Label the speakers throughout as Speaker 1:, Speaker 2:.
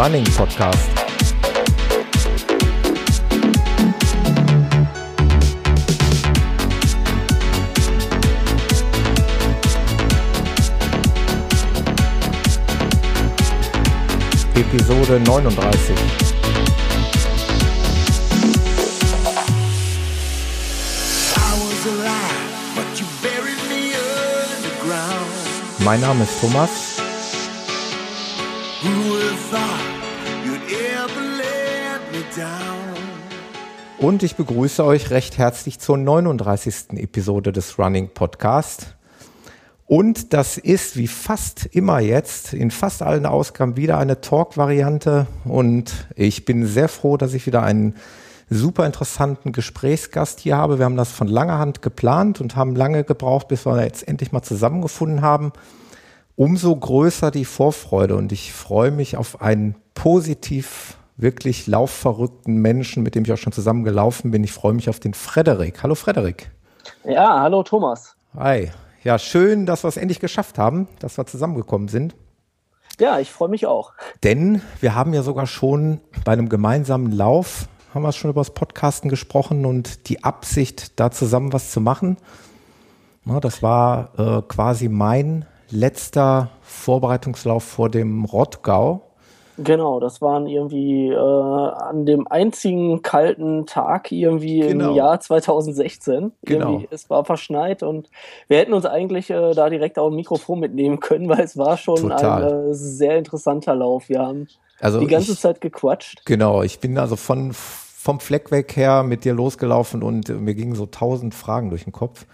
Speaker 1: Running Podcast. Episode 39. Mein Name ist Thomas. Und ich begrüße euch recht herzlich zur 39. Episode des Running Podcast. Und das ist wie fast immer jetzt in fast allen Ausgaben wieder eine Talk-Variante. Und ich bin sehr froh, dass ich wieder einen super interessanten Gesprächsgast hier habe. Wir haben das von langer Hand geplant und haben lange gebraucht, bis wir jetzt endlich mal zusammengefunden haben. Umso größer die Vorfreude und ich freue mich auf einen positiv wirklich laufverrückten Menschen, mit dem ich auch schon zusammen gelaufen bin. Ich freue mich auf den Frederik. Hallo Frederik.
Speaker 2: Ja, hallo Thomas.
Speaker 1: Hi. Ja, schön, dass wir es endlich geschafft haben, dass wir zusammengekommen sind.
Speaker 2: Ja, ich freue mich auch.
Speaker 1: Denn wir haben ja sogar schon bei einem gemeinsamen Lauf, haben wir schon über das Podcasten gesprochen und die Absicht, da zusammen was zu machen. Na, das war äh, quasi mein letzter Vorbereitungslauf vor dem Rottgau.
Speaker 2: Genau, das waren irgendwie äh, an dem einzigen kalten Tag irgendwie genau. im Jahr 2016. Genau. Irgendwie, es war verschneit und wir hätten uns eigentlich äh, da direkt auch ein Mikrofon mitnehmen können, weil es war schon Total. ein äh, sehr interessanter Lauf. Wir haben also die ganze ich, Zeit gequatscht.
Speaker 1: Genau, ich bin also von vom Fleck weg her mit dir losgelaufen und mir gingen so tausend Fragen durch den Kopf,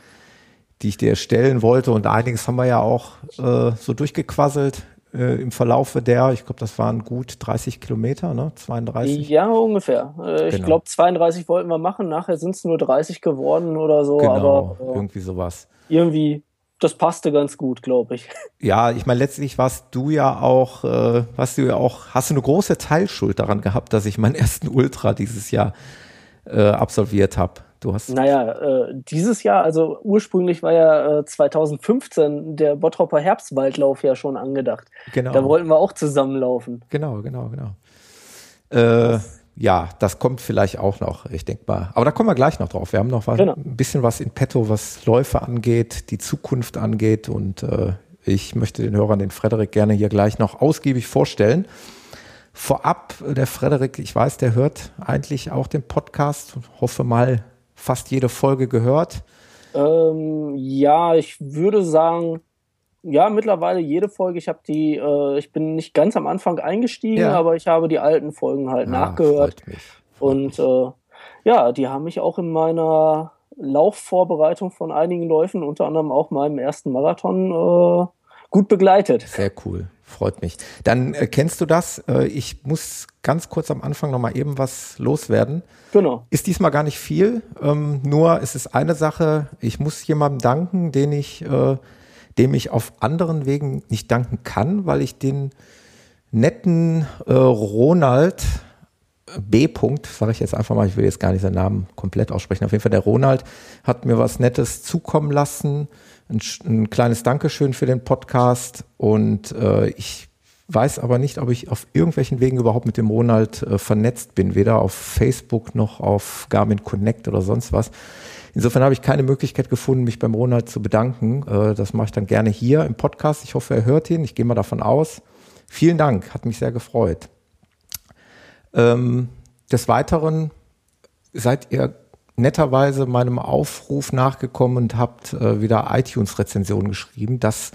Speaker 1: die ich dir stellen wollte und einiges haben wir ja auch äh, so durchgequasselt äh, im Verlaufe der, ich glaube, das waren gut 30 Kilometer, ne? 32?
Speaker 2: Ja, ungefähr. Äh, genau. Ich glaube, 32 wollten wir machen, nachher sind es nur 30 geworden oder so. Genau, aber,
Speaker 1: äh, irgendwie sowas.
Speaker 2: Irgendwie, das passte ganz gut, glaube ich.
Speaker 1: Ja, ich meine, letztlich warst du ja auch, äh, warst du ja auch, hast du eine große Teilschuld daran gehabt, dass ich meinen ersten Ultra dieses Jahr äh, absolviert habe.
Speaker 2: Du hast naja, äh, dieses Jahr, also ursprünglich war ja äh, 2015 der Bottropper Herbstwaldlauf ja schon angedacht. Genau. Da wollten wir auch zusammenlaufen.
Speaker 1: Genau, genau, genau. Äh, ja, das kommt vielleicht auch noch, ich denke mal. Aber da kommen wir gleich noch drauf. Wir haben noch was, genau. ein bisschen was in petto, was Läufe angeht, die Zukunft angeht. Und äh, ich möchte den Hörern, den Frederik, gerne hier gleich noch ausgiebig vorstellen. Vorab, der Frederik, ich weiß, der hört eigentlich auch den Podcast und hoffe mal, fast jede Folge gehört?
Speaker 2: Ähm, ja, ich würde sagen, ja, mittlerweile jede Folge. Ich habe die, äh, ich bin nicht ganz am Anfang eingestiegen, ja. aber ich habe die alten Folgen halt ah, nachgehört. Freut mich, freut und. Äh, ja, die haben mich auch in meiner Laufvorbereitung von einigen Läufen, unter anderem auch meinem ersten Marathon, äh, gut begleitet.
Speaker 1: Sehr cool, freut mich. Dann äh, kennst du das? Äh, ich muss ganz kurz am Anfang noch mal eben was loswerden. Genau. Ist diesmal gar nicht viel, ähm, nur es ist eine Sache, ich muss jemandem danken, den ich, äh, dem ich auf anderen Wegen nicht danken kann, weil ich den netten äh, Ronald B. Punkt, sage ich jetzt einfach mal, ich will jetzt gar nicht seinen Namen komplett aussprechen. Auf jeden Fall der Ronald hat mir was Nettes zukommen lassen ein, ein kleines Dankeschön für den Podcast und äh, ich weiß aber nicht, ob ich auf irgendwelchen Wegen überhaupt mit dem Ronald äh, vernetzt bin, weder auf Facebook noch auf Garmin Connect oder sonst was. Insofern habe ich keine Möglichkeit gefunden, mich beim Ronald zu bedanken. Äh, das mache ich dann gerne hier im Podcast. Ich hoffe, er hört ihn. Ich gehe mal davon aus. Vielen Dank, hat mich sehr gefreut. Ähm, des Weiteren seid ihr netterweise meinem Aufruf nachgekommen und habt äh, wieder iTunes-Rezensionen geschrieben. Das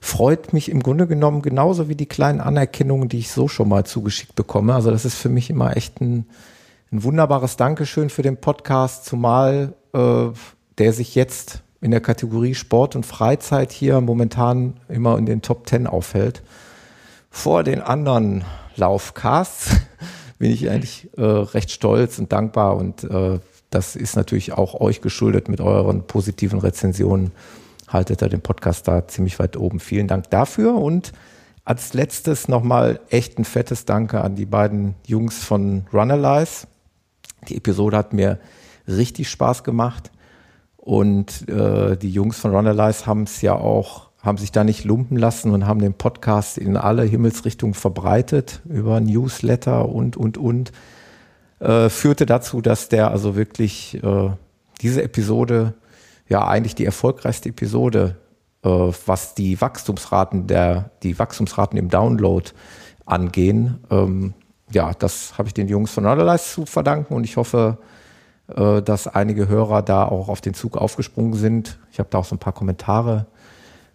Speaker 1: freut mich im Grunde genommen genauso wie die kleinen Anerkennungen, die ich so schon mal zugeschickt bekomme. Also das ist für mich immer echt ein, ein wunderbares Dankeschön für den Podcast, zumal äh, der sich jetzt in der Kategorie Sport und Freizeit hier momentan immer in den Top Ten aufhält. Vor den anderen Laufcasts bin ich eigentlich äh, recht stolz und dankbar und äh, das ist natürlich auch euch geschuldet mit euren positiven Rezensionen. Haltet ihr den Podcast da ziemlich weit oben. Vielen Dank dafür und als letztes nochmal echt ein fettes Danke an die beiden Jungs von Runalyze. Die Episode hat mir richtig Spaß gemacht und äh, die Jungs von Runalyze haben es ja auch haben sich da nicht lumpen lassen und haben den Podcast in alle Himmelsrichtungen verbreitet über Newsletter und, und, und. Äh, führte dazu, dass der also wirklich äh, diese Episode, ja eigentlich die erfolgreichste Episode, äh, was die Wachstumsraten der, die Wachstumsraten im Download angehen, ähm, ja, das habe ich den Jungs von Analyze zu verdanken und ich hoffe, äh, dass einige Hörer da auch auf den Zug aufgesprungen sind. Ich habe da auch so ein paar Kommentare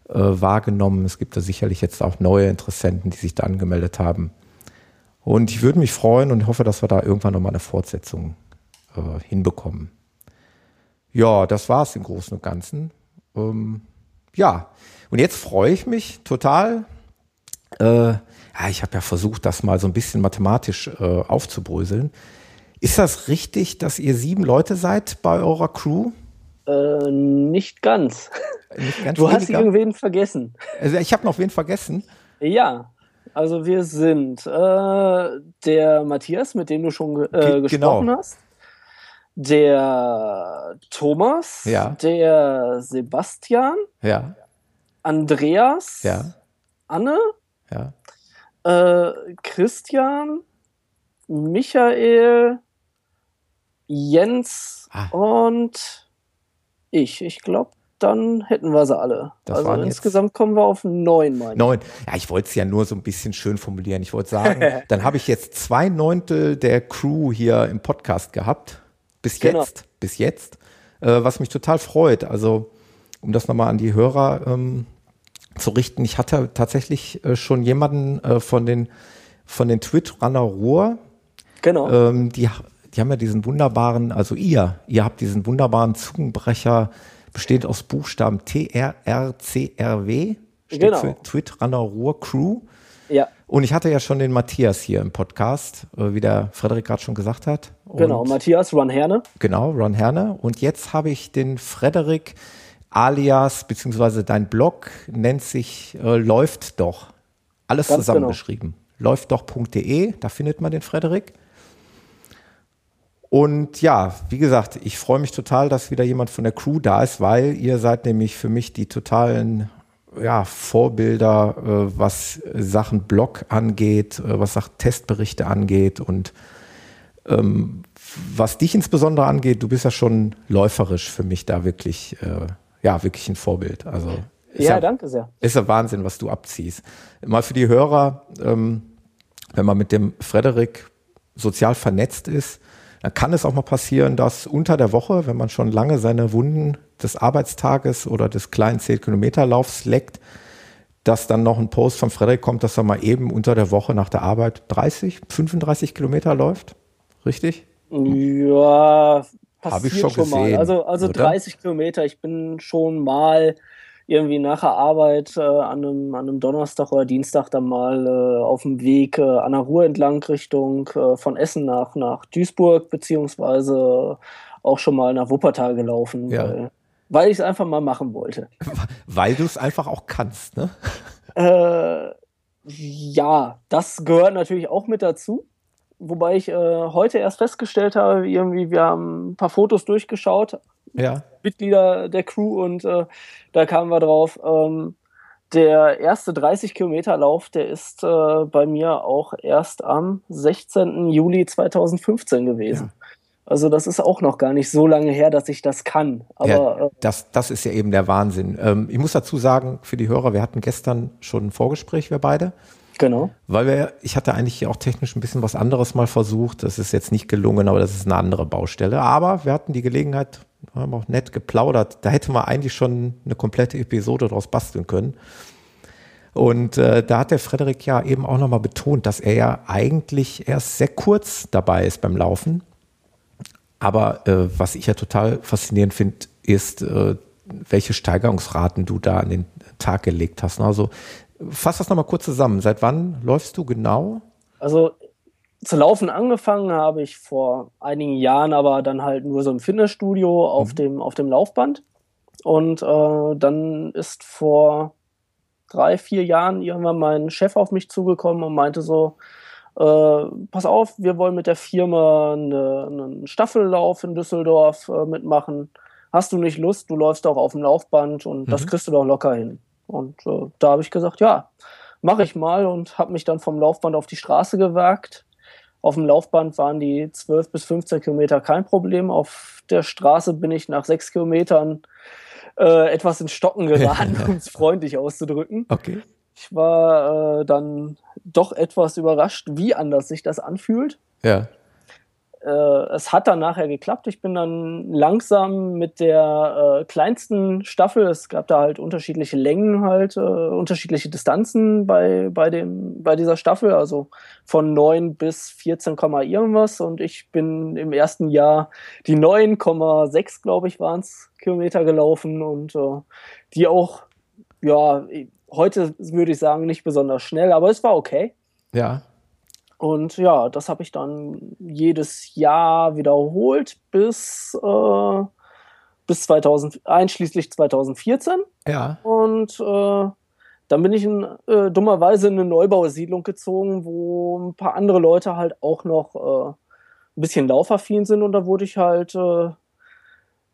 Speaker 1: äh, wahrgenommen. Es gibt da sicherlich jetzt auch neue Interessenten, die sich da angemeldet haben. Und ich würde mich freuen und hoffe, dass wir da irgendwann nochmal eine Fortsetzung äh, hinbekommen. Ja, das war es im Großen und Ganzen. Ähm, ja, und jetzt freue ich mich total. Äh, ja, ich habe ja versucht, das mal so ein bisschen mathematisch äh, aufzubröseln. Ist das richtig, dass ihr sieben Leute seid bei eurer Crew?
Speaker 2: Äh, nicht ganz. Nicht ganz du weniger? hast irgendwen vergessen.
Speaker 1: Also ich habe noch wen vergessen.
Speaker 2: Ja, also wir sind äh, der Matthias, mit dem du schon äh, gesprochen genau. hast, der Thomas,
Speaker 1: ja.
Speaker 2: der Sebastian,
Speaker 1: ja.
Speaker 2: Andreas,
Speaker 1: ja.
Speaker 2: Anne,
Speaker 1: ja.
Speaker 2: Äh, Christian, Michael, Jens ah. und ich. Ich glaube, dann hätten wir sie alle. Das also insgesamt kommen wir auf neun, meine
Speaker 1: Neun. Ja, ich wollte es ja nur so ein bisschen schön formulieren. Ich wollte sagen, dann habe ich jetzt zwei Neuntel der Crew hier im Podcast gehabt. Bis genau. jetzt. Bis jetzt. Äh, was mich total freut. Also, um das nochmal an die Hörer ähm, zu richten, ich hatte tatsächlich äh, schon jemanden äh, von den von den Twitch-Runner Ruhr.
Speaker 2: Genau.
Speaker 1: Ähm, die, die haben ja diesen wunderbaren, also ihr, ihr habt diesen wunderbaren Zungenbrecher besteht aus Buchstaben T-R-R-C-R-W, steht genau. für Twit-Runner Ruhr Crew.
Speaker 2: Ja.
Speaker 1: Und ich hatte ja schon den Matthias hier im Podcast, äh, wie der Frederik gerade schon gesagt hat.
Speaker 2: Und genau, Matthias Ron Herne.
Speaker 1: Genau, Ron Herne. Und jetzt habe ich den Frederik alias, beziehungsweise dein Blog nennt sich äh, Läuft doch. Alles Ganz zusammengeschrieben. Genau. Läuftdoch.de, da findet man den Frederik. Und ja, wie gesagt, ich freue mich total, dass wieder jemand von der Crew da ist, weil ihr seid nämlich für mich die totalen ja, Vorbilder, äh, was Sachen Blog angeht, äh, was Sachen Testberichte angeht und ähm, was dich insbesondere angeht, du bist ja schon läuferisch für mich da wirklich, äh, ja, wirklich ein Vorbild. Also
Speaker 2: ja, ja, danke sehr.
Speaker 1: Ist ja Wahnsinn, was du abziehst. Mal für die Hörer, ähm, wenn man mit dem Frederik sozial vernetzt ist, dann kann es auch mal passieren, dass unter der Woche, wenn man schon lange seine Wunden des Arbeitstages oder des kleinen 10-Kilometer-Laufs leckt, dass dann noch ein Post von Frederik kommt, dass er mal eben unter der Woche nach der Arbeit 30, 35 Kilometer läuft. Richtig?
Speaker 2: Ja, passiert ich schon, schon gesehen, mal. Also, also 30 Kilometer. Ich bin schon mal irgendwie nach der Arbeit äh, an, einem, an einem Donnerstag oder Dienstag dann mal äh, auf dem Weg äh, an der Ruhr entlang Richtung äh, von Essen nach, nach Duisburg, beziehungsweise auch schon mal nach Wuppertal gelaufen,
Speaker 1: ja.
Speaker 2: weil, weil ich es einfach mal machen wollte.
Speaker 1: Weil du es einfach auch kannst, ne?
Speaker 2: Äh, ja, das gehört natürlich auch mit dazu. Wobei ich äh, heute erst festgestellt habe, irgendwie, wir haben ein paar Fotos durchgeschaut,
Speaker 1: ja.
Speaker 2: Mitglieder der Crew und äh, da kamen wir drauf. Ähm, der erste 30 Kilometer Lauf, der ist äh, bei mir auch erst am 16. Juli 2015 gewesen. Ja. Also das ist auch noch gar nicht so lange her, dass ich das kann. Aber
Speaker 1: ja, äh, das, das ist ja eben der Wahnsinn. Ähm, ich muss dazu sagen, für die Hörer, wir hatten gestern schon ein Vorgespräch, wir beide.
Speaker 2: Genau.
Speaker 1: Weil wir, ich hatte eigentlich auch technisch ein bisschen was anderes mal versucht. Das ist jetzt nicht gelungen, aber das ist eine andere Baustelle. Aber wir hatten die Gelegenheit, haben auch nett geplaudert. Da hätte man eigentlich schon eine komplette Episode draus basteln können. Und äh, da hat der Frederik ja eben auch nochmal betont, dass er ja eigentlich erst sehr kurz dabei ist beim Laufen. Aber äh, was ich ja total faszinierend finde, ist, äh, welche Steigerungsraten du da an den Tag gelegt hast. Also fass das nochmal kurz zusammen. Seit wann läufst du genau?
Speaker 2: Also zu laufen angefangen habe ich vor einigen Jahren, aber dann halt nur so im Fitnessstudio auf, mhm. dem, auf dem Laufband. Und äh, dann ist vor drei, vier Jahren irgendwann mein Chef auf mich zugekommen und meinte so, äh, pass auf, wir wollen mit der Firma eine, einen Staffellauf in Düsseldorf äh, mitmachen. Hast du nicht Lust? Du läufst auch auf dem Laufband und mhm. das kriegst du doch locker hin. Und äh, da habe ich gesagt, ja, mache ich mal und habe mich dann vom Laufband auf die Straße gewagt. Auf dem Laufband waren die 12 bis 15 Kilometer kein Problem. Auf der Straße bin ich nach sechs Kilometern äh, etwas ins Stocken geraten, um es freundlich auszudrücken.
Speaker 1: Okay.
Speaker 2: Ich war äh, dann doch etwas überrascht, wie anders sich das anfühlt.
Speaker 1: Ja
Speaker 2: äh, es hat dann nachher geklappt. Ich bin dann langsam mit der äh, kleinsten Staffel, es gab da halt unterschiedliche Längen halt, äh, unterschiedliche Distanzen bei, bei, dem, bei dieser Staffel, also von 9 bis 14, irgendwas und ich bin im ersten Jahr die 9,6, glaube ich, waren es Kilometer gelaufen und äh, die auch, ja, heute würde ich sagen, nicht besonders schnell, aber es war okay.
Speaker 1: Ja.
Speaker 2: Und ja, das habe ich dann jedes Jahr wiederholt bis, äh, bis 2000, einschließlich 2014.
Speaker 1: Ja.
Speaker 2: Und äh, dann bin ich in, äh, dummerweise in eine Neubausiedlung gezogen, wo ein paar andere Leute halt auch noch äh, ein bisschen laufaffin sind. Und da wurde ich halt äh,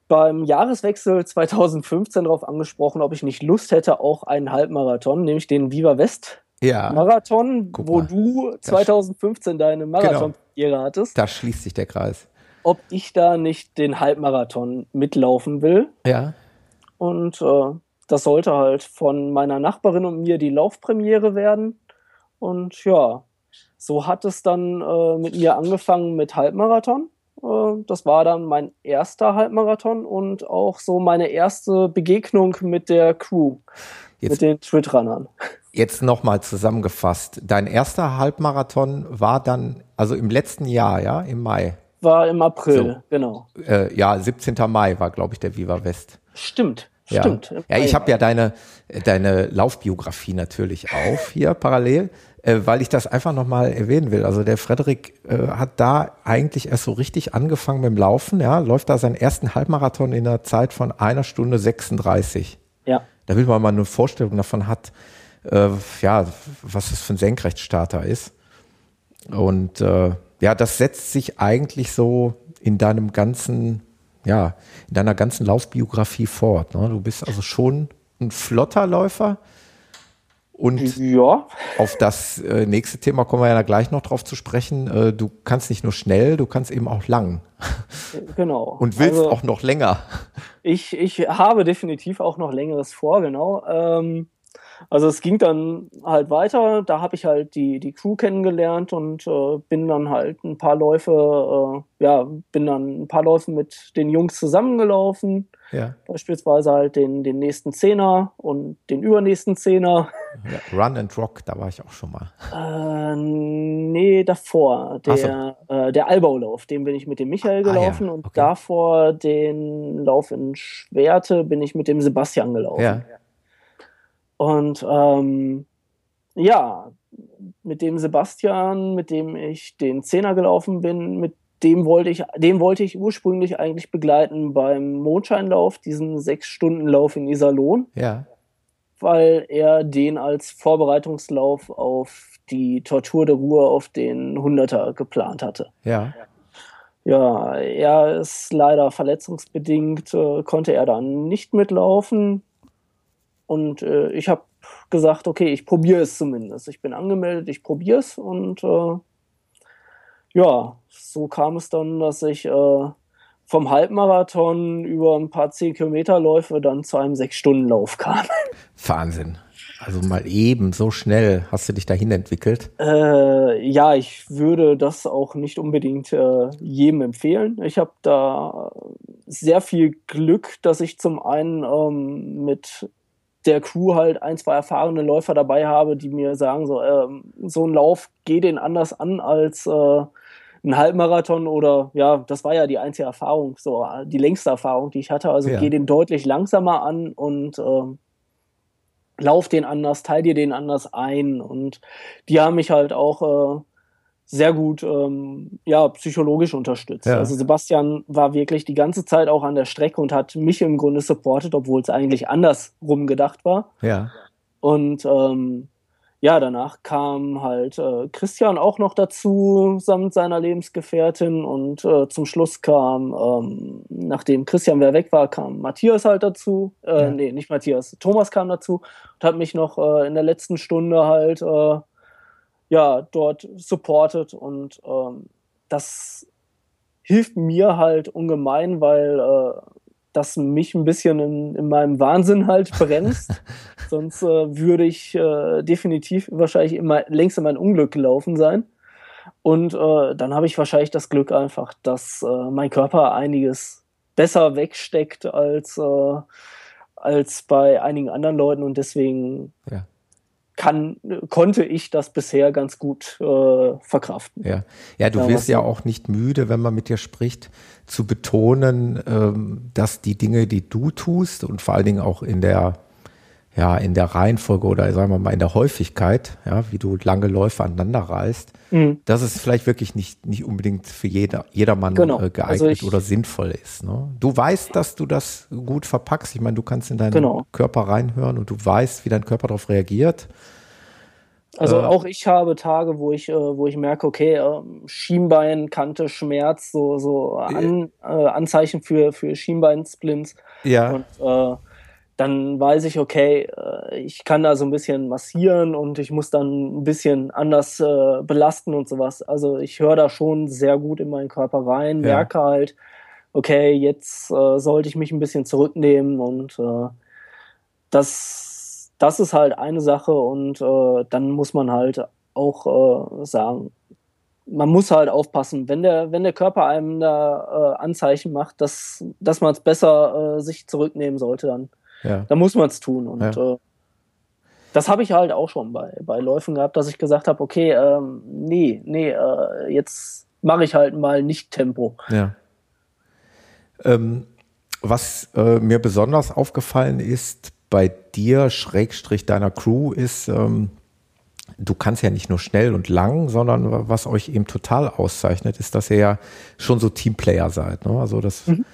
Speaker 2: beim Jahreswechsel 2015 darauf angesprochen, ob ich nicht Lust hätte, auch einen Halbmarathon, nämlich den Viva West
Speaker 1: ja.
Speaker 2: Marathon, wo du 2015 deine Marathon-Karriere genau. hattest.
Speaker 1: Da schließt sich der Kreis.
Speaker 2: Ob ich da nicht den Halbmarathon mitlaufen will.
Speaker 1: Ja.
Speaker 2: Und äh, das sollte halt von meiner Nachbarin und mir die Laufpremiere werden. Und ja, so hat es dann äh, mit mir angefangen mit Halbmarathon. Äh, das war dann mein erster Halbmarathon und auch so meine erste Begegnung mit der Crew, Jetzt. mit den Twitrunnern.
Speaker 1: Jetzt nochmal zusammengefasst. Dein erster Halbmarathon war dann, also im letzten Jahr, ja, im Mai.
Speaker 2: War im April, so. genau.
Speaker 1: Äh, ja, 17. Mai war, glaube ich, der Viva West.
Speaker 2: Stimmt.
Speaker 1: Ja,
Speaker 2: Stimmt.
Speaker 1: ja ich habe ja deine, deine Laufbiografie natürlich auf hier parallel, äh, weil ich das einfach nochmal erwähnen will. Also der Frederik äh, hat da eigentlich erst so richtig angefangen mit dem Laufen, ja, läuft da seinen ersten Halbmarathon in einer Zeit von einer Stunde 36.
Speaker 2: Ja.
Speaker 1: Da will man mal eine Vorstellung davon hat, äh, ja, was das für ein Senkrechtstarter ist. Und äh, ja, das setzt sich eigentlich so in deinem ganzen, ja, in deiner ganzen Laufbiografie fort. Ne? Du bist also schon ein flotter Läufer. Und
Speaker 2: ja.
Speaker 1: auf das äh, nächste Thema kommen wir ja gleich noch drauf zu sprechen. Äh, du kannst nicht nur schnell, du kannst eben auch lang.
Speaker 2: Genau.
Speaker 1: Und willst also, auch noch länger.
Speaker 2: Ich, ich habe definitiv auch noch längeres vor, genau. Ähm, also es ging dann halt weiter. Da habe ich halt die, die Crew kennengelernt und äh, bin dann halt ein paar Läufe, äh, ja, bin dann ein paar Läufe mit den Jungs zusammengelaufen.
Speaker 1: Ja.
Speaker 2: Beispielsweise halt den, den nächsten Zehner und den übernächsten Zehner.
Speaker 1: Ja, Run and Rock, da war ich auch schon mal.
Speaker 2: Äh, nee, davor. Der, so. äh, der Albaulauf, den bin ich mit dem Michael gelaufen ah, ja. und davor den Lauf in Schwerte bin ich mit dem Sebastian gelaufen.
Speaker 1: Ja.
Speaker 2: Und ähm, ja, mit dem Sebastian, mit dem ich den Zehner gelaufen bin, mit dem wollte ich, den wollte ich ursprünglich eigentlich begleiten beim Mondscheinlauf, diesen Sechs-Stunden-Lauf in Iserlohn.
Speaker 1: Ja.
Speaker 2: Weil er den als Vorbereitungslauf auf die Tortur der Ruhe auf den Hunderter geplant hatte.
Speaker 1: Ja.
Speaker 2: Ja, er ist leider verletzungsbedingt, äh, konnte er dann nicht mitlaufen. Und äh, ich habe gesagt, okay, ich probiere es zumindest. Ich bin angemeldet, ich probiere es. Und äh, ja, so kam es dann, dass ich äh, vom Halbmarathon über ein paar zehn Kilometerläufe dann zu einem Sechs-Stunden-Lauf kam.
Speaker 1: Wahnsinn. Also mal eben so schnell hast du dich dahin entwickelt?
Speaker 2: Äh, ja, ich würde das auch nicht unbedingt äh, jedem empfehlen. Ich habe da sehr viel Glück, dass ich zum einen ähm, mit der Crew halt ein, zwei erfahrene Läufer dabei habe, die mir sagen, so, äh, so ein Lauf geht den anders an als äh, ein Halbmarathon oder ja, das war ja die einzige Erfahrung, so die längste Erfahrung, die ich hatte. Also ja. geh den deutlich langsamer an und äh, lauf den anders, teil dir den anders ein. Und die haben mich halt auch äh, sehr gut ähm, ja, psychologisch unterstützt. Ja. Also Sebastian war wirklich die ganze Zeit auch an der Strecke und hat mich im Grunde supportet, obwohl es eigentlich andersrum gedacht war.
Speaker 1: Ja.
Speaker 2: Und ähm, ja, danach kam halt äh, Christian auch noch dazu samt seiner Lebensgefährtin und äh, zum Schluss kam, ähm, nachdem Christian wer weg war, kam Matthias halt dazu. Äh, ja. Nee, nicht Matthias, Thomas kam dazu und hat mich noch äh, in der letzten Stunde halt äh, ja dort supportet und ähm, das hilft mir halt ungemein, weil äh, das mich ein bisschen in, in meinem Wahnsinn halt bremst. Sonst äh, würde ich äh, definitiv wahrscheinlich immer längst in mein Unglück gelaufen sein. Und äh, dann habe ich wahrscheinlich das Glück einfach, dass äh, mein Körper einiges besser wegsteckt als, äh, als bei einigen anderen Leuten und deswegen ja kann, konnte ich das bisher ganz gut äh, verkraften.
Speaker 1: Ja, ja du ja, wirst ja auch nicht müde, wenn man mit dir spricht, zu betonen, ähm, dass die Dinge, die du tust und vor allen Dingen auch in der ja, in der Reihenfolge oder sagen wir mal in der Häufigkeit, ja, wie du lange Läufe aneinander reißt, mhm. dass es vielleicht wirklich nicht, nicht unbedingt für jeder, jedermann genau. äh, geeignet also ich, oder sinnvoll ist. Ne? Du weißt, dass du das gut verpackst. Ich meine, du kannst in deinen genau. Körper reinhören und du weißt, wie dein Körper darauf reagiert.
Speaker 2: Also äh, auch ich habe Tage, wo ich, äh, wo ich merke, okay, äh, Schienbein, Kante, Schmerz, so, so an, äh, Anzeichen für, für Schienbeinsplints.
Speaker 1: Ja.
Speaker 2: Und dann weiß ich, okay, äh, ich kann da so ein bisschen massieren und ich muss dann ein bisschen anders äh, belasten und sowas. Also ich höre da schon sehr gut in meinen Körper rein, ja. merke halt, okay, jetzt äh, sollte ich mich ein bisschen zurücknehmen und äh, das, das ist halt eine Sache und äh, dann muss man halt auch äh, sagen, man muss halt aufpassen, wenn der, wenn der Körper einem da Anzeichen macht, dass, dass man es besser sich zurücknehmen sollte, dann ja. Da muss man es tun. Und ja. äh, das habe ich halt auch schon bei, bei Läufen gehabt, dass ich gesagt habe, okay, ähm, nee, nee, äh, jetzt mache ich halt mal nicht Tempo.
Speaker 1: Ja. Ähm, was äh, mir besonders aufgefallen ist bei dir, Schrägstrich deiner Crew, ist, ähm, du kannst ja nicht nur schnell und lang, sondern was euch eben total auszeichnet, ist, dass ihr ja schon so Teamplayer seid. Ne? Also das, mhm.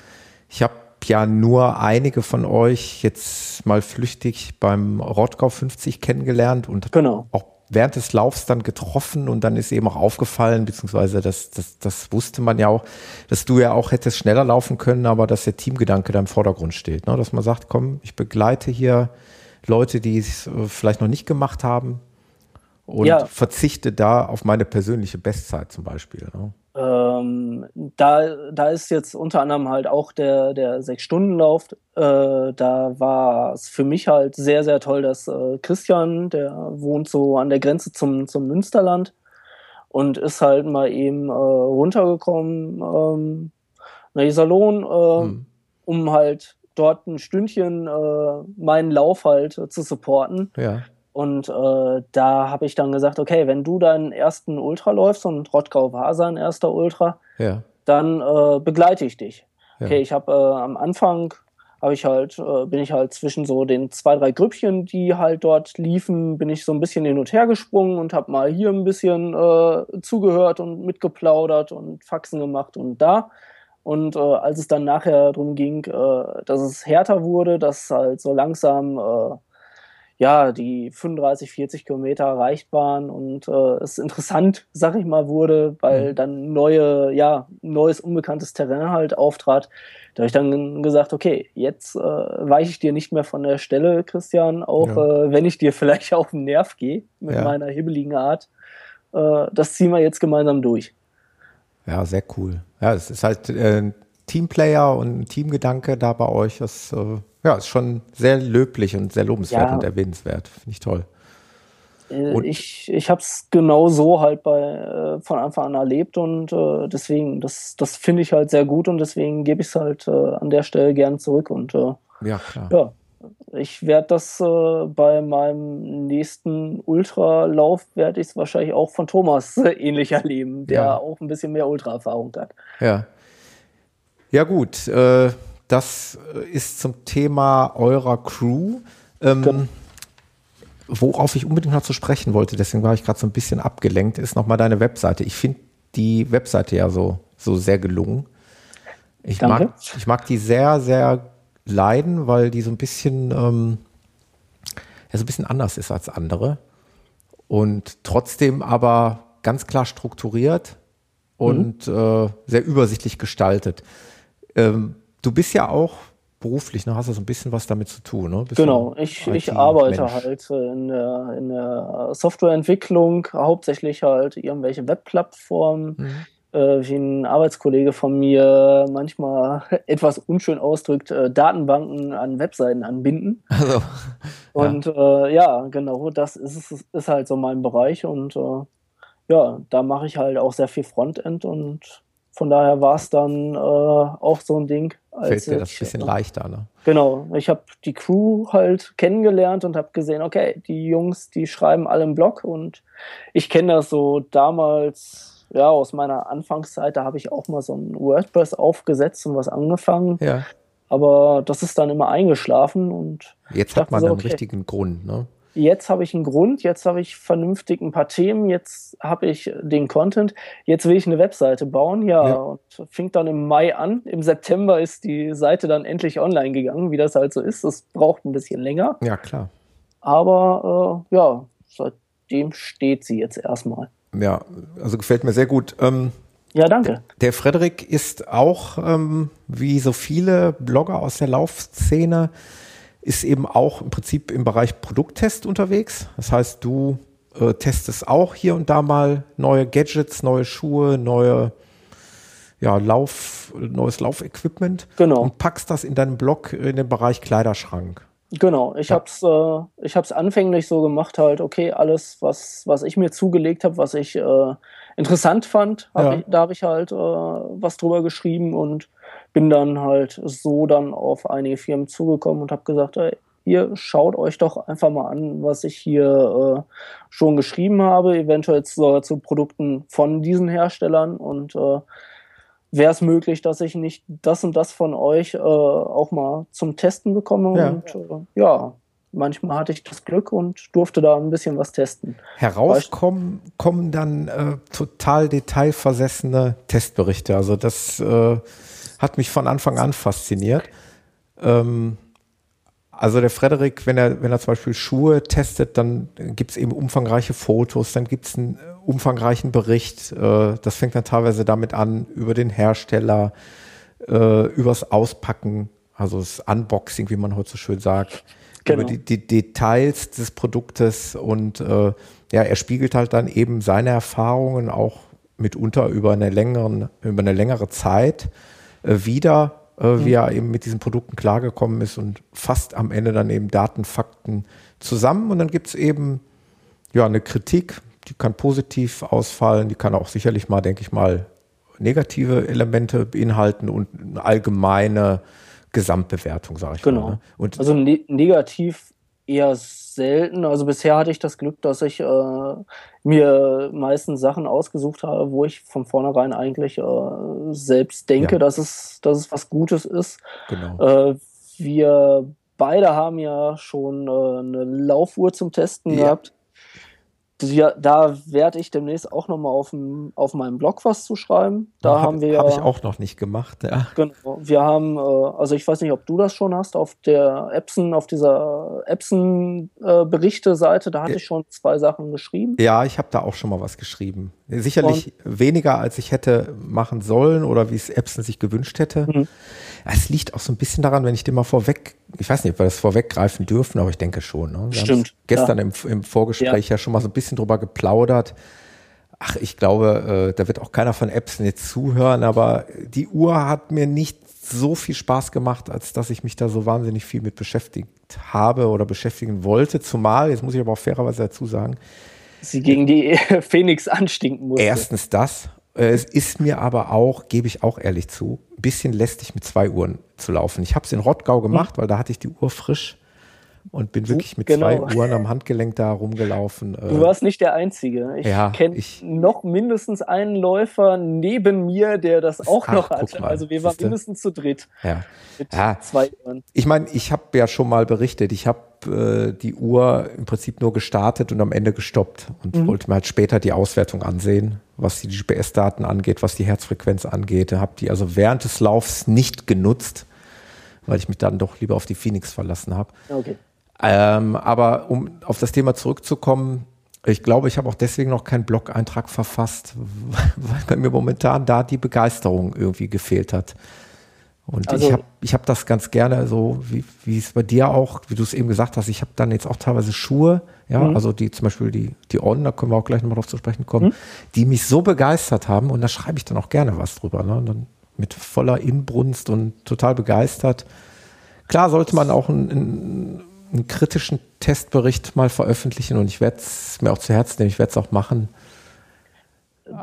Speaker 1: ich habe ja nur einige von euch jetzt mal flüchtig beim Rottgau 50 kennengelernt und
Speaker 2: genau.
Speaker 1: auch während des Laufs dann getroffen und dann ist eben auch aufgefallen, beziehungsweise das, das, das wusste man ja auch, dass du ja auch hättest schneller laufen können, aber dass der Teamgedanke da im Vordergrund steht. Ne? Dass man sagt, komm, ich begleite hier Leute, die es äh, vielleicht noch nicht gemacht haben und ja. verzichte da auf meine persönliche Bestzeit zum Beispiel. Ne?
Speaker 2: Ähm, da, da ist jetzt unter anderem halt auch der, der Sechs-Stunden-Lauf. Äh, da war es für mich halt sehr, sehr toll, dass äh, Christian, der wohnt so an der Grenze zum, zum Münsterland und ist halt mal eben äh, runtergekommen ähm, nach Iserlohn, äh, hm. um halt dort ein Stündchen äh, meinen Lauf halt zu supporten.
Speaker 1: Ja.
Speaker 2: Und äh, da habe ich dann gesagt, okay, wenn du deinen ersten Ultra läufst und Rottgau war sein erster Ultra,
Speaker 1: ja.
Speaker 2: dann äh, begleite ich dich. Ja. Okay, ich habe äh, am Anfang habe ich halt äh, bin ich halt zwischen so den zwei drei Grüppchen, die halt dort liefen, bin ich so ein bisschen hin und her gesprungen und habe mal hier ein bisschen äh, zugehört und mitgeplaudert und Faxen gemacht und da. Und äh, als es dann nachher darum ging, äh, dass es härter wurde, dass halt so langsam äh, ja, die 35, 40 Kilometer erreicht waren und äh, es interessant, sag ich mal, wurde, weil mhm. dann neue, ja, neues unbekanntes Terrain halt auftrat. Da habe ich dann gesagt, okay, jetzt äh, weiche ich dir nicht mehr von der Stelle, Christian, auch ja. äh, wenn ich dir vielleicht auf den Nerv gehe mit ja. meiner hibbeligen Art. Äh, das ziehen wir jetzt gemeinsam durch.
Speaker 1: Ja, sehr cool. Ja, es ist halt äh, ein Teamplayer und ein Teamgedanke da bei euch. Das äh, ja, ist schon sehr löblich und sehr lobenswert ja. und erwähnenswert. Finde ich toll.
Speaker 2: Äh, und ich ich habe es genau so halt bei, äh, von Anfang an erlebt und äh, deswegen, das, das finde ich halt sehr gut und deswegen gebe ich es halt äh, an der Stelle gern zurück. Und äh,
Speaker 1: ja, klar.
Speaker 2: Ja, ich werde das äh, bei meinem nächsten Ultralauf, werde ich es wahrscheinlich auch von Thomas ähnlich erleben, der ja. auch ein bisschen mehr Ultraerfahrung hat.
Speaker 1: Ja. Ja, gut. Das äh, ist zum Thema eurer Crew. Ähm, worauf ich unbedingt noch zu sprechen wollte, deswegen war ich gerade so ein bisschen abgelenkt, ist nochmal deine Webseite. Ich finde die Webseite ja so, so sehr gelungen. Ich mag, ich mag die sehr, sehr leiden, weil die so ein bisschen, ähm, ja, so ein bisschen anders ist als andere. und trotzdem aber ganz klar strukturiert und mhm. äh, sehr übersichtlich gestaltet. Ähm, du bist ja auch beruflich, ne? hast du so ein bisschen was damit zu tun. Ne?
Speaker 2: Bist genau, ich, ich arbeite halt in der, in der Softwareentwicklung, hauptsächlich halt irgendwelche Webplattformen. Mhm. Äh, wie ein Arbeitskollege von mir manchmal etwas unschön ausdrückt, äh, Datenbanken an Webseiten anbinden. Also, und ja. Äh, ja, genau, das ist, ist halt so mein Bereich und äh, ja, da mache ich halt auch sehr viel Frontend und von daher war es dann äh, auch so ein Ding.
Speaker 1: Fällt dir das ein bisschen leichter, ne?
Speaker 2: Genau. Ich habe die Crew halt kennengelernt und habe gesehen, okay, die Jungs, die schreiben alle im Blog und ich kenne das so damals, ja, aus meiner Anfangszeit, da habe ich auch mal so ein WordPress aufgesetzt und was angefangen. Ja. Aber das ist dann immer eingeschlafen und.
Speaker 1: Jetzt hat man so, okay, einen richtigen Grund, ne?
Speaker 2: Jetzt habe ich einen Grund, jetzt habe ich vernünftig ein paar Themen, jetzt habe ich den Content, jetzt will ich eine Webseite bauen, ja, ja, und fing dann im Mai an. Im September ist die Seite dann endlich online gegangen, wie das halt so ist. Das braucht ein bisschen länger.
Speaker 1: Ja, klar.
Speaker 2: Aber äh, ja, seitdem steht sie jetzt erstmal.
Speaker 1: Ja, also gefällt mir sehr gut. Ähm,
Speaker 2: ja, danke.
Speaker 1: Der Frederik ist auch, ähm, wie so viele Blogger aus der Laufszene, ist eben auch im Prinzip im Bereich Produkttest unterwegs. Das heißt, du äh, testest auch hier und da mal neue Gadgets, neue Schuhe, neue ja, Lauf, neues Laufequipment
Speaker 2: genau.
Speaker 1: und packst das in deinem Blog in den Bereich Kleiderschrank.
Speaker 2: Genau, ich ja. hab's, äh, ich hab's anfänglich so gemacht, halt, okay, alles, was, was ich mir zugelegt habe, was ich äh, interessant fand, hab ja. ich, da habe ich halt äh, was drüber geschrieben und bin dann halt so dann auf einige Firmen zugekommen und habe gesagt, ey, ihr schaut euch doch einfach mal an, was ich hier äh, schon geschrieben habe, eventuell zu, zu, Produkten von diesen Herstellern und äh, wäre es möglich, dass ich nicht das und das von euch äh, auch mal zum Testen bekomme ja. und äh, ja, manchmal hatte ich das Glück und durfte da ein bisschen was testen.
Speaker 1: Herauskommen kommen dann äh, total detailversessene Testberichte. Also das äh, hat mich von Anfang an fasziniert. Ähm, also der Frederik, wenn er, wenn er zum Beispiel Schuhe testet, dann gibt es eben umfangreiche Fotos, dann gibt es einen umfangreichen Bericht. Äh, das fängt dann teilweise damit an, über den Hersteller, äh, übers Auspacken, also das Unboxing, wie man heute so schön sagt, genau. über die, die, Details des Produktes und äh, ja, er spiegelt halt dann eben seine Erfahrungen auch mitunter über eine längeren, über eine längere Zeit äh, wieder, äh, mhm. wie er eben mit diesen Produkten klargekommen ist und fasst am Ende dann eben Daten, Fakten zusammen und dann gibt es eben ja eine Kritik, die kann positiv ausfallen, die kann auch sicherlich mal, denke ich mal, negative Elemente beinhalten und eine allgemeine Gesamtbewertung, sage ich
Speaker 2: genau. mal.
Speaker 1: Genau.
Speaker 2: Ne? Also ne negativ eher selten. Also bisher hatte ich das Glück, dass ich äh, mir meistens Sachen ausgesucht habe, wo ich von vornherein eigentlich äh, selbst denke, ja. dass, es, dass es was Gutes ist. Genau. Äh, wir beide haben ja schon äh, eine Laufuhr zum Testen ja. gehabt ja, da werde ich demnächst auch nochmal auf, auf meinem Blog was zu schreiben. Da hab, haben wir
Speaker 1: Habe ich auch noch nicht gemacht, ja.
Speaker 2: Genau. Wir haben, äh, also ich weiß nicht, ob du das schon hast, auf der Epson, auf dieser Epson-Berichte-Seite, da hatte ich schon zwei Sachen geschrieben.
Speaker 1: Ja, ich habe da auch schon mal was geschrieben. Sicherlich Und, weniger, als ich hätte machen sollen oder wie es Epson sich gewünscht hätte. Mhm. Es liegt auch so ein bisschen daran, wenn ich dir mal vorweg, ich weiß nicht, ob wir das vorweggreifen dürfen, aber ich denke schon. Ne?
Speaker 2: Wir Stimmt.
Speaker 1: Gestern ja. im, im Vorgespräch ja. ja schon mal so ein bisschen drüber geplaudert. Ach, ich glaube, äh, da wird auch keiner von Epson jetzt zuhören, aber die Uhr hat mir nicht so viel Spaß gemacht, als dass ich mich da so wahnsinnig viel mit beschäftigt habe oder beschäftigen wollte. Zumal, jetzt muss ich aber auch fairerweise dazu sagen,
Speaker 2: sie gegen die Phoenix anstinken musste.
Speaker 1: Erstens das äh, es ist mir aber auch, gebe ich auch ehrlich zu, ein bisschen lästig mit zwei Uhren zu laufen. Ich habe es in Rottgau gemacht, weil da hatte ich die Uhr frisch und bin wirklich mit genau. zwei Uhren am Handgelenk da rumgelaufen.
Speaker 2: Du warst nicht der Einzige. Ich ja, kenne noch mindestens einen Läufer neben mir, der das auch ach, noch hatte. Also wir waren mindestens zu dritt.
Speaker 1: Ja. Mit ja. zwei Uhren. Ich meine, ich habe ja schon mal berichtet, ich habe äh, die Uhr im Prinzip nur gestartet und am Ende gestoppt und mhm. wollte mir halt später die Auswertung ansehen, was die GPS-Daten angeht, was die Herzfrequenz angeht. Habe die also während des Laufs nicht genutzt, weil ich mich dann doch lieber auf die Phoenix verlassen habe. Okay. Ähm, aber um auf das Thema zurückzukommen, Ich glaube, ich habe auch deswegen noch keinen Blog-Eintrag verfasst, weil bei mir momentan da die Begeisterung irgendwie gefehlt hat. Und also, ich habe ich hab das ganz gerne so, wie, wie es bei dir auch, wie du es eben gesagt hast, ich habe dann jetzt auch teilweise Schuhe, ja, mhm. also die zum Beispiel die, die On, da können wir auch gleich nochmal drauf zu sprechen kommen, mhm. die mich so begeistert haben und da schreibe ich dann auch gerne was drüber. Ne? Und dann mit voller Inbrunst und total begeistert. Klar sollte man auch einen, einen, einen kritischen Testbericht mal veröffentlichen und ich werde es mir auch zu Herzen nehmen, ich werde es auch machen.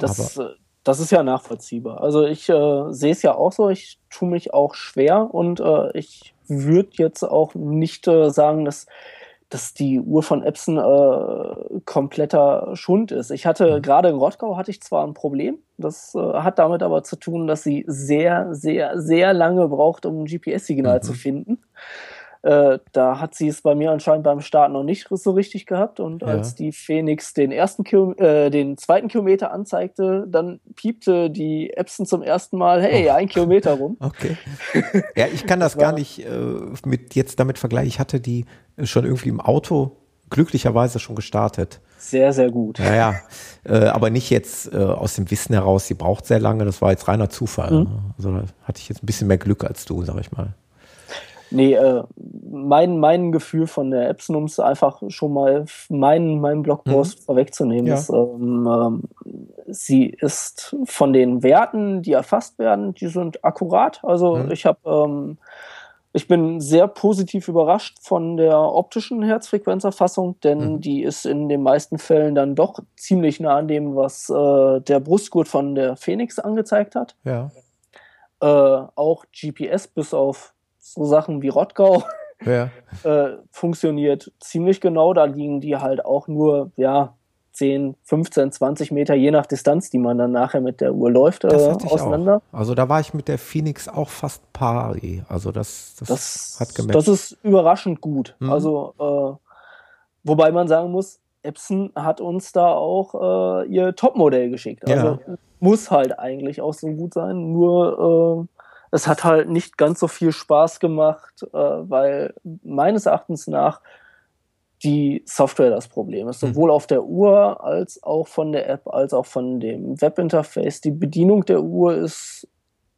Speaker 2: Das, Aber, das ist ja nachvollziehbar. Also ich äh, sehe es ja auch so, ich tue mich auch schwer und äh, ich würde jetzt auch nicht äh, sagen, dass, dass die Uhr von Epson äh, kompletter Schund ist. Ich hatte mhm. gerade in Rottgau hatte ich zwar ein Problem, das äh, hat damit aber zu tun, dass sie sehr, sehr, sehr lange braucht, um ein GPS-Signal mhm. zu finden. Äh, da hat sie es bei mir anscheinend beim Start noch nicht so richtig gehabt. Und ja. als die Phoenix den ersten Kilo, äh, den zweiten Kilometer anzeigte, dann piepte die Epson zum ersten Mal, hey, oh. ein Kilometer rum.
Speaker 1: Okay. Ja, ich kann das, das gar nicht äh, mit jetzt damit vergleichen. Ich hatte die schon irgendwie im Auto glücklicherweise schon gestartet.
Speaker 2: Sehr, sehr gut.
Speaker 1: Ja, ja. Äh, aber nicht jetzt äh, aus dem Wissen heraus, sie braucht sehr lange. Das war jetzt reiner Zufall. Mhm. Ne? Also da hatte ich jetzt ein bisschen mehr Glück als du, sag ich mal.
Speaker 2: Nee, äh, mein, mein Gefühl von der Epson, um es einfach schon mal meinen, meinen Blogpost mhm. vorwegzunehmen, ja. ist, ähm, ähm, sie ist von den Werten, die erfasst werden, die sind akkurat. Also mhm. ich habe ähm, ich bin sehr positiv überrascht von der optischen Herzfrequenzerfassung, denn mhm. die ist in den meisten Fällen dann doch ziemlich nah an dem, was äh, der Brustgurt von der Phoenix angezeigt hat.
Speaker 1: Ja.
Speaker 2: Äh, auch GPS bis auf so Sachen wie Rottgau ja. äh, funktioniert ziemlich genau. Da liegen die halt auch nur, ja, 10, 15, 20 Meter, je nach Distanz, die man dann nachher mit der Uhr läuft, äh, auseinander.
Speaker 1: Auch. Also da war ich mit der Phoenix auch fast pari. Also das, das, das hat
Speaker 2: gemerkt. Das ist überraschend gut. Mhm. Also äh, wobei man sagen muss, Epson hat uns da auch äh, ihr Topmodell geschickt. Also ja. muss halt eigentlich auch so gut sein. Nur äh, es hat halt nicht ganz so viel Spaß gemacht, äh, weil meines Erachtens nach die Software das Problem ist. Hm. Sowohl auf der Uhr als auch von der App, als auch von dem Webinterface. Die Bedienung der Uhr ist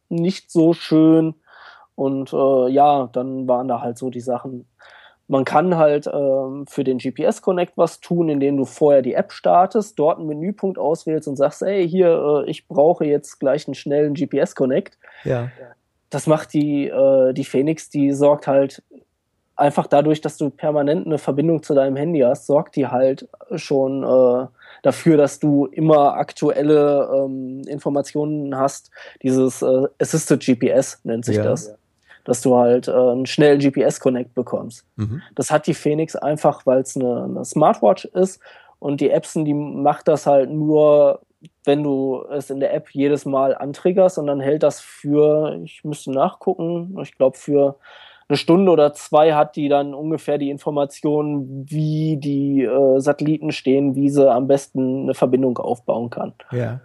Speaker 2: nicht so schön. Und äh, ja, dann waren da halt so die Sachen. Man kann halt ähm, für den GPS Connect was tun, indem du vorher die App startest, dort einen Menüpunkt auswählst und sagst, hey, hier, äh, ich brauche jetzt gleich einen schnellen GPS Connect.
Speaker 1: Ja
Speaker 2: das macht die, äh, die Phoenix, die sorgt halt einfach dadurch, dass du permanent eine Verbindung zu deinem Handy hast, sorgt die halt schon äh, dafür, dass du immer aktuelle ähm, Informationen hast. Dieses äh, Assisted GPS nennt sich ja. das. Dass du halt äh, einen schnellen GPS-Connect bekommst. Mhm. Das hat die Phoenix einfach, weil es eine, eine Smartwatch ist und die Epson, die macht das halt nur wenn du es in der App jedes Mal antriggerst und dann hält das für, ich müsste nachgucken, ich glaube für eine Stunde oder zwei hat die dann ungefähr die Information, wie die äh, Satelliten stehen, wie sie am besten eine Verbindung aufbauen kann.
Speaker 1: Ja.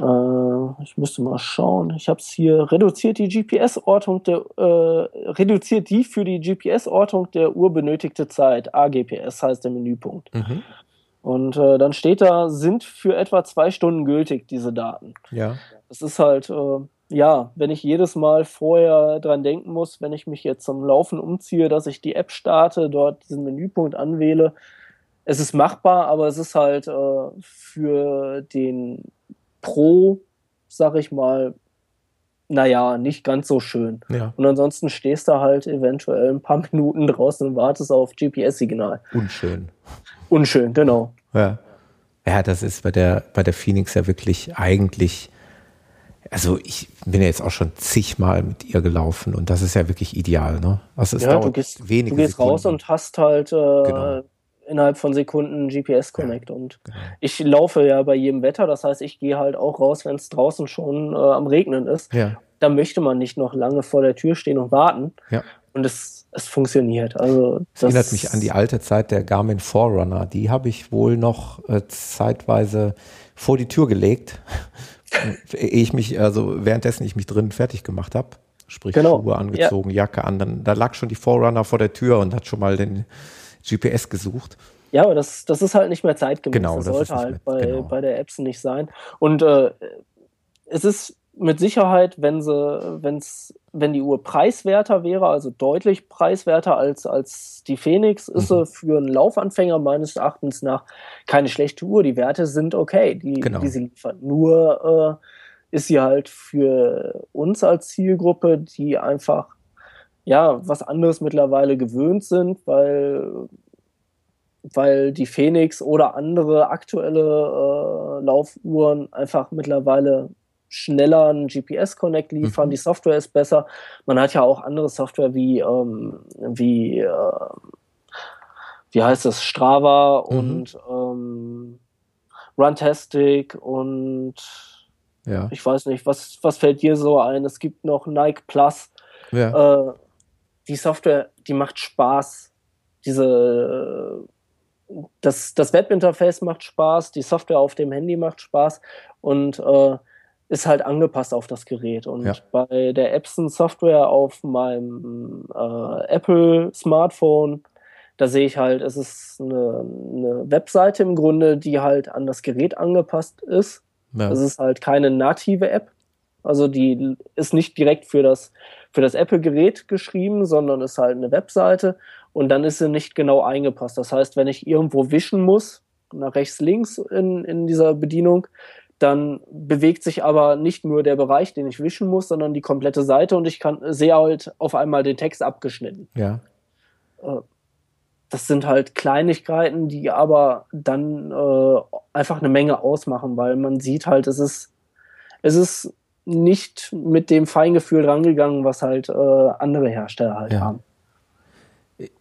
Speaker 2: Äh, ich müsste mal schauen. Ich habe es hier reduziert die GPS-Ortung der äh, reduziert die für die GPS-Ortung der Uhr benötigte Zeit. AGPS heißt der Menüpunkt. Mhm. Und äh, dann steht da, sind für etwa zwei Stunden gültig, diese Daten.
Speaker 1: Ja.
Speaker 2: Das ist halt, äh, ja, wenn ich jedes Mal vorher dran denken muss, wenn ich mich jetzt zum Laufen umziehe, dass ich die App starte, dort diesen Menüpunkt anwähle. Es ist machbar, aber es ist halt äh, für den Pro, sag ich mal, naja, nicht ganz so schön.
Speaker 1: Ja.
Speaker 2: Und ansonsten stehst du halt eventuell ein paar Minuten draußen und wartest auf GPS-Signal.
Speaker 1: Unschön.
Speaker 2: Unschön, genau.
Speaker 1: Ja. Ja, das ist bei der, bei der Phoenix ja wirklich eigentlich, also ich bin ja jetzt auch schon zigmal mit ihr gelaufen und das ist ja wirklich ideal, ne? Also es
Speaker 2: ja, dauert du gehst, wenige du gehst Sekunden. raus und hast halt äh, genau. innerhalb von Sekunden GPS-Connect ja, und genau. ich laufe ja bei jedem Wetter, das heißt, ich gehe halt auch raus, wenn es draußen schon äh, am Regnen ist.
Speaker 1: Ja.
Speaker 2: Da möchte man nicht noch lange vor der Tür stehen und warten.
Speaker 1: Ja.
Speaker 2: Und es es funktioniert. Also
Speaker 1: das, das erinnert mich an die alte Zeit der Garmin Forerunner. Die habe ich wohl noch äh, zeitweise vor die Tür gelegt, ehe ich mich, also währenddessen ich mich drinnen fertig gemacht habe. Sprich, genau. Schuhe angezogen, ja. Jacke an. Dann, da lag schon die Forerunner vor der Tür und hat schon mal den GPS gesucht.
Speaker 2: Ja, aber das, das ist halt nicht mehr zeitgemäß.
Speaker 1: Genau,
Speaker 2: das, das sollte halt bei, genau. bei der Epson nicht sein. Und äh, es ist mit Sicherheit, wenn sie, wenn's, wenn die Uhr preiswerter wäre, also deutlich preiswerter als, als die Phoenix, ist mhm. sie für einen Laufanfänger meines Erachtens nach keine schlechte Uhr. Die Werte sind okay, die, genau. die sie liefern. Nur äh, ist sie halt für uns als Zielgruppe, die einfach ja was anderes mittlerweile gewöhnt sind, weil weil die Phoenix oder andere aktuelle äh, Laufuhren einfach mittlerweile schneller einen GPS-Connect liefern, mhm. die Software ist besser. Man hat ja auch andere Software wie, ähm, wie, äh, wie heißt das, Strava mhm. und ähm, Runtastic und ja. ich weiß nicht, was, was fällt dir so ein? Es gibt noch Nike Plus. Ja. Äh, die Software, die macht Spaß. Diese das, das Webinterface macht Spaß, die Software auf dem Handy macht Spaß und äh, ist halt angepasst auf das Gerät. Und ja. bei der Epson Software auf meinem äh, Apple Smartphone, da sehe ich halt, es ist eine, eine, Webseite im Grunde, die halt an das Gerät angepasst ist. Ja. Es ist halt keine native App. Also die ist nicht direkt für das, für das Apple-Gerät geschrieben, sondern ist halt eine Webseite und dann ist sie nicht genau eingepasst. Das heißt, wenn ich irgendwo wischen muss, nach rechts, links in, in dieser Bedienung, dann bewegt sich aber nicht nur der Bereich, den ich wischen muss, sondern die komplette Seite und ich kann sehe halt auf einmal den Text abgeschnitten.
Speaker 1: Ja.
Speaker 2: Äh, das sind halt Kleinigkeiten, die aber dann äh, einfach eine Menge ausmachen, weil man sieht halt, es ist, es ist nicht mit dem Feingefühl rangegangen, was halt äh, andere Hersteller halt ja. haben.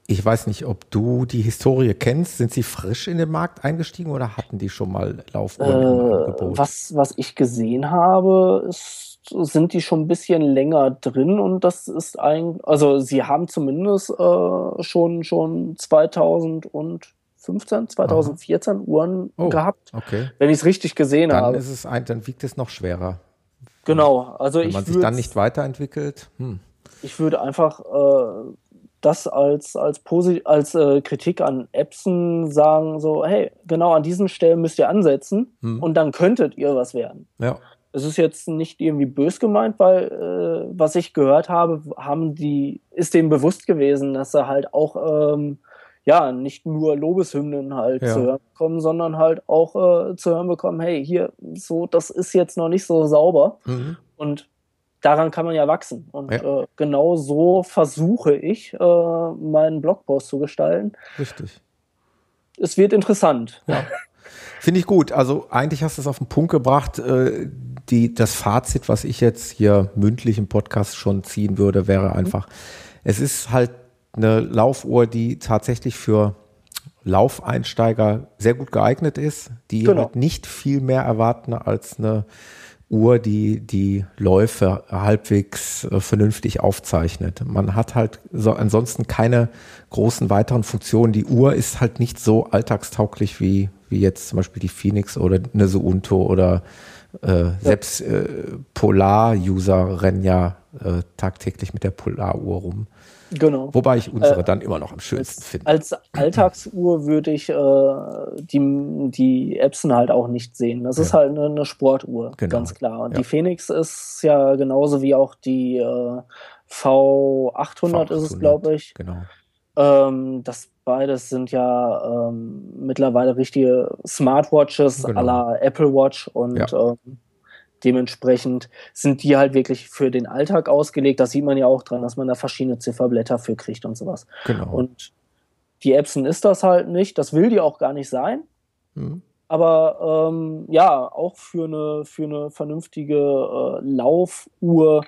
Speaker 1: Ich weiß nicht, ob du die Historie kennst. Sind sie frisch in den Markt eingestiegen oder hatten die schon mal Laufuhren äh?
Speaker 2: Was, was ich gesehen habe, ist, sind die schon ein bisschen länger drin und das ist ein, also sie haben zumindest äh, schon, schon 2015, 2014 Aha. Uhren oh, gehabt,
Speaker 1: okay.
Speaker 2: wenn ich es richtig gesehen
Speaker 1: dann
Speaker 2: habe.
Speaker 1: Ist es ein, dann wiegt es noch schwerer.
Speaker 2: Genau, also
Speaker 1: wenn man sich dann nicht weiterentwickelt. Hm.
Speaker 2: Ich würde einfach äh, das als, als, Posi als äh, Kritik an Epson sagen, so, hey, genau an diesen Stellen müsst ihr ansetzen hm. und dann könntet ihr was werden.
Speaker 1: Ja.
Speaker 2: Es ist jetzt nicht irgendwie bös gemeint, weil äh, was ich gehört habe, haben die, ist denen bewusst gewesen, dass sie halt auch ähm, ja nicht nur Lobeshymnen halt ja. zu hören bekommen, sondern halt auch äh, zu hören bekommen, hey, hier, so, das ist jetzt noch nicht so sauber. Mhm. Und daran kann man ja wachsen. Und ja. äh, genau so versuche ich, äh, meinen Blogpost zu gestalten.
Speaker 1: Richtig.
Speaker 2: Es wird interessant.
Speaker 1: Ja. Finde ich gut. Also eigentlich hast du es auf den Punkt gebracht. Äh, die, das Fazit, was ich jetzt hier mündlich im Podcast schon ziehen würde, wäre mhm. einfach, mhm. es ist halt eine Laufuhr, die tatsächlich für Laufeinsteiger sehr gut geeignet ist, die genau. halt nicht viel mehr erwarten als eine Uhr, die die Läufe halbwegs äh, vernünftig aufzeichnet. Man hat halt so ansonsten keine großen weiteren Funktionen. Die Uhr ist halt nicht so alltagstauglich wie, wie jetzt zum Beispiel die Phoenix oder eine Suunto oder äh, ja. selbst äh, Polar-User rennen ja äh, tagtäglich mit der Polar-Uhr rum.
Speaker 2: Genau.
Speaker 1: Wobei ich unsere äh, dann immer noch am schönsten
Speaker 2: als,
Speaker 1: finde.
Speaker 2: Als Alltagsuhr würde ich äh, die, die Epson halt auch nicht sehen. Das ja. ist halt eine, eine Sportuhr, genau. ganz klar. Und ja. die Phoenix ist ja genauso wie auch die äh, V800, V800 ist es, glaube ich.
Speaker 1: Genau.
Speaker 2: Ähm, das beides sind ja ähm, mittlerweile richtige Smartwatches genau. aller Apple Watch und ja. ähm, Dementsprechend sind die halt wirklich für den Alltag ausgelegt. Das sieht man ja auch dran, dass man da verschiedene Zifferblätter für kriegt und sowas.
Speaker 1: Genau.
Speaker 2: Und die Epson ist das halt nicht. Das will die auch gar nicht sein. Mhm. Aber ähm, ja, auch für eine, für eine vernünftige äh, Laufuhr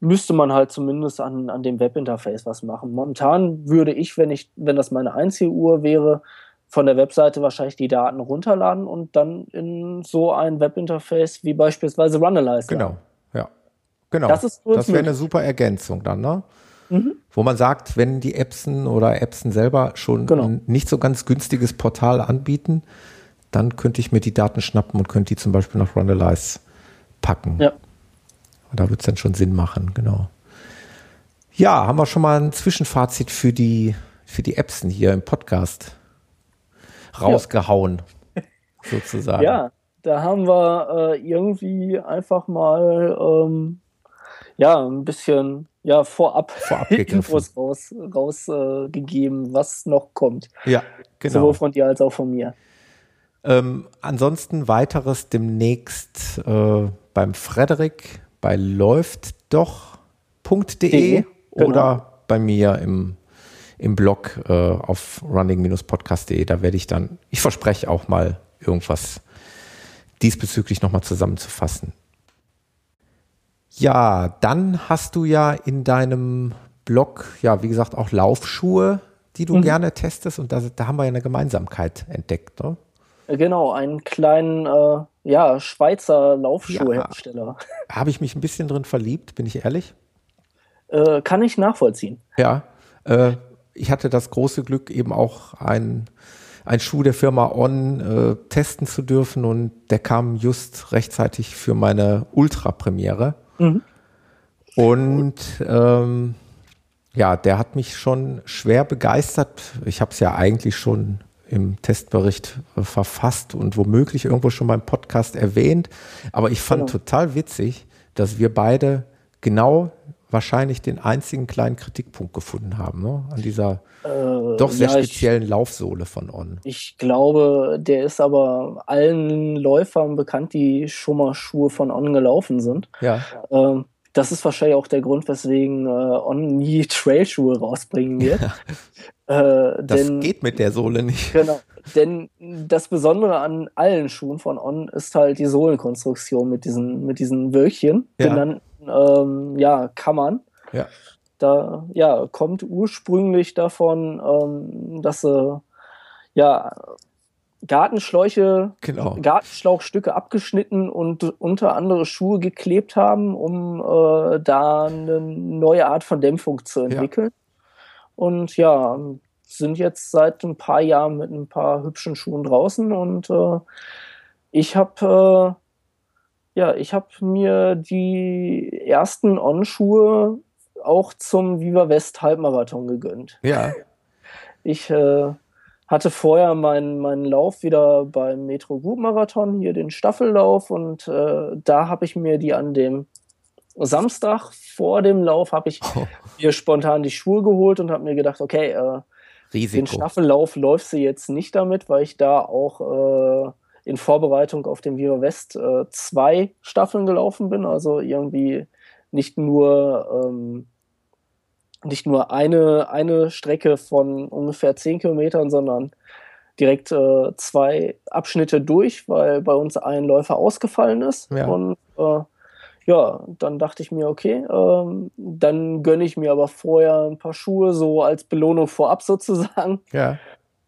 Speaker 2: müsste man halt zumindest an, an dem Webinterface was machen. Momentan würde ich, wenn ich, wenn das meine einzige Uhr wäre, von der Webseite wahrscheinlich die Daten runterladen und dann in so ein Webinterface wie beispielsweise Runalyze.
Speaker 1: Genau, ja. Genau. Das, das wäre eine super Ergänzung dann, ne? Mhm. Wo man sagt, wenn die Epson oder Epson selber schon genau. ein nicht so ganz günstiges Portal anbieten, dann könnte ich mir die Daten schnappen und könnte die zum Beispiel nach Runalyze packen.
Speaker 2: Ja.
Speaker 1: Und da wird es dann schon Sinn machen, genau. Ja, haben wir schon mal ein Zwischenfazit für die, für die Epson hier im Podcast. rausgehauen, ja. sozusagen.
Speaker 2: Ja, da haben wir äh, irgendwie einfach mal ähm, ja ein bisschen ja vorab, vorab Infos rausgegeben, raus, äh, was noch kommt.
Speaker 1: Ja, genau.
Speaker 2: Sowohl von dir als auch von mir.
Speaker 1: Ähm, ansonsten weiteres demnächst äh, beim Frederik bei läuft doch.de genau. oder bei mir im, im Blog äh, auf running-podcast.de. Da werde ich dann, ich verspreche auch mal irgendwas diesbezüglich nochmal zusammenzufassen. Ja, dann hast du ja in deinem Blog, ja, wie gesagt, auch Laufschuhe, die du mhm. gerne testest und da, da, haben wir ja eine Gemeinsamkeit entdeckt, ne?
Speaker 2: Genau, einen kleinen äh, ja, Schweizer Laufschuhhersteller.
Speaker 1: Ja, Habe ich mich ein bisschen drin verliebt, bin ich ehrlich?
Speaker 2: Äh, kann ich nachvollziehen.
Speaker 1: Ja, äh, ich hatte das große Glück, eben auch ein, ein Schuh der Firma On äh, testen zu dürfen und der kam just rechtzeitig für meine Ultra-Premiere. Mhm. Und ähm, ja, der hat mich schon schwer begeistert. Ich habe es ja eigentlich schon im Testbericht äh, verfasst und womöglich irgendwo schon beim Podcast erwähnt. Aber ich fand genau. total witzig, dass wir beide genau wahrscheinlich den einzigen kleinen Kritikpunkt gefunden haben, ne? an dieser äh, doch sehr ja, speziellen ich, Laufsohle von On.
Speaker 2: Ich glaube, der ist aber allen Läufern bekannt, die schon mal Schuhe von On gelaufen sind.
Speaker 1: Ja.
Speaker 2: Ähm, das ist wahrscheinlich auch der Grund, weswegen äh, On nie Trailschuhe rausbringen wird.
Speaker 1: Ja. Äh, das denn, geht mit der Sohle nicht.
Speaker 2: Genau. Denn das Besondere an allen Schuhen von On ist halt die Sohlenkonstruktion mit diesen, mit diesen Wölkchen, ja. genannten ähm, ja, Kammern.
Speaker 1: Ja.
Speaker 2: Da ja, kommt ursprünglich davon, ähm, dass sie ja Gartenschläuche, genau. Gartenschlauchstücke abgeschnitten und unter andere Schuhe geklebt haben, um äh, da eine neue Art von Dämpfung zu entwickeln. Ja. Und ja, sind jetzt seit ein paar Jahren mit ein paar hübschen Schuhen draußen und äh, ich habe äh, ja, ich habe mir die ersten On-Schuhe auch zum Viva West Halbmarathon gegönnt.
Speaker 1: Ja.
Speaker 2: Ich äh, hatte vorher meinen, meinen Lauf wieder beim Metro Group Marathon, hier den Staffellauf und äh, da habe ich mir die an dem Samstag vor dem Lauf habe ich oh. mir spontan die Schuhe geholt und habe mir gedacht, okay, äh, den Staffellauf läufst du jetzt nicht damit, weil ich da auch äh, in Vorbereitung auf den Viva West äh, zwei Staffeln gelaufen bin, also irgendwie nicht nur ähm, nicht nur eine, eine Strecke von ungefähr 10 Kilometern, sondern direkt äh, zwei Abschnitte durch, weil bei uns ein Läufer ausgefallen ist.
Speaker 1: Ja.
Speaker 2: Und äh, ja, dann dachte ich mir, okay, ähm, dann gönne ich mir aber vorher ein paar Schuhe, so als Belohnung vorab sozusagen.
Speaker 1: Ja.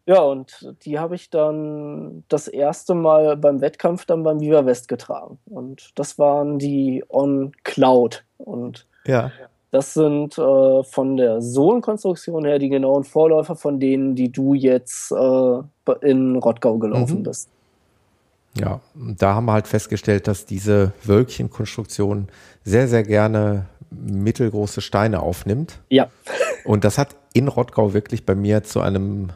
Speaker 2: Ja, und die habe ich dann das erste Mal beim Wettkampf dann beim Viva West getragen. Und das waren die On Cloud. Und
Speaker 1: ja.
Speaker 2: Das sind äh, von der Sohlenkonstruktion her die genauen Vorläufer von denen, die du jetzt äh, in Rottgau gelaufen mhm. bist.
Speaker 1: Ja, da haben wir halt festgestellt, dass diese Wölkchenkonstruktion sehr, sehr gerne mittelgroße Steine aufnimmt.
Speaker 2: Ja.
Speaker 1: Und das hat in Rottgau wirklich bei mir zu einem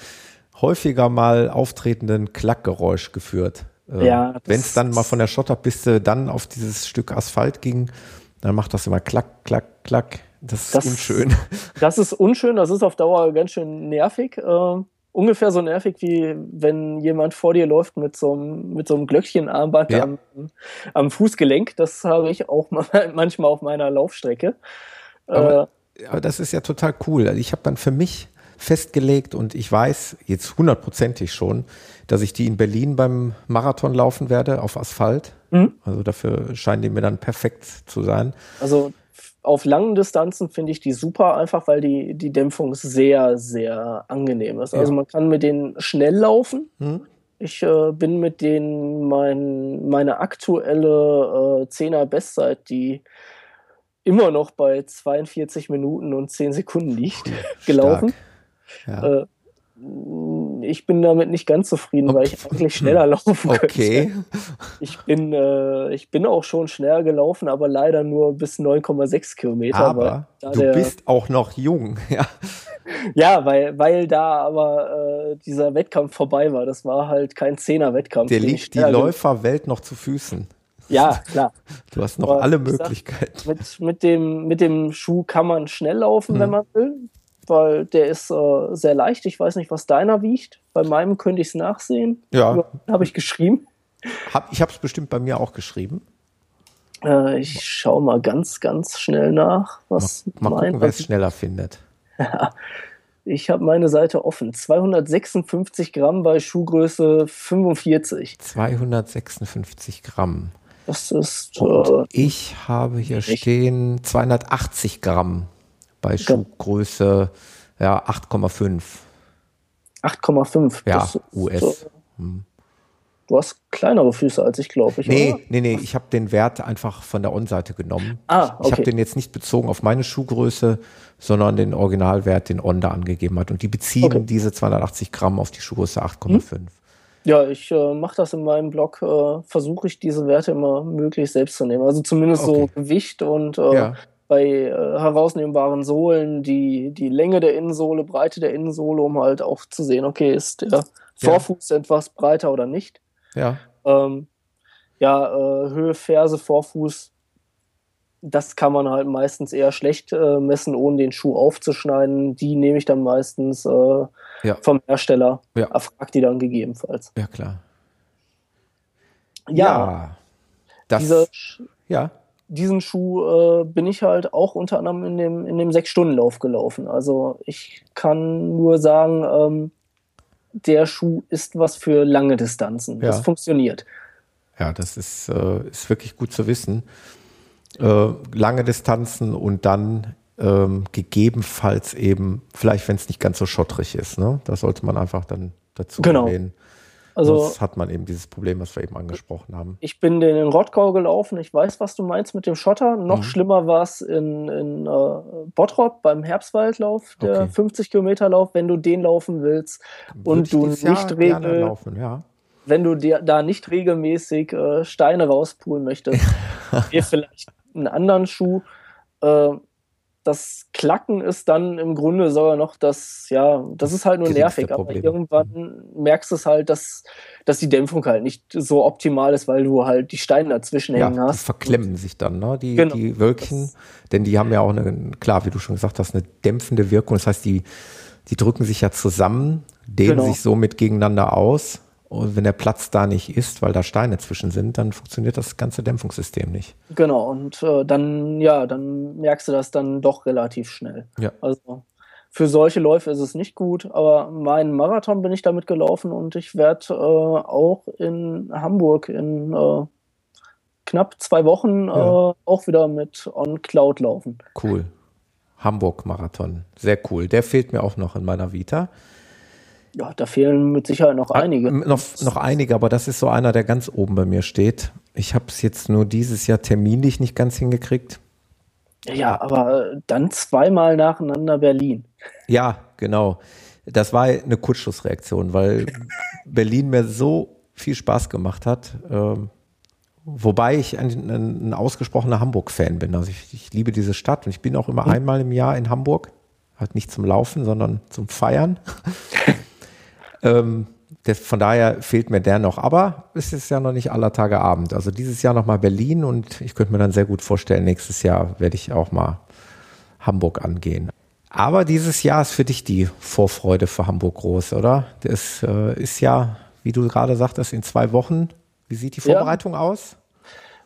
Speaker 1: häufiger mal auftretenden Klackgeräusch geführt.
Speaker 2: Äh, ja,
Speaker 1: Wenn es dann mal von der Schotterpiste dann auf dieses Stück Asphalt ging, dann macht das immer klack, klack, klack. Das ist das, unschön.
Speaker 2: Das ist unschön, das ist auf Dauer ganz schön nervig. Äh, ungefähr so nervig, wie wenn jemand vor dir läuft mit so einem, mit so einem Glöckchenarmband ja. am, am, Fußgelenk. Das habe ich auch manchmal auf meiner Laufstrecke.
Speaker 1: Aber, äh, aber das ist ja total cool. Also ich habe dann für mich festgelegt und ich weiß jetzt hundertprozentig schon, dass ich die in Berlin beim Marathon laufen werde auf Asphalt. Mhm. Also dafür scheinen die mir dann perfekt zu sein.
Speaker 2: Also auf langen Distanzen finde ich die super, einfach weil die, die Dämpfung sehr, sehr angenehm ist. Also man kann mit denen schnell laufen. Mhm. Ich äh, bin mit denen mein, meine aktuelle äh, 10er Bestzeit, die immer noch bei 42 Minuten und 10 Sekunden liegt, gelaufen. Ja. Äh, ich bin damit nicht ganz zufrieden, okay. weil ich eigentlich schneller laufen könnte.
Speaker 1: Okay.
Speaker 2: Ich bin, äh, ich bin auch schon schneller gelaufen, aber leider nur bis 9,6 Kilometer.
Speaker 1: Aber du bist auch noch jung, ja.
Speaker 2: Ja, weil, weil da aber äh, dieser Wettkampf vorbei war. Das war halt kein Zehner-Wettkampf.
Speaker 1: Der liegt die Läuferwelt noch zu Füßen.
Speaker 2: Ja, klar.
Speaker 1: Du hast noch Aber alle Möglichkeiten.
Speaker 2: Sag, mit, mit, dem, mit dem Schuh kann man schnell laufen, hm. wenn man will, weil der ist äh, sehr leicht. Ich weiß nicht, was deiner wiegt. Bei meinem könnte ich es nachsehen.
Speaker 1: Ja.
Speaker 2: Habe ich geschrieben.
Speaker 1: Hab, ich habe es bestimmt bei mir auch geschrieben.
Speaker 2: Äh, ich schaue mal ganz, ganz schnell nach, was
Speaker 1: Mal, mal gucken, wer es schneller findet.
Speaker 2: ich habe meine Seite offen. 256 Gramm bei Schuhgröße 45.
Speaker 1: 256 Gramm.
Speaker 2: Das ist.
Speaker 1: Äh, ich habe hier echt? stehen 280 Gramm bei Schuhgröße ja, 8,5.
Speaker 2: 8,5.
Speaker 1: Ja, US. Hm.
Speaker 2: Du hast kleinere Füße als ich, glaube ich.
Speaker 1: Nee, oder? nee, nee. Ich habe den Wert einfach von der On-Seite genommen.
Speaker 2: Ah, okay.
Speaker 1: Ich habe den jetzt nicht bezogen auf meine Schuhgröße, sondern den Originalwert, den On da angegeben hat. Und die beziehen okay. diese 280 Gramm auf die Schuhgröße 8,5. Hm?
Speaker 2: Ja, ich äh, mache das in meinem Blog, äh, versuche ich diese Werte immer möglichst selbst zu nehmen. Also zumindest okay. so Gewicht und äh, ja. Bei äh, herausnehmbaren Sohlen die, die Länge der Innensohle, Breite der Innensohle, um halt auch zu sehen, okay, ist der Vorfuß ja. etwas breiter oder nicht.
Speaker 1: Ja.
Speaker 2: Ähm, ja, äh, Höhe, Ferse, Vorfuß, das kann man halt meistens eher schlecht äh, messen, ohne den Schuh aufzuschneiden. Die nehme ich dann meistens äh, ja. vom Hersteller. Ja. Erfrag die dann gegebenenfalls.
Speaker 1: Ja, klar.
Speaker 2: Ja. ja
Speaker 1: das, diese, ja.
Speaker 2: Diesen Schuh äh, bin ich halt auch unter anderem in dem, in dem Sechs-Stunden-Lauf gelaufen. Also ich kann nur sagen, ähm, der Schuh ist was für lange Distanzen. Ja. Das funktioniert.
Speaker 1: Ja, das ist, äh, ist wirklich gut zu wissen. Äh, lange Distanzen und dann ähm, gegebenenfalls eben, vielleicht wenn es nicht ganz so schottrig ist, ne? Das sollte man einfach dann dazu
Speaker 2: genau. erwähnen.
Speaker 1: Also Sonst hat man eben dieses Problem, was wir eben angesprochen haben.
Speaker 2: Ich bin den in Rottgau gelaufen. Ich weiß, was du meinst mit dem Schotter. Noch mhm. schlimmer war es in, in uh, Bottrop beim Herbstwaldlauf, der okay. 50 Kilometer Lauf. Wenn du den laufen willst und du nicht regel,
Speaker 1: laufen, ja.
Speaker 2: wenn du dir da nicht regelmäßig äh, Steine rauspulen möchtest, dir vielleicht einen anderen Schuh. Äh, das Klacken ist dann im Grunde sogar noch das, ja, das ist halt nur nervig, aber irgendwann merkst du es halt, dass, dass die Dämpfung halt nicht so optimal ist, weil du halt die Steine dazwischen ja, hängen hast.
Speaker 1: Die verklemmen sich dann, ne? Die, genau, die Wölkchen, denn die haben ja auch eine, klar, wie du schon gesagt hast, eine dämpfende Wirkung. Das heißt, die, die drücken sich ja zusammen, dehnen genau. sich somit gegeneinander aus. Und wenn der Platz da nicht ist, weil da Steine zwischen sind, dann funktioniert das ganze Dämpfungssystem nicht.
Speaker 2: Genau, und äh, dann, ja, dann merkst du das dann doch relativ schnell.
Speaker 1: Ja.
Speaker 2: Also für solche Läufe ist es nicht gut, aber meinen Marathon bin ich damit gelaufen und ich werde äh, auch in Hamburg in äh, knapp zwei Wochen ja. Äh, auch wieder mit On Cloud laufen.
Speaker 1: Cool. Hamburg-Marathon. Sehr cool. Der fehlt mir auch noch in meiner Vita.
Speaker 2: Ja, da fehlen mit Sicherheit noch ah, einige.
Speaker 1: noch, noch einige, aber das ist so einer, der ganz oben bei mir steht. Ich habe es jetzt nur dieses Jahr terminlich nicht ganz hingekriegt.
Speaker 2: Ja, aber dann zweimal nacheinander Berlin.
Speaker 1: Ja, genau. Das war eine Kurzschlussreaktion, weil Berlin mir so viel Spaß gemacht hat. Ähm, wobei ich ein, ein, ein ausgesprochener Hamburg-Fan bin. Also ich, ich, liebe diese Stadt und ich bin auch immer mhm. einmal im Jahr in Hamburg. Halt nicht zum Laufen, sondern zum Feiern. Ähm, das, von daher fehlt mir der noch. Aber es ist ja noch nicht aller Tage Abend. Also dieses Jahr nochmal Berlin und ich könnte mir dann sehr gut vorstellen, nächstes Jahr werde ich auch mal Hamburg angehen. Aber dieses Jahr ist für dich die Vorfreude für Hamburg groß, oder? Das äh, ist ja, wie du gerade sagtest, in zwei Wochen. Wie sieht die Vorbereitung ja. aus?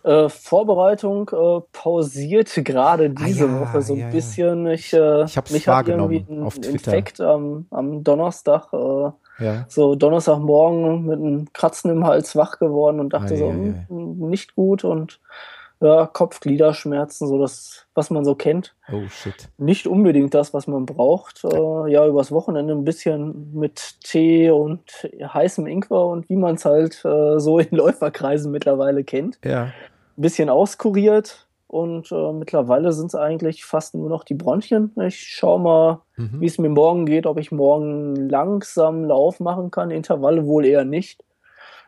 Speaker 2: Äh, Vorbereitung äh, pausiert gerade diese ah, ja, Woche so ein ja, bisschen. Ich, äh,
Speaker 1: ich habe mich wahrgenommen irgendwie ein, auf Twitter.
Speaker 2: Infekt am, am Donnerstag äh, ja. So Donnerstagmorgen mit einem Kratzen im Hals wach geworden und dachte ei, so, ei, ei. Hm, nicht gut und ja, Kopfgliederschmerzen, so das, was man so kennt.
Speaker 1: Oh shit.
Speaker 2: Nicht unbedingt das, was man braucht. Äh, ja, übers Wochenende ein bisschen mit Tee und heißem Ingwer und wie man es halt äh, so in Läuferkreisen mittlerweile kennt.
Speaker 1: Ja. Ein
Speaker 2: bisschen auskuriert, und äh, mittlerweile sind es eigentlich fast nur noch die Bronchien. Ich schaue mal, mhm. wie es mir morgen geht, ob ich morgen langsam Lauf machen kann. Intervalle wohl eher nicht.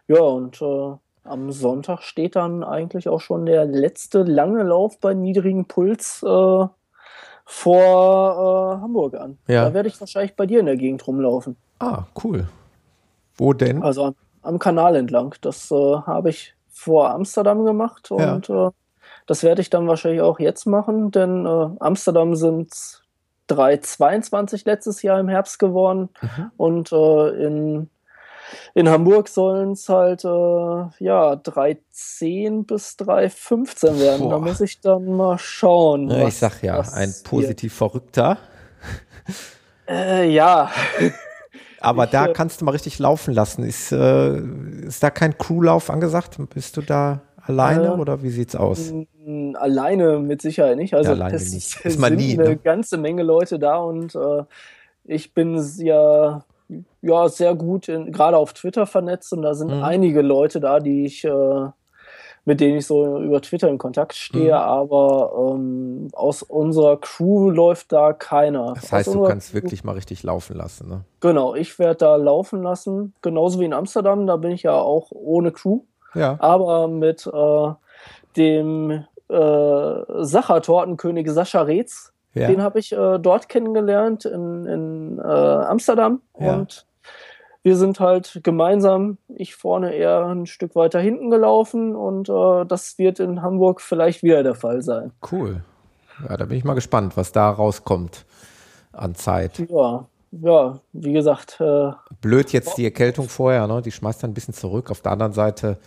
Speaker 2: Ja, und äh, am Sonntag steht dann eigentlich auch schon der letzte lange Lauf bei niedrigem Puls äh, vor äh, Hamburg an. Ja. Da werde ich wahrscheinlich bei dir in der Gegend rumlaufen.
Speaker 1: Ah, cool. Wo denn?
Speaker 2: Also am, am Kanal entlang. Das äh, habe ich vor Amsterdam gemacht und ja. Das werde ich dann wahrscheinlich auch jetzt machen, denn äh, Amsterdam sind 3,22 letztes Jahr im Herbst geworden mhm. und äh, in in Hamburg sollen es halt äh, ja 3,10 bis 3,15 werden. Boah. Da muss ich dann mal schauen.
Speaker 1: Ja, ich sag ja, ein positiv Verrückter.
Speaker 2: Äh, ja.
Speaker 1: Aber ich, da äh, kannst du mal richtig laufen lassen. Ist, äh, ist da kein Crewlauf angesagt? Bist du da alleine äh, oder wie sieht's aus?
Speaker 2: Alleine mit Sicherheit nicht. Also ja, alleine es nicht. Ist man nie, eine ne? ganze Menge Leute da und äh, ich bin ja ja sehr gut in, gerade auf Twitter vernetzt und da sind mhm. einige Leute da, die ich äh, mit denen ich so über Twitter in Kontakt stehe, mhm. aber ähm, aus unserer Crew läuft da keiner.
Speaker 1: Das heißt, du kannst Crew, wirklich mal richtig laufen lassen, ne?
Speaker 2: Genau, ich werde da laufen lassen, genauso wie in Amsterdam, da bin ich ja auch ohne Crew,
Speaker 1: ja.
Speaker 2: aber mit äh, dem äh, Sachertortenkönig Sascha Reetz, ja. Den habe ich äh, dort kennengelernt in, in äh, Amsterdam ja. und wir sind halt gemeinsam, ich vorne eher ein Stück weiter hinten gelaufen und äh, das wird in Hamburg vielleicht wieder der Fall sein.
Speaker 1: Cool. Ja, da bin ich mal gespannt, was da rauskommt an Zeit.
Speaker 2: Ja, ja, wie gesagt. Äh,
Speaker 1: Blöd jetzt die Erkältung vorher, ne? Die schmeißt dann ein bisschen zurück. Auf der anderen Seite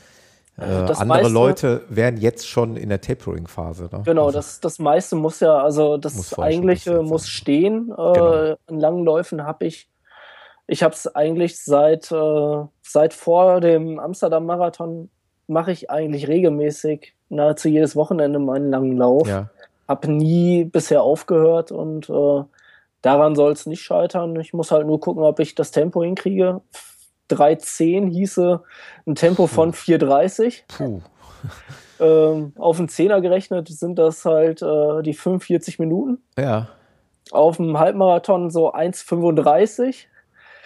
Speaker 1: äh, andere meiste, Leute wären jetzt schon in der Tapering-Phase. Ne?
Speaker 2: Genau, also, das, das meiste muss ja, also das eigentliche muss stehen. Äh, genau. In langen Läufen habe ich, ich habe es eigentlich seit, äh, seit vor dem Amsterdam-Marathon, mache ich eigentlich regelmäßig nahezu jedes Wochenende meinen langen Lauf. Ja. Habe nie bisher aufgehört und äh, daran soll es nicht scheitern. Ich muss halt nur gucken, ob ich das Tempo hinkriege 3,10 hieße ein Tempo von 4,30. Puh. Ähm, auf den Zehner gerechnet sind das halt äh, die 45 Minuten.
Speaker 1: Ja.
Speaker 2: Auf dem Halbmarathon so 1,35.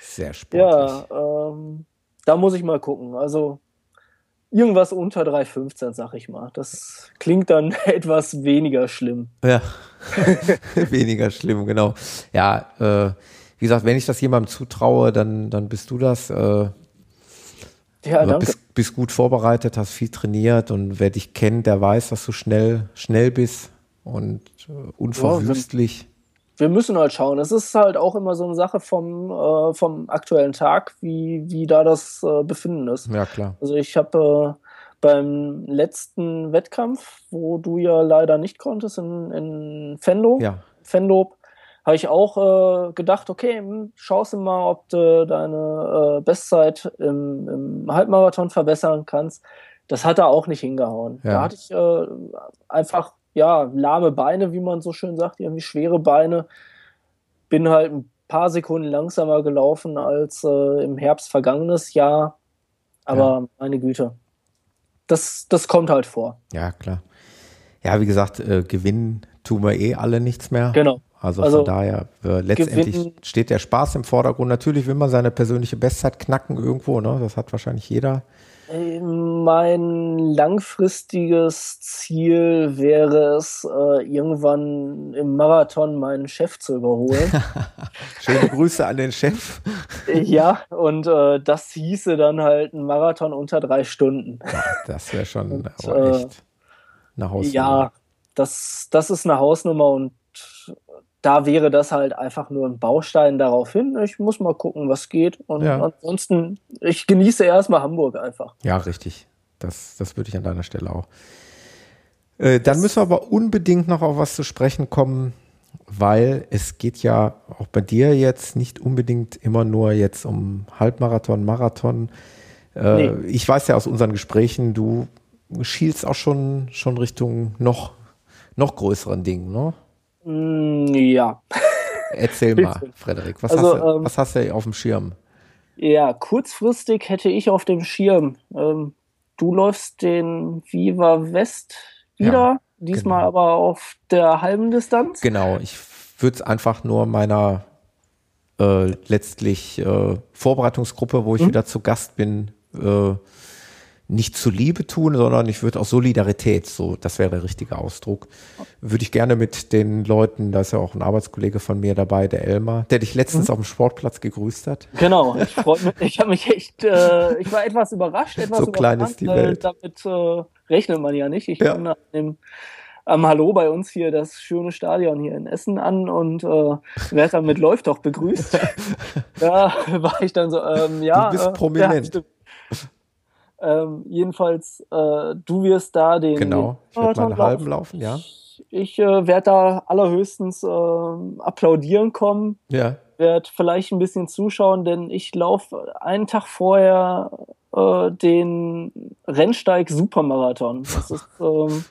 Speaker 1: Sehr sportlich.
Speaker 2: Ja, ähm, da muss ich mal gucken. Also irgendwas unter 3,15, sag ich mal. Das klingt dann etwas weniger schlimm.
Speaker 1: Ja, weniger schlimm, genau. Ja, äh, wie gesagt, wenn ich das jemandem zutraue, dann, dann bist du das. Äh, ja, danke. Bist, bist gut vorbereitet, hast viel trainiert und wer dich kennt, der weiß, dass du schnell, schnell bist und äh, unverwüstlich. Ja,
Speaker 2: wir müssen halt schauen. Es ist halt auch immer so eine Sache vom, äh, vom aktuellen Tag, wie, wie da das äh, Befinden ist.
Speaker 1: Ja, klar.
Speaker 2: Also ich habe äh, beim letzten Wettkampf, wo du ja leider nicht konntest, in, in Fendo,
Speaker 1: ja.
Speaker 2: Fenlob, habe ich auch äh, gedacht, okay, hm, schaust du mal, ob du deine äh, Bestzeit im, im, Halbmarathon verbessern kannst. Das hat er auch nicht hingehauen. Ja. Da hatte ich äh, einfach, ja, lahme Beine, wie man so schön sagt, irgendwie schwere Beine. Bin halt ein paar Sekunden langsamer gelaufen als äh, im Herbst vergangenes Jahr. Aber ja. meine Güte, das, das kommt halt vor.
Speaker 1: Ja, klar. Ja, wie gesagt, äh, gewinnen tun wir eh alle nichts mehr.
Speaker 2: Genau.
Speaker 1: Also, also von daher, äh, letztendlich gewinnen. steht der Spaß im Vordergrund. Natürlich will man seine persönliche Bestzeit knacken irgendwo, ne? Das hat wahrscheinlich jeder.
Speaker 2: Äh, mein langfristiges Ziel wäre es, äh, irgendwann im Marathon meinen Chef zu überholen.
Speaker 1: Schöne Grüße an den Chef.
Speaker 2: ja, und äh, das hieße dann halt ein Marathon unter drei Stunden.
Speaker 1: Ja, das wäre schon und, äh, echt eine Hausnummer.
Speaker 2: Ja, das, das ist eine Hausnummer und da wäre das halt einfach nur ein Baustein darauf hin. Ich muss mal gucken, was geht. Und ja. ansonsten, ich genieße erstmal Hamburg einfach.
Speaker 1: Ja, richtig. Das, das würde ich an deiner Stelle auch. Äh, dann müssen wir aber unbedingt noch auf was zu sprechen kommen, weil es geht ja auch bei dir jetzt nicht unbedingt immer nur jetzt um Halbmarathon, Marathon. Äh, nee. Ich weiß ja aus unseren Gesprächen, du schielst auch schon, schon Richtung noch, noch größeren Dingen, ne?
Speaker 2: Mm, ja.
Speaker 1: Erzähl mal, Frederik, was, also, hast du, ähm, was hast du auf dem Schirm?
Speaker 2: Ja, kurzfristig hätte ich auf dem Schirm, ähm, du läufst den Viva West wieder, ja, diesmal genau. aber auf der halben Distanz.
Speaker 1: Genau, ich würde es einfach nur meiner äh, letztlich äh, Vorbereitungsgruppe, wo ich mhm. wieder zu Gast bin, äh, nicht zu Liebe tun, sondern ich würde aus Solidarität, so, das wäre der richtige Ausdruck, würde ich gerne mit den Leuten, da ist ja auch ein Arbeitskollege von mir dabei, der Elmar, der dich letztens mhm. auf dem Sportplatz gegrüßt hat.
Speaker 2: Genau, ich freue mich, ich habe mich echt, äh, ich war etwas überrascht, etwas
Speaker 1: so klein ist die Welt.
Speaker 2: Äh, damit äh, rechnet man ja nicht. Ich ja. bin an dem am Hallo bei uns hier das schöne Stadion hier in Essen an und äh, werde damit läuft doch begrüßt. da war ich dann so, ähm, ja.
Speaker 1: Du bist äh, prominent. Ja,
Speaker 2: ähm, jedenfalls, äh, du wirst da den.
Speaker 1: Genau,
Speaker 2: ich werde
Speaker 1: mal einen halben laufen, ja.
Speaker 2: Ich, ich äh, werde da allerhöchstens äh, applaudieren kommen.
Speaker 1: Ja.
Speaker 2: Werde vielleicht ein bisschen zuschauen, denn ich laufe einen Tag vorher äh, den Rennsteig Supermarathon. Das ist. Ähm,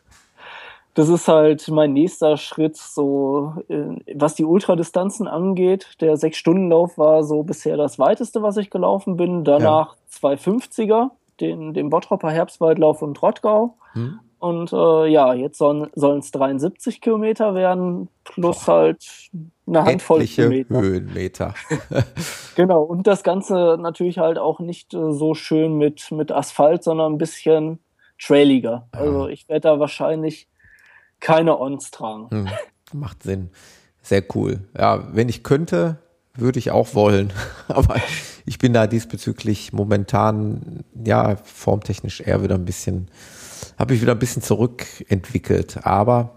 Speaker 2: das ist halt mein nächster Schritt, so äh, was die Ultradistanzen angeht. Der Sechs-Stunden-Lauf war so bisher das weiteste, was ich gelaufen bin. Danach ja. 250er den, den Bottropper Herbstwaldlauf im Trottgau. Hm. Und äh, ja, jetzt sollen es 73 Kilometer werden, plus Boah. halt eine Handvoll
Speaker 1: Kilometer. Höhenmeter.
Speaker 2: genau, und das Ganze natürlich halt auch nicht äh, so schön mit, mit Asphalt, sondern ein bisschen trailiger. Ja. Also ich werde da wahrscheinlich keine Ons tragen. Hm.
Speaker 1: Macht Sinn. Sehr cool. Ja, wenn ich könnte, würde ich auch wollen. Aber ich bin da diesbezüglich momentan, ja, formtechnisch eher wieder ein bisschen, habe ich wieder ein bisschen zurückentwickelt. Aber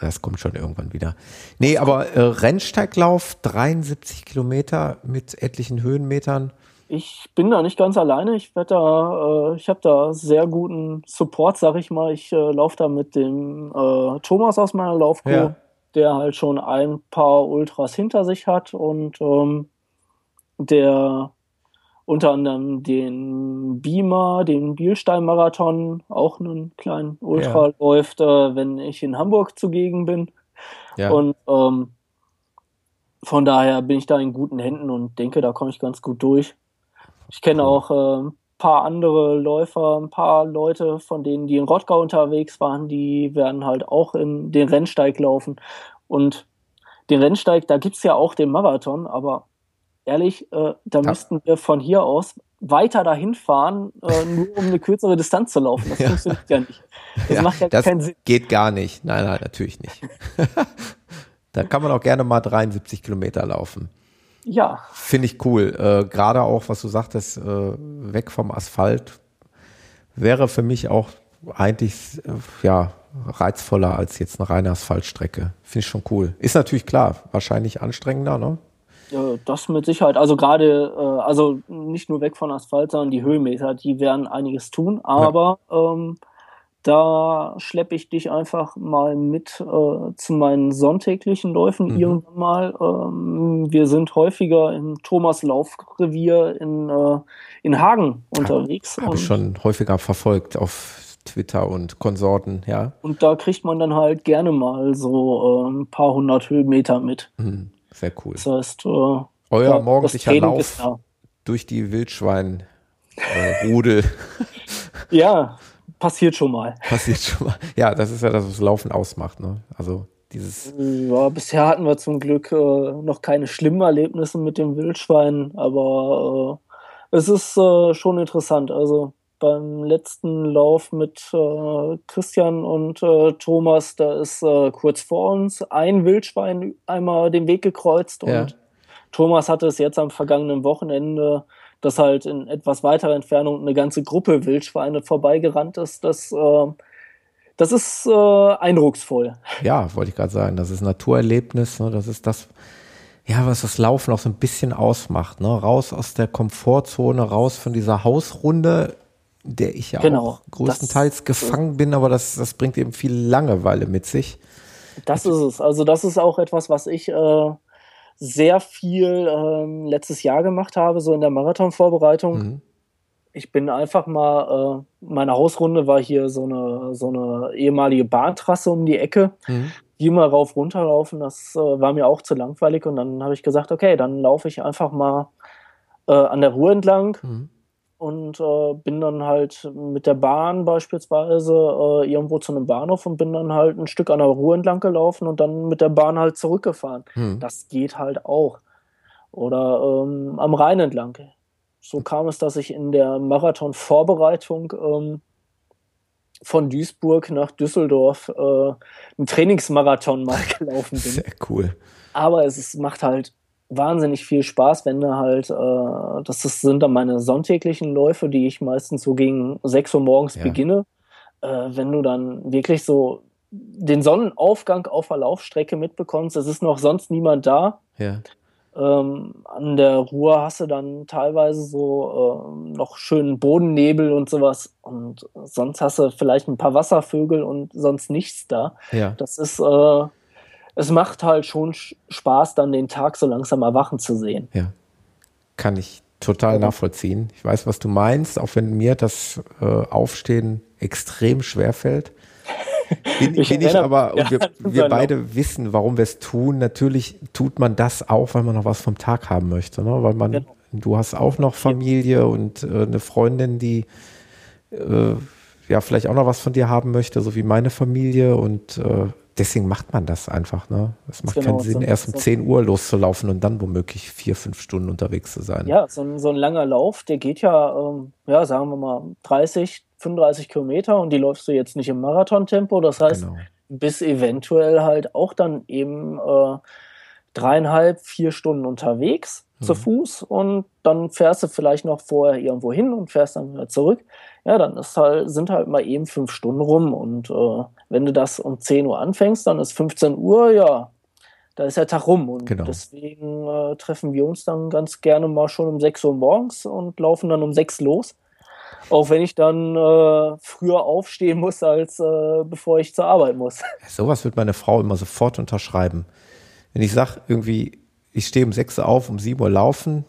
Speaker 1: das kommt schon irgendwann wieder. Nee, aber äh, Rennsteiglauf, 73 Kilometer mit etlichen Höhenmetern.
Speaker 2: Ich bin da nicht ganz alleine. Ich werde da, äh, ich habe da sehr guten Support, sag ich mal. Ich äh, laufe da mit dem äh, Thomas aus meiner Laufgruppe, ja. der halt schon ein paar Ultras hinter sich hat und ähm, der unter anderem den Beamer, den Bielstein-Marathon, auch einen kleinen Ultra ja. läuft, wenn ich in Hamburg zugegen bin. Ja. Und ähm, von daher bin ich da in guten Händen und denke, da komme ich ganz gut durch. Ich kenne auch äh, ein paar andere Läufer, ein paar Leute, von denen, die in Rottgau unterwegs waren, die werden halt auch in den Rennsteig laufen. Und den Rennsteig, da gibt es ja auch den Marathon, aber ehrlich, äh, da ja. müssten wir von hier aus weiter dahin fahren, äh, nur um eine kürzere Distanz zu laufen. Das ja. funktioniert ja nicht.
Speaker 1: Das ja, macht ja das keinen Sinn. Geht gar nicht. Nein, nein, natürlich nicht. da kann man auch gerne mal 73 Kilometer laufen.
Speaker 2: Ja.
Speaker 1: Finde ich cool. Äh, Gerade auch, was du sagtest, äh, weg vom Asphalt wäre für mich auch eigentlich äh, ja reizvoller als jetzt eine reine Asphaltstrecke. Finde ich schon cool. Ist natürlich klar, wahrscheinlich anstrengender, ne?
Speaker 2: Ja, das mit Sicherheit. Also gerade, äh, also nicht nur weg von Asphalt, sondern die Höhenmeter, die werden einiges tun. Aber ja. ähm, da schleppe ich dich einfach mal mit äh, zu meinen sonntäglichen Läufen mhm. irgendwann mal. Ähm, wir sind häufiger im Thomas Laufrevier in, äh, in Hagen unterwegs.
Speaker 1: Habe ich schon häufiger verfolgt auf Twitter und Konsorten, ja.
Speaker 2: Und da kriegt man dann halt gerne mal so äh, ein paar hundert Höhenmeter mit.
Speaker 1: Mhm. Sehr cool.
Speaker 2: Das heißt, äh,
Speaker 1: euer ja, morgendlicher Lauf durch die Wildschwein-Rudel.
Speaker 2: ja, passiert schon mal.
Speaker 1: Passiert schon mal. Ja, das ist ja das, was Laufen ausmacht. Ne? Also dieses.
Speaker 2: Ja, bisher hatten wir zum Glück äh, noch keine schlimmen Erlebnisse mit dem Wildschwein, aber äh, es ist äh, schon interessant. Also beim letzten Lauf mit äh, Christian und äh, Thomas, da ist äh, kurz vor uns ein Wildschwein einmal den Weg gekreuzt und ja. Thomas hatte es jetzt am vergangenen Wochenende, dass halt in etwas weiterer Entfernung eine ganze Gruppe Wildschweine vorbeigerannt ist. Das, äh, das ist äh, eindrucksvoll.
Speaker 1: Ja, wollte ich gerade sagen. Das ist Naturerlebnis. Ne? Das ist das, ja, was das Laufen auch so ein bisschen ausmacht. Ne? Raus aus der Komfortzone, raus von dieser Hausrunde der ich ja genau, auch größtenteils gefangen bin, aber das, das bringt eben viel Langeweile mit sich.
Speaker 2: Das ist es. Also das ist auch etwas, was ich äh, sehr viel ähm, letztes Jahr gemacht habe, so in der Marathonvorbereitung. Mhm. Ich bin einfach mal, äh, meine Hausrunde war hier so eine, so eine ehemalige Bahntrasse um die Ecke. Mhm. Die mal rauf runterlaufen, das äh, war mir auch zu langweilig und dann habe ich gesagt, okay, dann laufe ich einfach mal äh, an der Ruhr entlang. Mhm und äh, bin dann halt mit der Bahn beispielsweise äh, irgendwo zu einem Bahnhof und bin dann halt ein Stück an der Ruhr entlang gelaufen und dann mit der Bahn halt zurückgefahren. Hm. Das geht halt auch. Oder ähm, am Rhein entlang. so kam es, dass ich in der Marathon-Vorbereitung ähm, von Duisburg nach Düsseldorf äh, einen Trainingsmarathon mal gelaufen bin.
Speaker 1: Sehr cool.
Speaker 2: Aber es ist, macht halt wahnsinnig viel Spaß, wenn du halt, äh, das sind dann meine sonntäglichen Läufe, die ich meistens so gegen 6 Uhr morgens ja. beginne. Äh, wenn du dann wirklich so den Sonnenaufgang auf der Laufstrecke mitbekommst, es ist noch sonst niemand da.
Speaker 1: Ja.
Speaker 2: Ähm, an der Ruhr hast du dann teilweise so ähm, noch schönen Bodennebel und sowas. Und sonst hast du vielleicht ein paar Wasservögel und sonst nichts da.
Speaker 1: Ja.
Speaker 2: Das ist, äh, es macht halt schon Spaß, dann den Tag so langsam erwachen zu sehen.
Speaker 1: Ja. Kann ich total nachvollziehen. Ich weiß, was du meinst, auch wenn mir das äh, Aufstehen extrem schwer fällt. Bin ich, bin ich aber, und wir, wir beide wissen, warum wir es tun. Natürlich tut man das auch, weil man noch was vom Tag haben möchte. Ne? Weil man, genau. du hast auch noch Familie und äh, eine Freundin, die äh, ja vielleicht auch noch was von dir haben möchte, so wie meine Familie. Und äh, deswegen macht man das einfach. Ne? Es macht genau, keinen Sinn, so, erst um so 10 Uhr loszulaufen und dann womöglich vier, fünf Stunden unterwegs zu sein.
Speaker 2: Ja, so ein, so ein langer Lauf, der geht ja, ähm, ja, sagen wir mal, 30, 35 Kilometer und die läufst du jetzt nicht im Marathontempo. Das heißt, genau. bis eventuell halt auch dann eben äh, dreieinhalb, vier Stunden unterwegs mhm. zu Fuß und dann fährst du vielleicht noch vorher irgendwo hin und fährst dann wieder zurück. Ja, dann ist halt, sind halt mal eben fünf Stunden rum und äh, wenn du das um 10 Uhr anfängst, dann ist 15 Uhr, ja, da ist der Tag rum. Und genau. deswegen äh, treffen wir uns dann ganz gerne mal schon um 6 Uhr morgens und laufen dann um 6 los. Auch wenn ich dann äh, früher aufstehen muss, als äh, bevor ich zur Arbeit muss.
Speaker 1: Sowas wird meine Frau immer sofort unterschreiben. Wenn ich sage, irgendwie, ich stehe um 6 Uhr auf, um 7 Uhr laufen,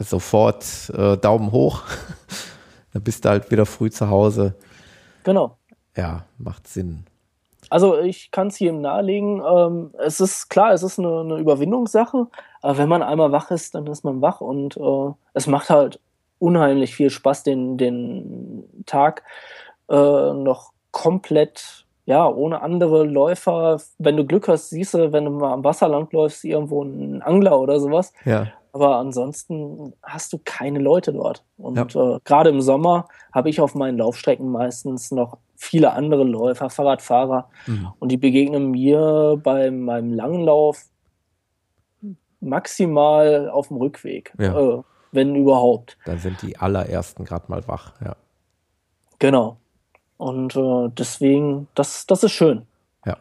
Speaker 1: sofort äh, Daumen hoch, dann bist du halt wieder früh zu Hause.
Speaker 2: Genau.
Speaker 1: Ja, macht Sinn.
Speaker 2: Also ich kann es hier nahelegen. Ähm, es ist klar, es ist eine, eine, Überwindungssache, aber wenn man einmal wach ist, dann ist man wach und äh, es macht halt unheimlich viel Spaß, den, den Tag äh, noch komplett, ja, ohne andere Läufer. Wenn du Glück hast, siehst du, wenn du mal am Wasser lang läufst, irgendwo einen Angler oder sowas.
Speaker 1: Ja.
Speaker 2: Aber ansonsten hast du keine Leute dort. Und ja. äh, gerade im Sommer habe ich auf meinen Laufstrecken meistens noch viele andere Läufer, Fahrradfahrer. Mhm. Und die begegnen mir bei meinem langen Lauf maximal auf dem Rückweg. Ja. Äh, wenn überhaupt.
Speaker 1: Dann sind die allerersten gerade mal wach, ja.
Speaker 2: Genau. Und äh, deswegen, das, das ist schön.
Speaker 1: Ja.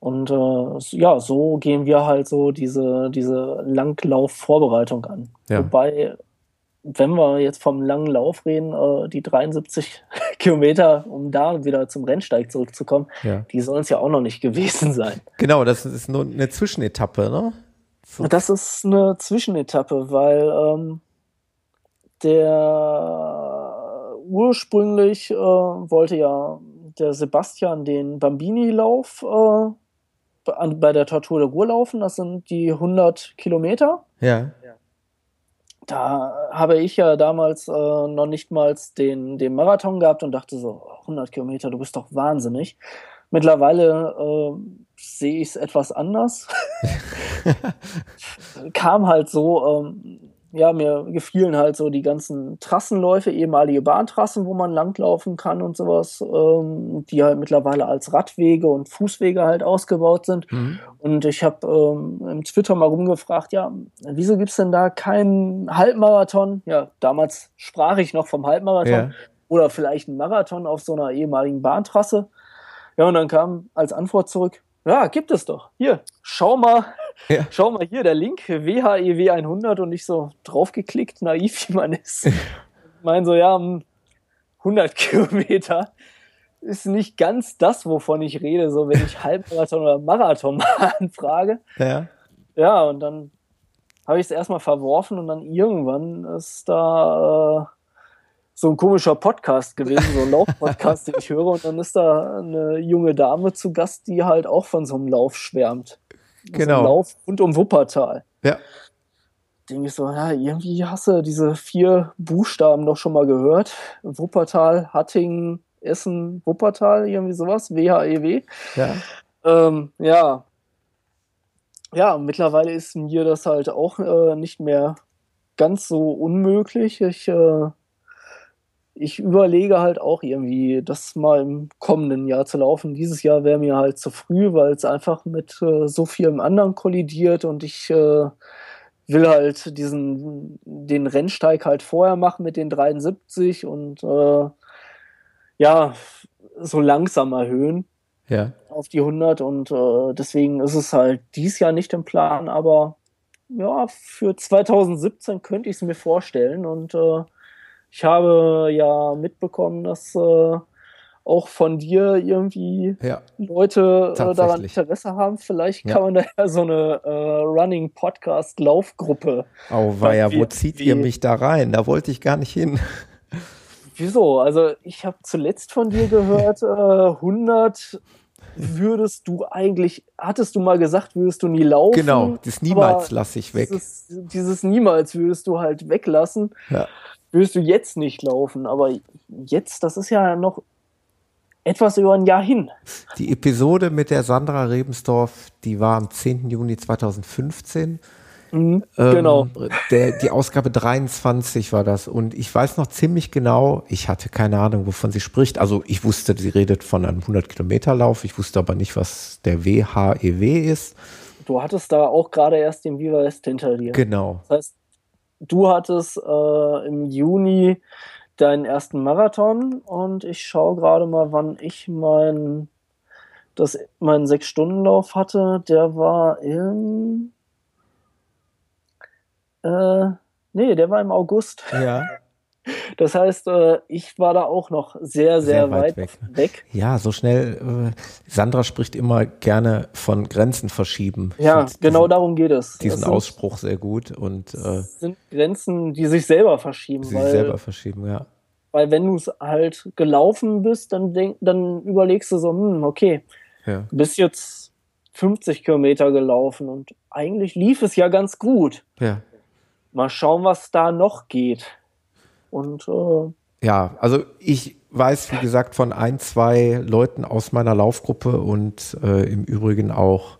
Speaker 2: Und äh, ja, so gehen wir halt so diese, diese Langlauf-Vorbereitung an. Ja. Wobei, wenn wir jetzt vom langen Lauf reden, äh, die 73 Kilometer, um da wieder zum Rennsteig zurückzukommen, ja. die sollen es ja auch noch nicht gewesen sein.
Speaker 1: Genau, das ist nur eine Zwischenetappe, ne?
Speaker 2: So. Das ist eine Zwischenetappe, weil ähm, der ursprünglich äh, wollte ja der Sebastian den Bambini-Lauf äh, bei der Tortur der Ruhr laufen. Das sind die 100 Kilometer.
Speaker 1: Ja.
Speaker 2: Da habe ich ja damals äh, noch nicht mal den, den Marathon gehabt und dachte so, 100 Kilometer, du bist doch wahnsinnig. Mittlerweile äh, sehe ich es etwas anders. Kam halt so, ähm, ja, mir gefielen halt so die ganzen Trassenläufe, ehemalige Bahntrassen, wo man langlaufen kann und sowas, ähm, die halt mittlerweile als Radwege und Fußwege halt ausgebaut sind. Mhm. Und ich habe ähm, im Twitter mal rumgefragt, ja, wieso gibt es denn da keinen Halbmarathon? Ja, damals sprach ich noch vom Halbmarathon ja. oder vielleicht einen Marathon auf so einer ehemaligen Bahntrasse. Ja, und dann kam als Antwort zurück, ja, gibt es doch. Hier, schau mal, ja. schau mal hier, der Link, WHEW 100 und nicht so draufgeklickt, naiv wie man ist. ich meine so, ja, 100 hm, Kilometer ist nicht ganz das, wovon ich rede, so wenn ich Halbmarathon oder Marathon anfrage.
Speaker 1: Ja.
Speaker 2: Ja, und dann habe ich es erstmal verworfen und dann irgendwann ist da äh, so ein komischer Podcast gewesen, so ein Laufpodcast, den ich höre. Und dann ist da eine junge Dame zu Gast, die halt auch von so einem Lauf schwärmt.
Speaker 1: Genau. So einem
Speaker 2: Lauf rund um Wuppertal.
Speaker 1: Ja.
Speaker 2: Denke ich so, ja, irgendwie hast du diese vier Buchstaben doch schon mal gehört. Wuppertal, Hattingen, Essen, Wuppertal, irgendwie sowas, WHEW.
Speaker 1: Ja.
Speaker 2: Ähm, ja. Ja, mittlerweile ist mir das halt auch äh, nicht mehr ganz so unmöglich. Ich, äh, ich überlege halt auch irgendwie, das mal im kommenden Jahr zu laufen. Dieses Jahr wäre mir halt zu früh, weil es einfach mit äh, so vielem anderen kollidiert und ich äh, will halt diesen, den Rennsteig halt vorher machen mit den 73 und äh, ja, so langsam erhöhen
Speaker 1: ja.
Speaker 2: auf die 100 und äh, deswegen ist es halt dies Jahr nicht im Plan, aber ja, für 2017 könnte ich es mir vorstellen und äh, ich habe ja mitbekommen, dass äh, auch von dir irgendwie
Speaker 1: ja,
Speaker 2: Leute äh, daran Interesse haben. Vielleicht kann ja. man da ja so eine äh, Running Podcast Laufgruppe.
Speaker 1: Oh, ja, wo zieht ihr mich da rein? Da wollte ich gar nicht hin.
Speaker 2: Wieso? Also ich habe zuletzt von dir gehört, äh, 100 würdest du eigentlich, hattest du mal gesagt, würdest du nie laufen?
Speaker 1: Genau, das niemals lasse ich weg.
Speaker 2: Dieses, dieses, niemals würdest du halt weglassen.
Speaker 1: Ja.
Speaker 2: Würdest du jetzt nicht laufen, aber jetzt, das ist ja noch etwas über ein Jahr hin.
Speaker 1: Die Episode mit der Sandra Rebensdorf, die war am 10. Juni 2015.
Speaker 2: Mhm, ähm, genau.
Speaker 1: Der, die Ausgabe 23 war das. Und ich weiß noch ziemlich genau, ich hatte keine Ahnung, wovon sie spricht. Also ich wusste, sie redet von einem 100-Kilometer-Lauf. Ich wusste aber nicht, was der WHEW e ist.
Speaker 2: Du hattest da auch gerade erst den Viva West hinter dir.
Speaker 1: Genau.
Speaker 2: Das heißt, du hattest äh, im Juni deinen ersten Marathon und ich schaue gerade mal, wann ich mein, das, meinen Sechs-Stunden-Lauf hatte. Der war im. Äh, nee, der war im August.
Speaker 1: Ja.
Speaker 2: Das heißt, äh, ich war da auch noch sehr, sehr, sehr weit, weit weg. weg.
Speaker 1: Ja, so schnell. Äh, Sandra spricht immer gerne von Grenzen verschieben.
Speaker 2: Ja, genau diesen, darum geht es.
Speaker 1: Diesen sind, Ausspruch sehr gut und äh,
Speaker 2: sind Grenzen, die sich selber verschieben. Die
Speaker 1: sich selber verschieben, ja.
Speaker 2: Weil wenn du es halt gelaufen bist, dann, denk, dann überlegst du so, hm, okay,
Speaker 1: ja.
Speaker 2: du bist jetzt 50 Kilometer gelaufen und eigentlich lief es ja ganz gut.
Speaker 1: Ja.
Speaker 2: Mal schauen, was da noch geht. Und äh,
Speaker 1: ja, also ich weiß, wie gesagt, von ein, zwei Leuten aus meiner Laufgruppe und äh, im Übrigen auch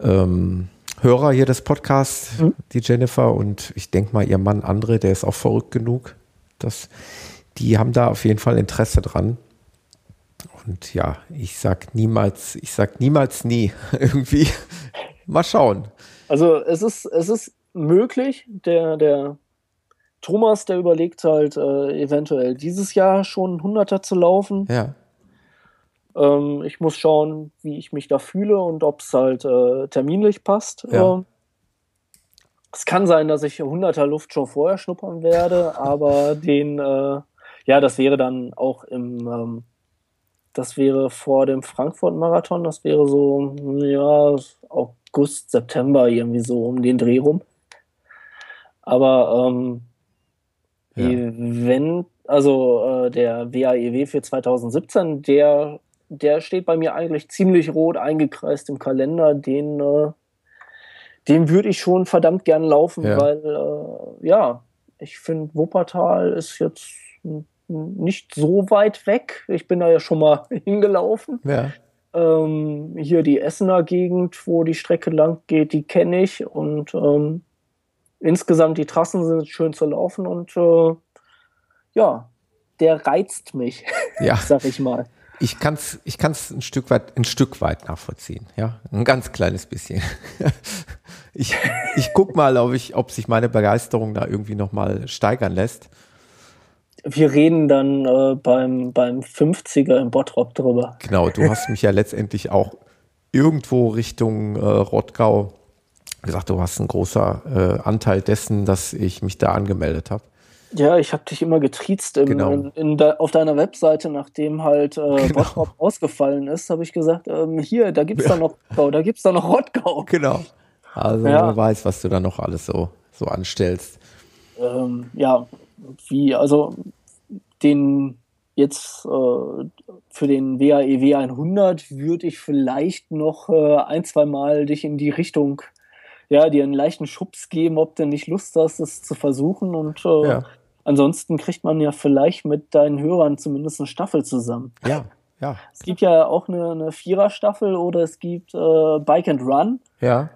Speaker 1: ähm, Hörer hier des Podcasts, mhm. die Jennifer und ich denke mal ihr Mann André, der ist auch verrückt genug, das, die haben da auf jeden Fall Interesse dran. Und ja, ich sag niemals, ich sag niemals nie irgendwie. Mal schauen.
Speaker 2: Also es ist, es ist möglich, der, der Thomas, der überlegt halt äh, eventuell dieses Jahr schon 100er zu laufen.
Speaker 1: Ja.
Speaker 2: Ähm, ich muss schauen, wie ich mich da fühle und ob es halt äh, terminlich passt.
Speaker 1: Ja. Ähm,
Speaker 2: es kann sein, dass ich 100er Luft schon vorher schnuppern werde, aber den, äh, ja, das wäre dann auch im, ähm, das wäre vor dem Frankfurt-Marathon, das wäre so, ja, August, September, irgendwie so um den Dreh rum. Aber ähm, ja. wenn, also äh, der WAEW e für 2017, der, der steht bei mir eigentlich ziemlich rot eingekreist im Kalender, den äh, den würde ich schon verdammt gern laufen, ja. weil äh, ja, ich finde Wuppertal ist jetzt nicht so weit weg. Ich bin da ja schon mal hingelaufen.
Speaker 1: Ja.
Speaker 2: Ähm, hier die Essener Gegend, wo die Strecke lang geht, die kenne ich und ähm, insgesamt die Trassen sind schön zu laufen und äh, ja, der reizt mich,
Speaker 1: ja.
Speaker 2: sag ich mal.
Speaker 1: Ich kann es ich kann's ein, Stück weit, ein Stück weit nachvollziehen, ja. Ein ganz kleines bisschen. ich ich guck mal, ob, ich, ob sich meine Begeisterung da irgendwie nochmal steigern lässt.
Speaker 2: Wir reden dann äh, beim, beim 50er im Bottrop drüber.
Speaker 1: Genau, du hast mich ja letztendlich auch irgendwo Richtung äh, Rottgau gesagt, du hast einen großen äh, Anteil dessen, dass ich mich da angemeldet habe.
Speaker 2: Ja, ich habe dich immer getriezt im,
Speaker 1: genau.
Speaker 2: in, in de, auf deiner Webseite, nachdem halt äh, genau. Bottrop ausgefallen ist, habe ich gesagt, ähm, hier, da gibt's ja. da noch Rottgau, da gibt's da noch Rottgau.
Speaker 1: Genau. Also ja. man weiß, was du da noch alles so, so anstellst.
Speaker 2: Ähm, ja, wie, also den jetzt äh, für den WAEW 100 e würde ich vielleicht noch äh, ein, zwei Mal dich in die Richtung, ja, dir einen leichten Schubs geben, ob du nicht Lust hast, es zu versuchen und äh,
Speaker 1: ja.
Speaker 2: Ansonsten kriegt man ja vielleicht mit deinen Hörern zumindest eine Staffel zusammen.
Speaker 1: Ja, ja.
Speaker 2: Es gibt ja auch eine, eine Vierer-Staffel oder es gibt äh, Bike and Run.
Speaker 1: Ja.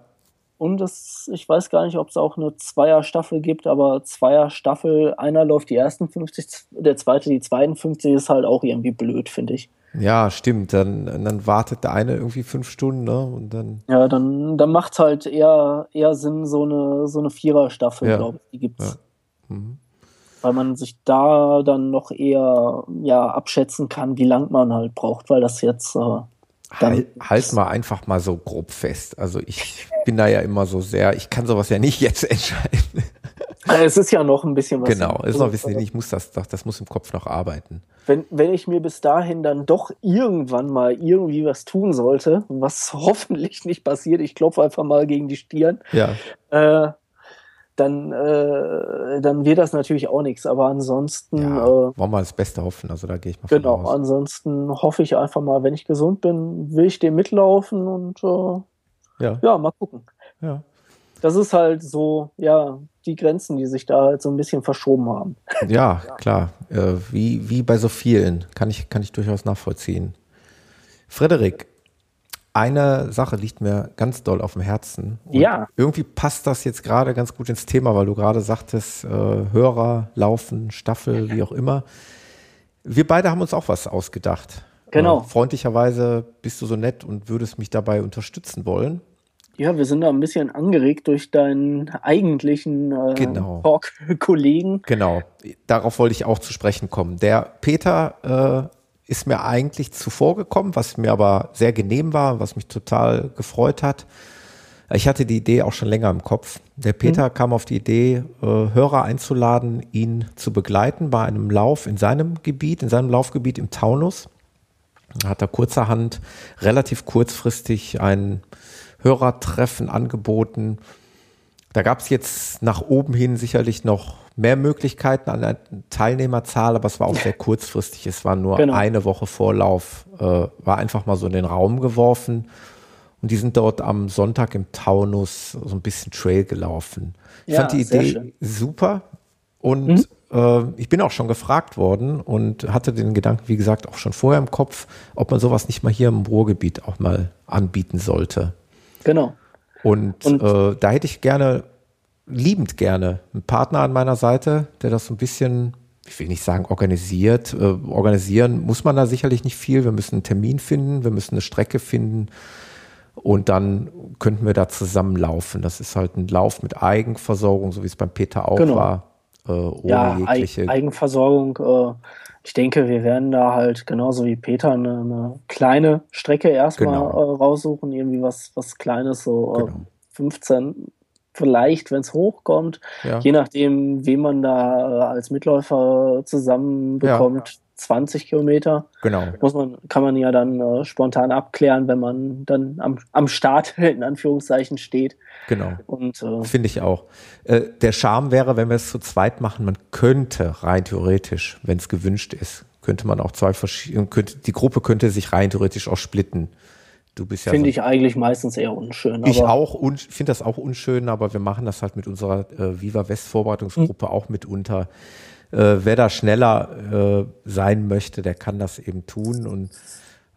Speaker 2: Und es, ich weiß gar nicht, ob es auch eine Zweier-Staffel gibt, aber Zweier-Staffel, einer läuft die ersten 50, der zweite die zweiten 50, ist halt auch irgendwie blöd, finde ich.
Speaker 1: Ja, stimmt. Dann, dann wartet der eine irgendwie fünf Stunden, ne? Und dann.
Speaker 2: Ja, dann, dann macht es halt eher, eher Sinn, so eine, so eine Vierer-Staffel, ja. glaube ich. Die gibt's. Ja. Mhm. Weil man sich da dann noch eher ja, abschätzen kann, wie lang man halt braucht, weil das jetzt. Äh,
Speaker 1: Halt, halt mal einfach mal so grob fest. Also ich bin da ja immer so sehr, ich kann sowas ja nicht jetzt entscheiden.
Speaker 2: Es ist ja noch ein bisschen
Speaker 1: was. Genau, ist noch ein bisschen, ich muss das, das muss im Kopf noch arbeiten.
Speaker 2: Wenn, wenn ich mir bis dahin dann doch irgendwann mal irgendwie was tun sollte, was hoffentlich nicht passiert, ich klopfe einfach mal gegen die Stirn,
Speaker 1: ja.
Speaker 2: äh, dann, äh, dann wird das natürlich auch nichts. Aber ansonsten. Ja,
Speaker 1: äh, wollen wir das Beste hoffen. Also da gehe ich mal
Speaker 2: von Genau, aus. ansonsten hoffe ich einfach mal, wenn ich gesund bin, will ich dem mitlaufen und äh, ja. ja, mal gucken.
Speaker 1: Ja.
Speaker 2: Das ist halt so, ja, die Grenzen, die sich da halt so ein bisschen verschoben haben.
Speaker 1: Ja, klar. Äh, wie, wie bei so vielen. Kann ich, kann ich durchaus nachvollziehen. Frederik, eine Sache liegt mir ganz doll auf dem Herzen.
Speaker 2: Und ja.
Speaker 1: Irgendwie passt das jetzt gerade ganz gut ins Thema, weil du gerade sagtest, äh, Hörer, Laufen, Staffel, wie auch immer. Wir beide haben uns auch was ausgedacht.
Speaker 2: Genau.
Speaker 1: Äh, freundlicherweise bist du so nett und würdest mich dabei unterstützen wollen.
Speaker 2: Ja, wir sind da ein bisschen angeregt durch deinen eigentlichen äh,
Speaker 1: genau.
Speaker 2: Talk-Kollegen.
Speaker 1: Genau, darauf wollte ich auch zu sprechen kommen. Der Peter äh, ist mir eigentlich zuvor gekommen, was mir aber sehr genehm war, was mich total gefreut hat. Ich hatte die Idee auch schon länger im Kopf. Der Peter mhm. kam auf die Idee, äh, Hörer einzuladen, ihn zu begleiten bei einem Lauf in seinem Gebiet, in seinem Laufgebiet im Taunus. Da hat er kurzerhand relativ kurzfristig ein Hörertreffen angeboten. Da gab es jetzt nach oben hin sicherlich noch mehr Möglichkeiten an der Teilnehmerzahl, aber es war auch sehr kurzfristig. Es war nur genau. eine Woche Vorlauf, äh, war einfach mal so in den Raum geworfen. Und die sind dort am Sonntag im Taunus so ein bisschen Trail gelaufen. Ich ja, fand die Idee super und mhm. äh, ich bin auch schon gefragt worden und hatte den Gedanken, wie gesagt, auch schon vorher im Kopf, ob man sowas nicht mal hier im Ruhrgebiet auch mal anbieten sollte.
Speaker 2: Genau.
Speaker 1: Und, und äh, da hätte ich gerne liebend gerne einen Partner an meiner Seite, der das so ein bisschen, ich will nicht sagen organisiert. Äh, organisieren muss man da sicherlich nicht viel. Wir müssen einen Termin finden, wir müssen eine Strecke finden und dann könnten wir da zusammenlaufen. Das ist halt ein Lauf mit Eigenversorgung, so wie es beim Peter auch genau. war.
Speaker 2: Äh, ohne ja, jegliche Eigenversorgung. Äh, ich denke, wir werden da halt genauso wie Peter eine, eine kleine Strecke erstmal genau. äh, raussuchen, irgendwie was, was Kleines, so äh, genau. 15, vielleicht, wenn es hochkommt, ja. je nachdem, wen man da äh, als Mitläufer zusammenbekommt, ja. 20 Kilometer.
Speaker 1: Genau.
Speaker 2: Muss man, kann man ja dann äh, spontan abklären, wenn man dann am, am Start in Anführungszeichen steht.
Speaker 1: Genau. äh, Finde ich auch. Äh, der Charme wäre, wenn wir es zu zweit machen, man könnte rein theoretisch, wenn es gewünscht ist, könnte man auch zwei verschiedene, könnte, die Gruppe könnte sich rein theoretisch auch splitten.
Speaker 2: Du bist ja. Finde so ich eigentlich meistens eher unschön.
Speaker 1: ich auch, und finde das auch unschön, aber wir machen das halt mit unserer äh, Viva West Vorbereitungsgruppe mhm. auch mitunter. Äh, wer da schneller äh, sein möchte, der kann das eben tun. Und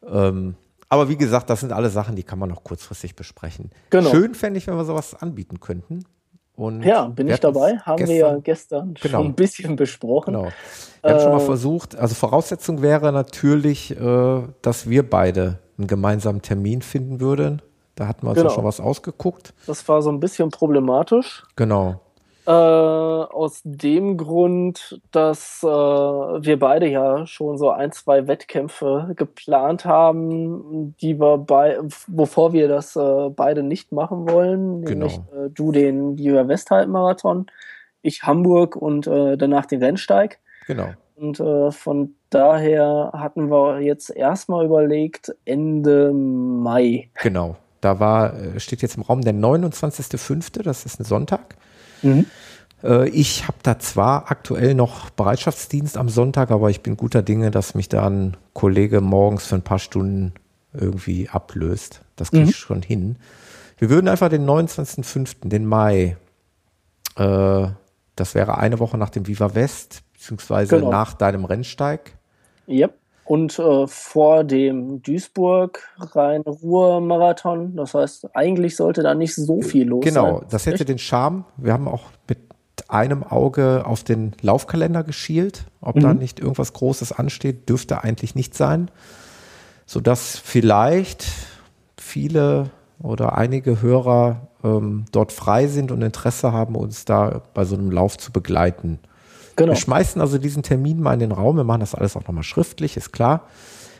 Speaker 1: ähm, aber wie gesagt, das sind alle Sachen, die kann man noch kurzfristig besprechen. Genau. Schön fände ich, wenn wir sowas anbieten könnten. Und
Speaker 2: ja, bin ich dabei. Haben gestern, wir ja gestern genau. schon ein bisschen besprochen. Genau.
Speaker 1: Wir haben schon mal äh, versucht, also Voraussetzung wäre natürlich, äh, dass wir beide einen gemeinsamen Termin finden würden. Da hatten wir uns genau. schon was ausgeguckt.
Speaker 2: Das war so ein bisschen problematisch.
Speaker 1: Genau.
Speaker 2: Äh, aus dem Grund, dass äh, wir beide ja schon so ein, zwei Wettkämpfe geplant haben, die wir bei, wovor wir das äh, beide nicht machen wollen.
Speaker 1: Genau. Nämlich
Speaker 2: äh, du den Jura Westhalb-Marathon, ich Hamburg und äh, danach den Rennsteig.
Speaker 1: Genau.
Speaker 2: Und äh, von daher hatten wir jetzt erstmal überlegt, Ende Mai.
Speaker 1: Genau. Da war, äh, steht jetzt im Raum der 29.05., das ist ein Sonntag. Mhm. Äh, ich habe da zwar aktuell noch Bereitschaftsdienst am Sonntag, aber ich bin guter Dinge, dass mich da ein Kollege morgens für ein paar Stunden irgendwie ablöst. Das kriege ich mhm. schon hin. Wir würden einfach den 29.05., den Mai, äh, das wäre eine Woche nach dem Viva West, beziehungsweise genau. nach deinem Rennsteig.
Speaker 2: Yep. Und äh, vor dem Duisburg-Rhein-Ruhr-Marathon. Das heißt, eigentlich sollte da nicht so viel los
Speaker 1: genau,
Speaker 2: sein.
Speaker 1: Genau, das hätte Echt? den Charme. Wir haben auch mit einem Auge auf den Laufkalender geschielt. Ob mhm. da nicht irgendwas Großes ansteht, dürfte eigentlich nicht sein. Sodass vielleicht viele oder einige Hörer ähm, dort frei sind und Interesse haben, uns da bei so einem Lauf zu begleiten. Genau. Wir schmeißen also diesen Termin mal in den Raum. Wir machen das alles auch nochmal schriftlich, ist klar.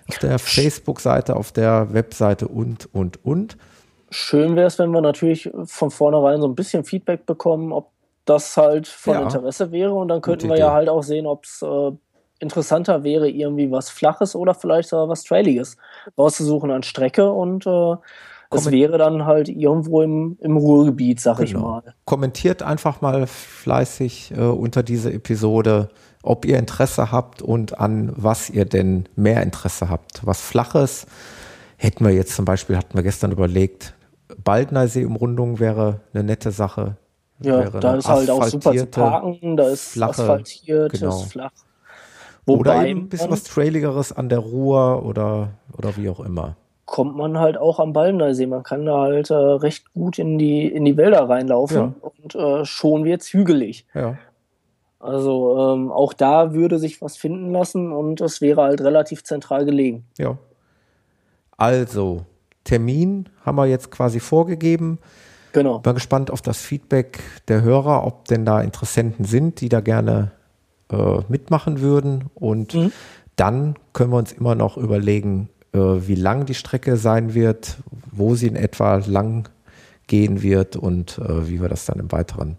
Speaker 1: Auf der Facebook-Seite, auf der Webseite und, und, und.
Speaker 2: Schön wäre es, wenn wir natürlich von vornherein so ein bisschen Feedback bekommen, ob das halt von ja. Interesse wäre. Und dann könnten wir ja halt auch sehen, ob es äh, interessanter wäre, irgendwie was Flaches oder vielleicht sogar was Trailiges rauszusuchen an Strecke. Und äh, das wäre dann halt irgendwo im, im Ruhrgebiet, sag genau. ich mal.
Speaker 1: Kommentiert einfach mal fleißig äh, unter diese Episode, ob ihr Interesse habt und an was ihr denn mehr Interesse habt. Was Flaches hätten wir jetzt zum Beispiel, hatten wir gestern überlegt, Baldnersee-Umrundung wäre eine nette Sache.
Speaker 2: Ja, da ist halt auch super zu parken, da ist flache, asphaltiert,
Speaker 1: genau.
Speaker 2: ist flach.
Speaker 1: Wobei oder eben ein bisschen was Trailigeres an der Ruhr oder, oder wie auch immer
Speaker 2: kommt man halt auch am Ballnersee. Man kann da halt äh, recht gut in die, in die Wälder reinlaufen ja. und äh, schon wird es hügelig.
Speaker 1: Ja.
Speaker 2: Also ähm, auch da würde sich was finden lassen und es wäre halt relativ zentral gelegen.
Speaker 1: Ja. Also, Termin haben wir jetzt quasi vorgegeben.
Speaker 2: Genau.
Speaker 1: Bin gespannt auf das Feedback der Hörer, ob denn da Interessenten sind, die da gerne äh, mitmachen würden. Und mhm. dann können wir uns immer noch überlegen, wie lang die Strecke sein wird, wo sie in etwa lang gehen wird und äh, wie wir das dann im Weiteren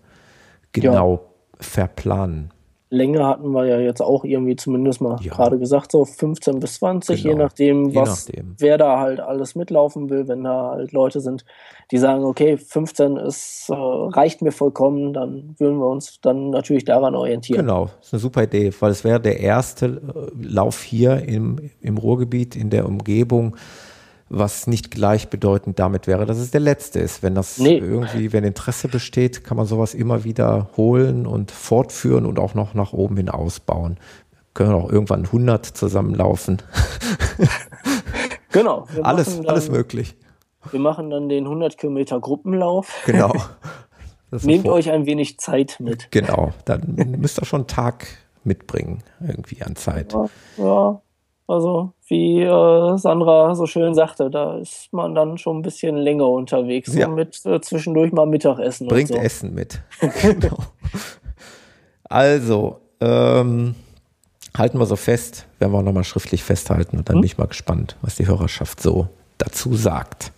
Speaker 1: genau ja. verplanen.
Speaker 2: Länge hatten wir ja jetzt auch irgendwie zumindest mal ja. gerade gesagt, so 15 bis 20, genau. je nachdem, je was, nachdem. wer da halt alles mitlaufen will, wenn da halt Leute sind, die sagen, okay, 15 ist, äh, reicht mir vollkommen, dann würden wir uns dann natürlich daran orientieren.
Speaker 1: Genau, das ist eine super Idee, weil es wäre der erste äh, Lauf hier im, im Ruhrgebiet, in der Umgebung, was nicht gleichbedeutend damit wäre, dass es der letzte ist. Wenn das nee. irgendwie, wenn Interesse besteht, kann man sowas immer wieder holen und fortführen und auch noch nach oben hin ausbauen. Können auch irgendwann 100 zusammenlaufen.
Speaker 2: Genau.
Speaker 1: Alles, dann, alles möglich.
Speaker 2: Wir machen dann den 100 Kilometer Gruppenlauf.
Speaker 1: Genau.
Speaker 2: Nehmt euch ein wenig Zeit mit.
Speaker 1: Genau. Dann müsst ihr schon einen Tag mitbringen, irgendwie an Zeit.
Speaker 2: Ja, ja. Also, wie äh, Sandra so schön sagte, da ist man dann schon ein bisschen länger unterwegs. Ja. mit äh, zwischendurch mal Mittagessen.
Speaker 1: Bringt so. Essen mit. genau. Also, ähm, halten wir so fest, werden wir auch nochmal schriftlich festhalten und dann hm? bin ich mal gespannt, was die Hörerschaft so dazu sagt.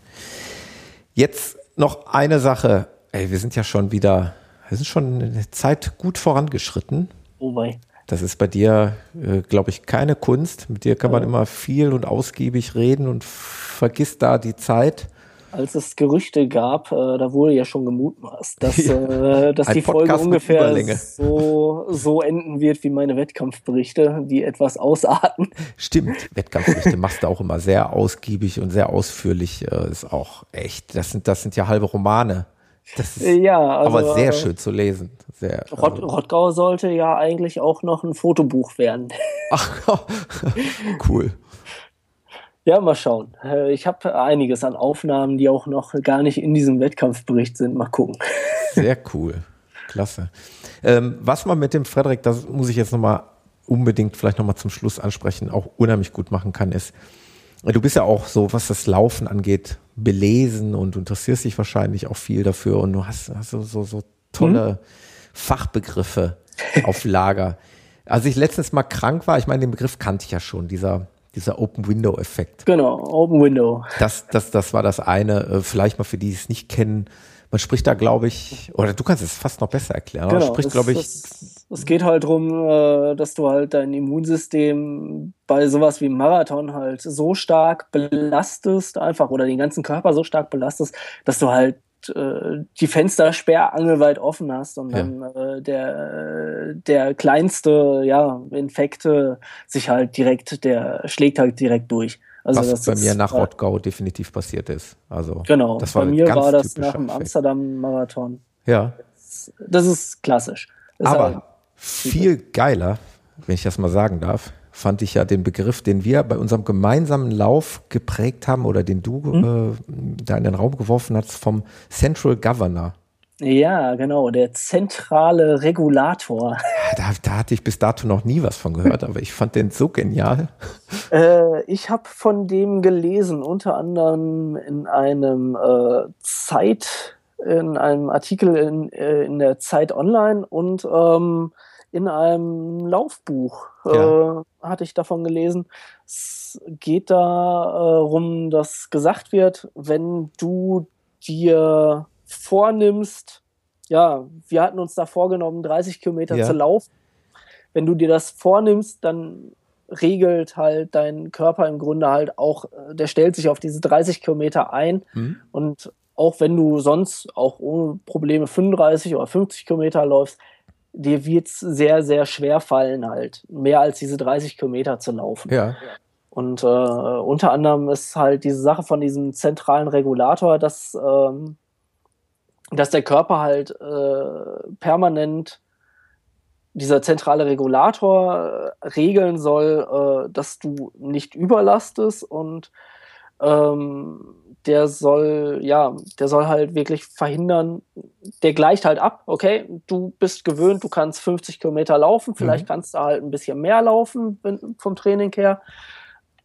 Speaker 1: Jetzt noch eine Sache. Ey, wir sind ja schon wieder, wir sind schon eine Zeit gut vorangeschritten.
Speaker 2: Oh wei.
Speaker 1: Das ist bei dir, äh, glaube ich, keine Kunst. Mit dir kann man immer viel und ausgiebig reden und vergisst da die Zeit.
Speaker 2: Als es Gerüchte gab, äh, da wurde ja schon gemutmaßt, dass, ja. äh, dass die Folge ungefähr so, so enden wird wie meine Wettkampfberichte, die etwas ausarten.
Speaker 1: Stimmt, Wettkampfberichte machst du auch immer sehr ausgiebig und sehr ausführlich. Äh, ist auch echt, das sind, das sind ja halbe Romane. Das ist
Speaker 2: ja,
Speaker 1: also, aber sehr schön zu lesen. Sehr,
Speaker 2: Rott, also. Rottgau sollte ja eigentlich auch noch ein Fotobuch werden.
Speaker 1: Ach, cool.
Speaker 2: Ja, mal schauen. Äh, ich habe einiges an Aufnahmen, die auch noch gar nicht in diesem Wettkampfbericht sind. Mal gucken.
Speaker 1: Sehr cool. Klasse. Ähm, was man mit dem Frederik, das muss ich jetzt nochmal unbedingt vielleicht nochmal zum Schluss ansprechen, auch unheimlich gut machen kann, ist, du bist ja auch so, was das Laufen angeht, belesen und du interessierst dich wahrscheinlich auch viel dafür und du hast, hast so, so, so tolle mhm. Fachbegriffe auf Lager. Als ich letztens mal krank war, ich meine, den Begriff kannte ich ja schon, dieser, dieser Open Window Effekt.
Speaker 2: Genau, Open Window.
Speaker 1: Das, das, das war das eine. Äh, vielleicht mal für die, die es nicht kennen. Man spricht da, glaube ich, oder du kannst es fast noch besser erklären. Genau, spricht, glaube ich.
Speaker 2: Es, es, geht halt darum, äh, dass du halt dein Immunsystem bei sowas wie Marathon halt so stark belastest, einfach oder den ganzen Körper so stark belastest, dass du halt äh, die Fenster sperrangelweit offen hast und dann ja. äh, der, der kleinste ja, Infekte sich halt direkt, der schlägt halt direkt durch.
Speaker 1: Also Was bei mir nach Rottgau definitiv passiert ist. Also
Speaker 2: genau, das war bei mir war das nach dem Amsterdam-Marathon.
Speaker 1: Ja.
Speaker 2: Das, das ist klassisch. Das
Speaker 1: Aber halt viel geiler, wenn ich das mal sagen darf, fand ich ja den Begriff, den wir bei unserem gemeinsamen Lauf geprägt haben oder den du mhm. äh, da in den Raum geworfen hast, vom Central Governor.
Speaker 2: Ja, genau, der zentrale Regulator.
Speaker 1: Da, da, hatte ich bis dato noch nie was von gehört, aber ich fand den so genial.
Speaker 2: Äh, ich habe von dem gelesen, unter anderem in einem äh, Zeit, in einem Artikel in, äh, in der Zeit Online und ähm, in einem Laufbuch ja. äh, hatte ich davon gelesen. Es geht darum, äh, dass gesagt wird, wenn du dir vornimmst, ja, wir hatten uns da vorgenommen, 30 Kilometer ja. zu laufen. Wenn du dir das vornimmst, dann regelt halt dein Körper im Grunde halt auch, äh, der stellt sich auf diese 30 Kilometer ein. Mhm. Und auch wenn du sonst auch ohne Probleme 35 oder 50 Kilometer läufst, dir wird es sehr, sehr schwer fallen, halt mehr als diese 30 Kilometer zu laufen.
Speaker 1: Ja.
Speaker 2: Und äh, unter anderem ist halt diese Sache von diesem zentralen Regulator, dass ähm, dass der Körper halt äh, permanent dieser zentrale Regulator äh, regeln soll, äh, dass du nicht überlastest und ähm, der soll, ja, der soll halt wirklich verhindern, der gleicht halt ab, okay, du bist gewöhnt, du kannst 50 Kilometer laufen, vielleicht mhm. kannst du halt ein bisschen mehr laufen vom Training her,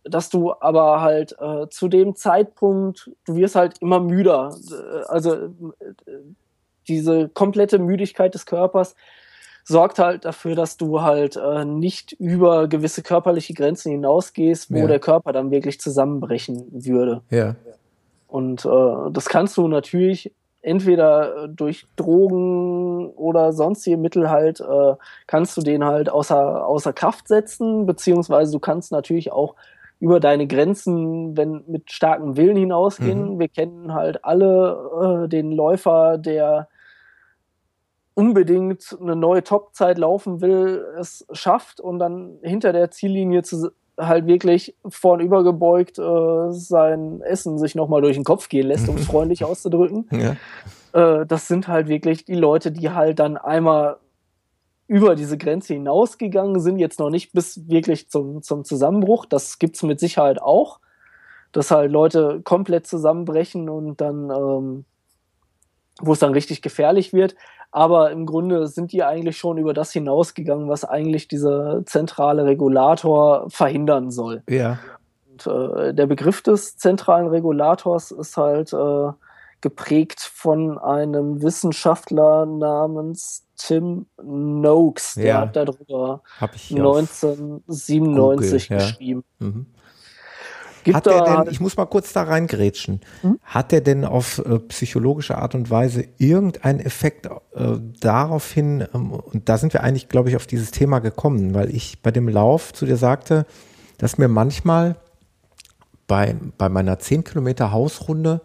Speaker 2: dass du aber halt äh, zu dem Zeitpunkt, du wirst halt immer müder. Äh, also äh, diese komplette Müdigkeit des Körpers sorgt halt dafür, dass du halt äh, nicht über gewisse körperliche Grenzen hinausgehst, wo ja. der Körper dann wirklich zusammenbrechen würde.
Speaker 1: Ja.
Speaker 2: Und äh, das kannst du natürlich entweder durch Drogen oder sonstige Mittel halt, äh, kannst du den halt außer, außer Kraft setzen, beziehungsweise du kannst natürlich auch über deine Grenzen, wenn mit starkem Willen hinausgehen. Mhm. Wir kennen halt alle äh, den Läufer, der unbedingt eine neue Topzeit laufen will, es schafft und dann hinter der Ziellinie zu, halt wirklich vornübergebeugt äh, sein Essen sich nochmal durch den Kopf gehen lässt, um es freundlich auszudrücken. Ja. Äh, das sind halt wirklich die Leute, die halt dann einmal über diese Grenze hinausgegangen sind, jetzt noch nicht bis wirklich zum, zum Zusammenbruch. Das gibt es mit Sicherheit auch, dass halt Leute komplett zusammenbrechen und dann, ähm, wo es dann richtig gefährlich wird. Aber im Grunde sind die eigentlich schon über das hinausgegangen, was eigentlich dieser zentrale Regulator verhindern soll.
Speaker 1: Ja.
Speaker 2: Und, äh, der Begriff des zentralen Regulators ist halt äh, geprägt von einem Wissenschaftler namens Tim Noakes, der ja, hat darüber
Speaker 1: hab ich
Speaker 2: 1997 Google, geschrieben. Ja. Mhm.
Speaker 1: hat er denn, ich muss mal kurz da reingrätschen, hm? hat er denn auf äh, psychologische Art und Weise irgendeinen Effekt äh, darauf hin, ähm, und da sind wir eigentlich, glaube ich, auf dieses Thema gekommen, weil ich bei dem Lauf zu dir sagte, dass mir manchmal bei, bei meiner 10 Kilometer Hausrunde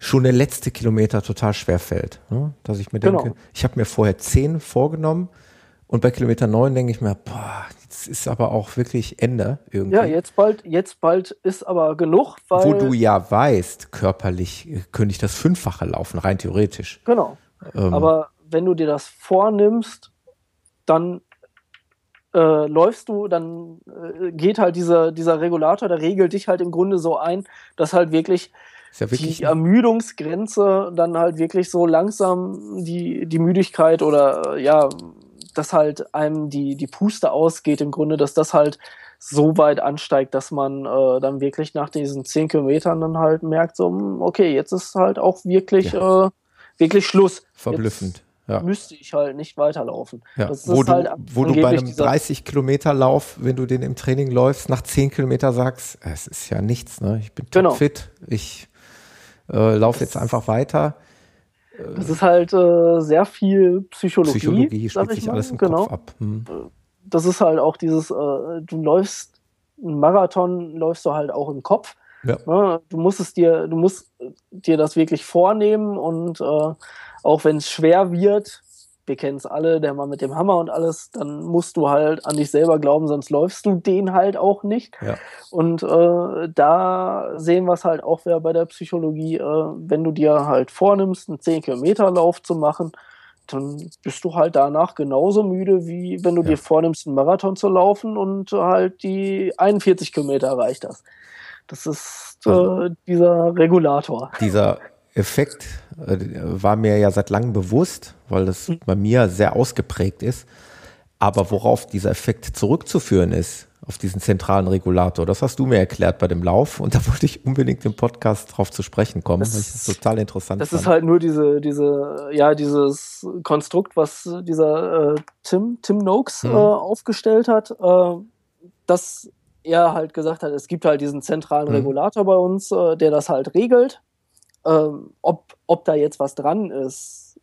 Speaker 1: schon der letzte Kilometer total schwer fällt. Ne? Dass ich mir denke, genau. ich habe mir vorher zehn vorgenommen und bei Kilometer neun denke ich mir, boah, jetzt ist aber auch wirklich Ende irgendwie.
Speaker 2: Ja, jetzt bald, jetzt bald ist aber genug, weil.
Speaker 1: Wo du ja weißt, körperlich könnte ich das Fünffache laufen, rein theoretisch.
Speaker 2: Genau. Ähm, aber wenn du dir das vornimmst, dann äh, läufst du, dann äh, geht halt dieser, dieser Regulator, der regelt dich halt im Grunde so ein, dass halt wirklich ja die Ermüdungsgrenze dann halt wirklich so langsam die, die Müdigkeit oder äh, ja, dass halt einem die, die Puste ausgeht im Grunde, dass das halt so weit ansteigt, dass man äh, dann wirklich nach diesen zehn Kilometern dann halt merkt, so, hm, okay, jetzt ist halt auch wirklich, ja. äh, wirklich Schluss.
Speaker 1: Verblüffend.
Speaker 2: Jetzt ja. müsste ich halt nicht weiterlaufen.
Speaker 1: Ja. wo du, halt wo du bei einem 30 Kilometer Lauf, wenn du den im Training läufst, nach 10 Kilometer sagst, es ist ja nichts, ne? Ich bin genau. topfit, ich äh, lauf jetzt einfach weiter.
Speaker 2: Das ist halt äh, sehr viel Psychologie.
Speaker 1: Psychologie spielt sich alles im genau. Kopf ab. Hm.
Speaker 2: Das ist halt auch dieses, äh, du läufst einen Marathon, läufst du halt auch im Kopf. Ja. Ne? Du musst es dir, du musst dir das wirklich vornehmen und äh, auch wenn es schwer wird, wir kennen es alle, der Mann mit dem Hammer und alles, dann musst du halt an dich selber glauben, sonst läufst du den halt auch nicht.
Speaker 1: Ja.
Speaker 2: Und äh, da sehen wir es halt auch wieder bei der Psychologie, äh, wenn du dir halt vornimmst, einen 10-Kilometer-Lauf zu machen, dann bist du halt danach genauso müde, wie wenn du ja. dir vornimmst, einen Marathon zu laufen und halt die 41 Kilometer erreicht hast. Das ist äh, also dieser Regulator.
Speaker 1: Dieser Effekt äh, war mir ja seit langem bewusst, weil das mhm. bei mir sehr ausgeprägt ist. Aber worauf dieser Effekt zurückzuführen ist, auf diesen zentralen Regulator, das hast du mir erklärt bei dem Lauf und da wollte ich unbedingt im Podcast drauf zu sprechen kommen, das, das total interessant
Speaker 2: Das fand. ist halt nur diese, diese, ja, dieses Konstrukt, was dieser äh, Tim, Tim Noakes mhm. äh, aufgestellt hat, äh, dass er halt gesagt hat, es gibt halt diesen zentralen mhm. Regulator bei uns, äh, der das halt regelt. Ähm, ob, ob da jetzt was dran ist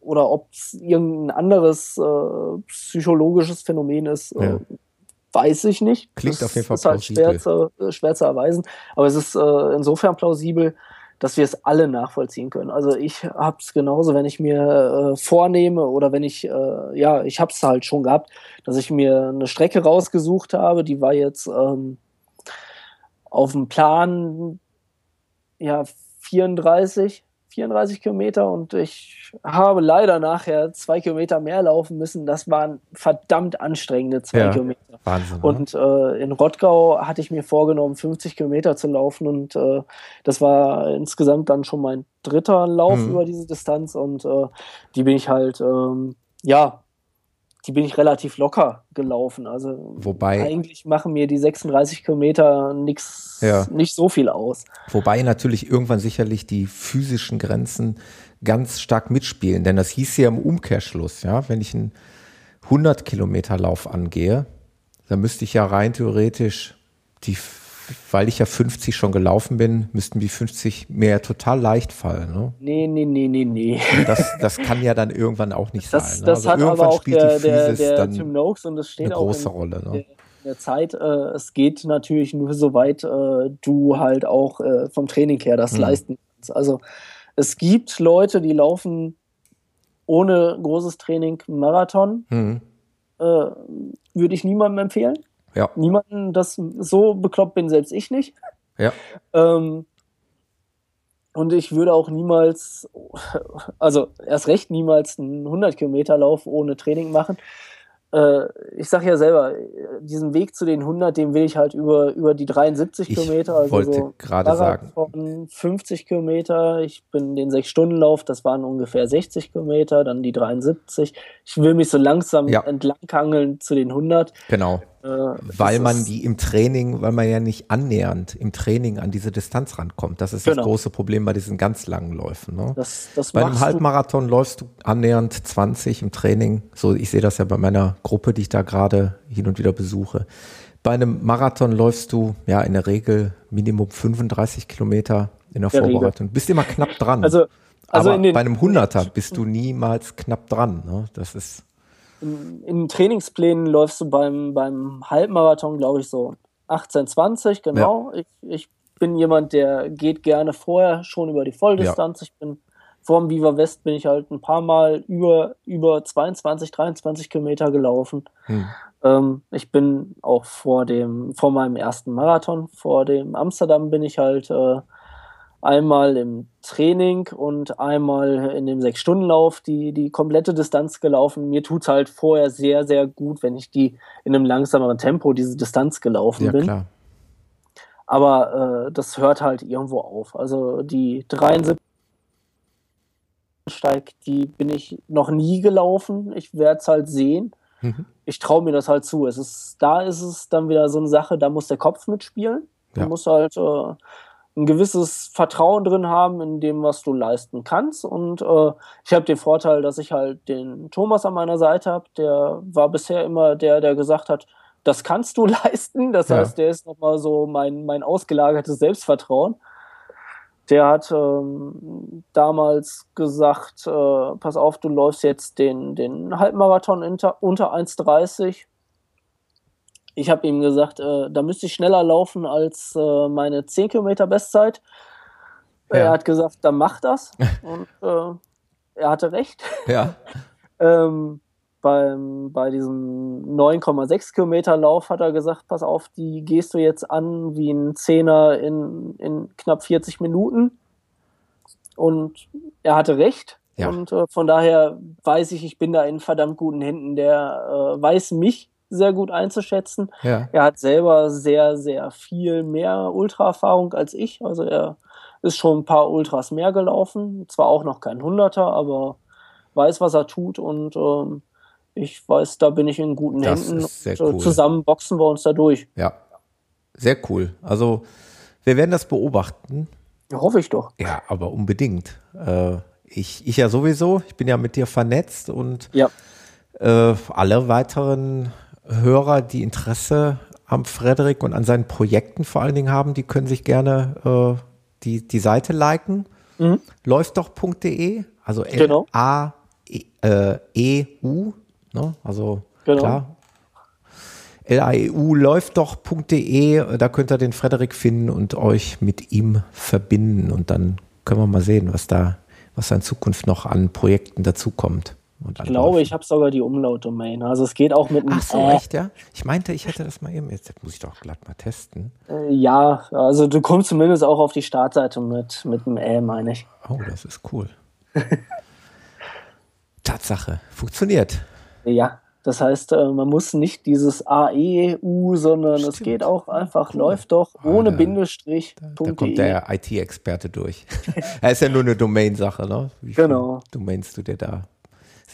Speaker 2: oder ob es irgendein anderes äh, psychologisches Phänomen ist, äh, ja. weiß ich nicht.
Speaker 1: Klingt
Speaker 2: das
Speaker 1: auf jeden Fall ist halt
Speaker 2: schwer zu, äh, schwer zu erweisen. Aber es ist äh, insofern plausibel, dass wir es alle nachvollziehen können. Also ich habe es genauso, wenn ich mir äh, vornehme oder wenn ich, äh, ja, ich habe es halt schon gehabt, dass ich mir eine Strecke rausgesucht habe, die war jetzt ähm, auf dem Plan, ja, 34, 34 Kilometer und ich habe leider nachher zwei Kilometer mehr laufen müssen. Das waren verdammt anstrengende zwei ja, Kilometer. Wahnsinn, und äh, in Rottgau hatte ich mir vorgenommen, 50 Kilometer zu laufen und äh, das war insgesamt dann schon mein dritter Lauf mhm. über diese Distanz und äh, die bin ich halt, ähm, ja, die bin ich relativ locker gelaufen. Also
Speaker 1: Wobei,
Speaker 2: eigentlich machen mir die 36 Kilometer nix, ja. nicht so viel aus.
Speaker 1: Wobei natürlich irgendwann sicherlich die physischen Grenzen ganz stark mitspielen, denn das hieß ja im Umkehrschluss, ja, wenn ich einen 100 Kilometer Lauf angehe, dann müsste ich ja rein theoretisch die weil ich ja 50 schon gelaufen bin, müssten die 50 mir total leicht fallen. Ne?
Speaker 2: Nee, nee, nee, nee, nee.
Speaker 1: Das, das kann ja dann irgendwann auch nicht
Speaker 2: das,
Speaker 1: sein.
Speaker 2: Ne? Das also hat irgendwann aber auch spielt der, die Physis der, der Tim Noakes und das steht
Speaker 1: eine große in, Rolle. Ne?
Speaker 2: in der Zeit. Äh, es geht natürlich nur so weit, äh, du halt auch äh, vom Training her das hm. leisten kannst. Also es gibt Leute, die laufen ohne großes Training Marathon. Hm. Äh, würde ich niemandem empfehlen
Speaker 1: ja.
Speaker 2: niemanden, das so bekloppt bin, selbst ich nicht.
Speaker 1: Ja.
Speaker 2: Ähm, und ich würde auch niemals, also erst recht niemals einen 100 Kilometer Lauf ohne Training machen äh, ich sage ja selber, diesen Weg zu den 100, den will ich halt über, über die 73 ich Kilometer.
Speaker 1: Also wollte so gerade sagen.
Speaker 2: Von 50 Kilometer, ich bin den 6-Stunden-Lauf, das waren ungefähr 60 Kilometer, dann die 73. Ich will mich so langsam ja. entlanghangeln zu den 100.
Speaker 1: Genau. Äh, weil man die im Training, weil man ja nicht annähernd im Training an diese Distanz rankommt. Das ist genau. das große Problem bei diesen ganz langen Läufen. Ne?
Speaker 2: Das, das
Speaker 1: bei einem Halbmarathon läufst du annähernd 20 im Training. So, ich sehe das ja bei meiner Gruppe, die ich da gerade hin und wieder besuche. Bei einem Marathon läufst du ja in der Regel Minimum 35 Kilometer in der, der Vorbereitung. Bist immer knapp dran.
Speaker 2: Also, also
Speaker 1: Aber bei einem Hunderter bist du niemals knapp dran. Ne? Das ist
Speaker 2: in, in Trainingsplänen läufst du beim, beim Halbmarathon, glaube ich, so 18, 20, genau. Ja. Ich, ich bin jemand, der geht gerne vorher schon über die Volldistanz. Ja. Ich bin vor dem Viva West bin ich halt ein paar Mal über, über 22, 23 Kilometer gelaufen. Hm. Ähm, ich bin auch vor dem, vor meinem ersten Marathon, vor dem Amsterdam bin ich halt äh, einmal im Training und einmal in dem Sechs-Stunden-Lauf die, die komplette Distanz gelaufen. Mir tut es halt vorher sehr, sehr gut, wenn ich die in einem langsameren Tempo diese Distanz gelaufen ja, bin. Klar. Aber äh, das hört halt irgendwo auf. Also die 73 steigt, die bin ich noch nie gelaufen. Ich werde es halt sehen. Mhm. Ich traue mir das halt zu. Es ist, da ist es dann wieder so eine Sache, da muss der Kopf mitspielen. Ja. Du musst halt äh, ein gewisses Vertrauen drin haben in dem, was du leisten kannst. Und äh, ich habe den Vorteil, dass ich halt den Thomas an meiner Seite habe. Der war bisher immer der, der gesagt hat, das kannst du leisten. Das ja. heißt, der ist nochmal so mein, mein ausgelagertes Selbstvertrauen. Der hat ähm, damals gesagt, äh, pass auf, du läufst jetzt den, den Halbmarathon unter, unter 1,30. Ich habe ihm gesagt, äh, da müsste ich schneller laufen als äh, meine 10 Kilometer Bestzeit. Ja. Er hat gesagt, dann mach das. Und äh, er hatte recht.
Speaker 1: Ja.
Speaker 2: ähm, beim, bei diesem 9,6 Kilometer Lauf hat er gesagt, pass auf, die gehst du jetzt an wie ein Zehner in, in knapp 40 Minuten. Und er hatte recht. Ja. Und äh, von daher weiß ich, ich bin da in verdammt guten Händen. Der äh, weiß mich sehr gut einzuschätzen. Ja. Er hat selber sehr, sehr viel mehr Ultra-Erfahrung als ich. Also er ist schon ein paar Ultras mehr gelaufen. Zwar auch noch kein Hunderter, aber weiß, was er tut und ähm, ich weiß, da bin ich in guten das Händen. Ist sehr und, cool. Zusammen boxen wir uns da durch.
Speaker 1: Ja, sehr cool. Also wir werden das beobachten.
Speaker 2: Ja, hoffe ich doch.
Speaker 1: Ja, aber unbedingt. Äh, ich, ich ja sowieso. Ich bin ja mit dir vernetzt und
Speaker 2: ja.
Speaker 1: äh, alle weiteren Hörer, die Interesse am Frederik und an seinen Projekten vor allen Dingen haben, die können sich gerne äh, die, die Seite liken. Mhm. Läuftdoch.de, also
Speaker 2: genau.
Speaker 1: L-A-E-U, ne? also genau. klar. L-A-E-U läuftdoch.de, da könnt ihr den Frederik finden und euch mit ihm verbinden und dann können wir mal sehen, was da, was da in Zukunft noch an Projekten dazukommt.
Speaker 2: Ich glaube, ich habe sogar die Umlaut-Domain. Also es geht auch mit
Speaker 1: einem Ach so, äh. echt, ja? Ich meinte, ich hätte das mal eben. Jetzt muss ich doch glatt mal testen.
Speaker 2: Äh, ja, also du kommst zumindest auch auf die Startseite mit, mit einem Ä, meine ich.
Speaker 1: Oh, das ist cool. Tatsache, funktioniert.
Speaker 2: Ja, das heißt, äh, man muss nicht dieses AEU, sondern Stimmt. es geht auch einfach, cool. läuft doch ah, ohne ah, Bindestrich.
Speaker 1: Da, da kommt der IT-Experte durch. Er ist ja nur eine Domain-Sache, ne?
Speaker 2: Wie genau.
Speaker 1: Domains du dir da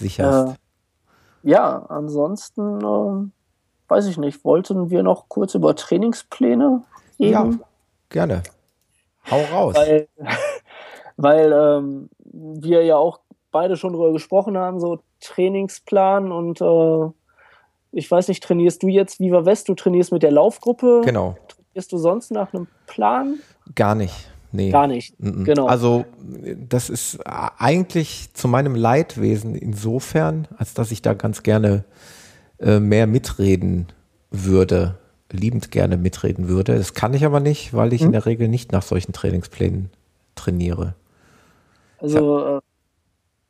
Speaker 1: sicherst.
Speaker 2: Äh, ja, ansonsten äh, weiß ich nicht, wollten wir noch kurz über Trainingspläne
Speaker 1: reden? Ja, gerne. Hau raus.
Speaker 2: Weil, weil ähm, wir ja auch beide schon darüber gesprochen haben, so Trainingsplan und äh, ich weiß nicht, trainierst du jetzt Viva West, du trainierst mit der Laufgruppe?
Speaker 1: Genau.
Speaker 2: Trainierst du sonst nach einem Plan?
Speaker 1: Gar nicht. Nee.
Speaker 2: Gar nicht. Genau.
Speaker 1: Also, das ist eigentlich zu meinem Leidwesen insofern, als dass ich da ganz gerne äh, mehr mitreden würde, liebend gerne mitreden würde. Das kann ich aber nicht, weil ich hm. in der Regel nicht nach solchen Trainingsplänen trainiere.
Speaker 2: Also, ja. Äh,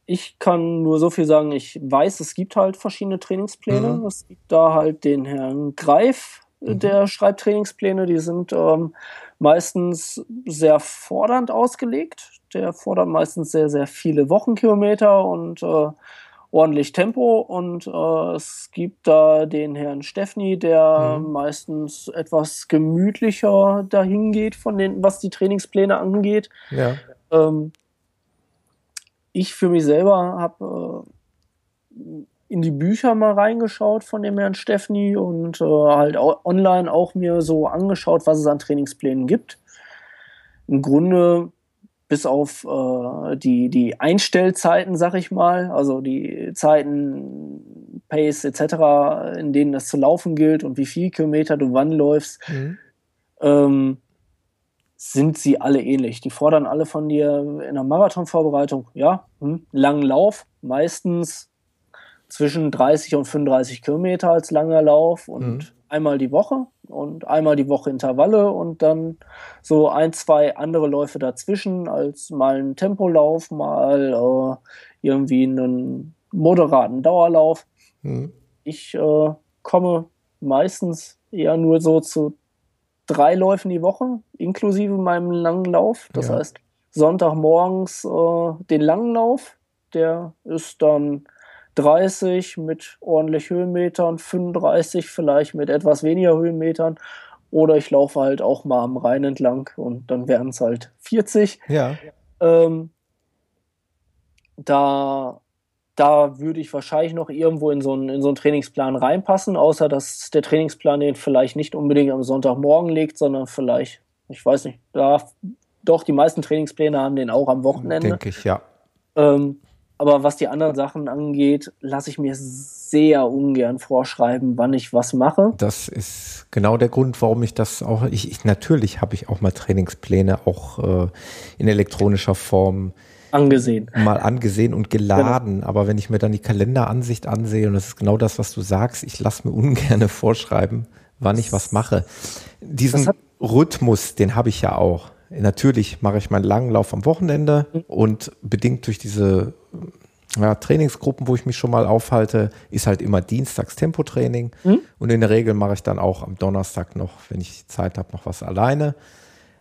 Speaker 2: ich kann nur so viel sagen, ich weiß, es gibt halt verschiedene Trainingspläne. Mhm. Es gibt da halt den Herrn Greif, mhm. der schreibt Trainingspläne, die sind ähm, meistens sehr fordernd ausgelegt. Der fordert meistens sehr, sehr viele Wochenkilometer und äh, ordentlich Tempo. Und äh, es gibt da den Herrn Steffni, der mhm. meistens etwas gemütlicher dahin geht, von den, was die Trainingspläne angeht.
Speaker 1: Ja.
Speaker 2: Ähm, ich für mich selber habe äh, in die Bücher mal reingeschaut von dem Herrn Steffni und äh, halt auch online auch mir so angeschaut, was es an Trainingsplänen gibt. Im Grunde bis auf äh, die, die Einstellzeiten, sag ich mal, also die Zeiten, Pace etc., in denen das zu laufen gilt und wie viel Kilometer du wann läufst, mhm. ähm, sind sie alle ähnlich. Die fordern alle von dir in der Marathonvorbereitung, ja, hm, langen Lauf, meistens zwischen 30 und 35 Kilometer als langer Lauf und mhm. einmal die Woche und einmal die Woche Intervalle und dann so ein, zwei andere Läufe dazwischen als mal ein Tempolauf, mal äh, irgendwie einen moderaten Dauerlauf. Mhm. Ich äh, komme meistens eher nur so zu drei Läufen die Woche, inklusive meinem langen Lauf. Das ja. heißt, Sonntagmorgens äh, den langen Lauf, der ist dann 30 mit ordentlich Höhenmetern, 35 vielleicht mit etwas weniger Höhenmetern. Oder ich laufe halt auch mal am Rhein entlang und dann wären es halt 40.
Speaker 1: Ja.
Speaker 2: Ähm, da da würde ich wahrscheinlich noch irgendwo in so, einen, in so einen Trainingsplan reinpassen, außer dass der Trainingsplan den vielleicht nicht unbedingt am Sonntagmorgen legt, sondern vielleicht, ich weiß nicht, da doch die meisten Trainingspläne haben den auch am Wochenende.
Speaker 1: Denke ich, ja.
Speaker 2: Ähm, aber was die anderen Sachen angeht, lasse ich mir sehr ungern vorschreiben, wann ich was mache.
Speaker 1: Das ist genau der Grund, warum ich das auch. Ich, ich natürlich habe ich auch mal Trainingspläne auch äh, in elektronischer Form
Speaker 2: angesehen.
Speaker 1: Mal angesehen und geladen. Genau. Aber wenn ich mir dann die Kalenderansicht ansehe, und das ist genau das, was du sagst, ich lasse mir ungern vorschreiben, wann ich was mache. Diesen Rhythmus, den habe ich ja auch. Natürlich mache ich meinen langen Lauf am Wochenende mhm. und bedingt durch diese ja, Trainingsgruppen, wo ich mich schon mal aufhalte, ist halt immer Dienstags Tempotraining. Mhm. Und in der Regel mache ich dann auch am Donnerstag noch, wenn ich Zeit habe, noch was alleine.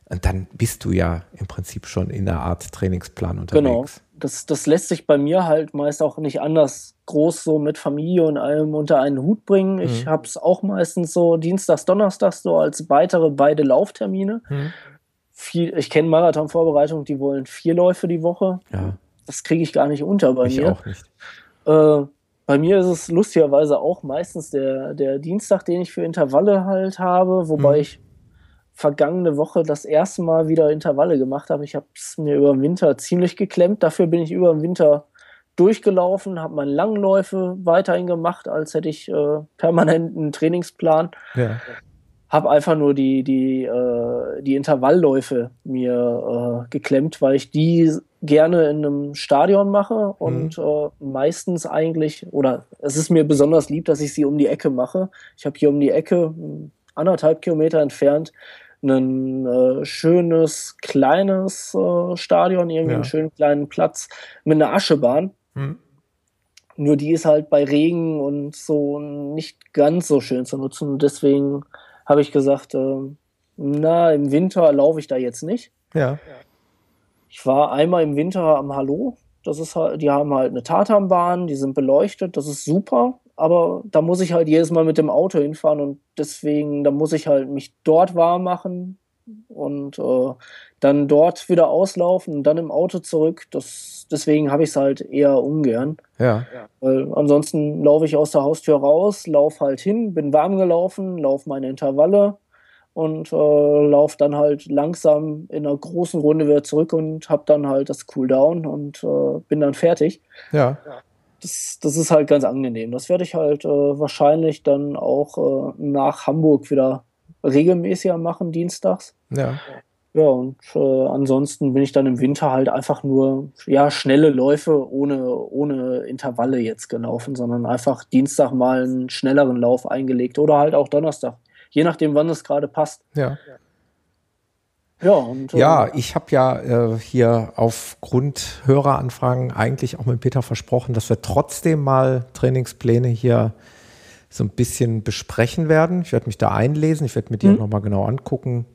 Speaker 1: Und dann bist du ja im Prinzip schon in einer Art Trainingsplan unterwegs.
Speaker 2: Genau. das, das lässt sich bei mir halt meist auch nicht anders groß so mit Familie und allem unter einen Hut bringen. Mhm. Ich habe es auch meistens so dienstags, donnerstags so als weitere beide Lauftermine. Mhm. Viel, ich kenne Marathonvorbereitungen, die wollen vier Läufe die Woche. Ja. Das kriege ich gar nicht unter bei ich mir. Auch nicht. Äh, bei mir ist es lustigerweise auch meistens der, der Dienstag, den ich für Intervalle halt habe, wobei mhm. ich vergangene Woche das erste Mal wieder Intervalle gemacht habe. Ich habe es mir über den Winter ziemlich geklemmt. Dafür bin ich über den Winter durchgelaufen, habe meine Langläufe weiterhin gemacht, als hätte ich äh, permanent einen Trainingsplan. Ja. Habe einfach nur die, die, äh, die Intervallläufe mir äh, geklemmt, weil ich die gerne in einem Stadion mache und mhm. äh, meistens eigentlich, oder es ist mir besonders lieb, dass ich sie um die Ecke mache. Ich habe hier um die Ecke, anderthalb Kilometer entfernt, ein äh, schönes, kleines äh, Stadion, irgendwie ja. einen schönen kleinen Platz mit einer Aschebahn. Mhm. Nur die ist halt bei Regen und so nicht ganz so schön zu nutzen. Deswegen habe ich gesagt, äh, na, im Winter laufe ich da jetzt nicht.
Speaker 1: Ja.
Speaker 2: Ich war einmal im Winter am Hallo. Das ist halt, die haben halt eine Tatanbahn, die sind beleuchtet, das ist super aber da muss ich halt jedes Mal mit dem Auto hinfahren und deswegen, da muss ich halt mich dort warm machen und äh, dann dort wieder auslaufen und dann im Auto zurück. Das, deswegen habe ich es halt eher ungern.
Speaker 1: Ja.
Speaker 2: Weil ansonsten laufe ich aus der Haustür raus, laufe halt hin, bin warm gelaufen, laufe meine Intervalle und äh, laufe dann halt langsam in einer großen Runde wieder zurück und habe dann halt das Cooldown und äh, bin dann fertig.
Speaker 1: Ja
Speaker 2: das, das ist halt ganz angenehm. Das werde ich halt äh, wahrscheinlich dann auch äh, nach Hamburg wieder regelmäßiger machen, dienstags.
Speaker 1: Ja.
Speaker 2: Ja, und äh, ansonsten bin ich dann im Winter halt einfach nur ja, schnelle Läufe ohne, ohne Intervalle jetzt gelaufen, sondern einfach Dienstag mal einen schnelleren Lauf eingelegt oder halt auch Donnerstag. Je nachdem, wann es gerade passt.
Speaker 1: Ja.
Speaker 2: Ja, und,
Speaker 1: ja äh, ich habe ja äh, hier aufgrund Höreranfragen eigentlich auch mit Peter versprochen, dass wir trotzdem mal Trainingspläne hier so ein bisschen besprechen werden. Ich werde mich da einlesen, ich werde mir die mhm. nochmal genau angucken.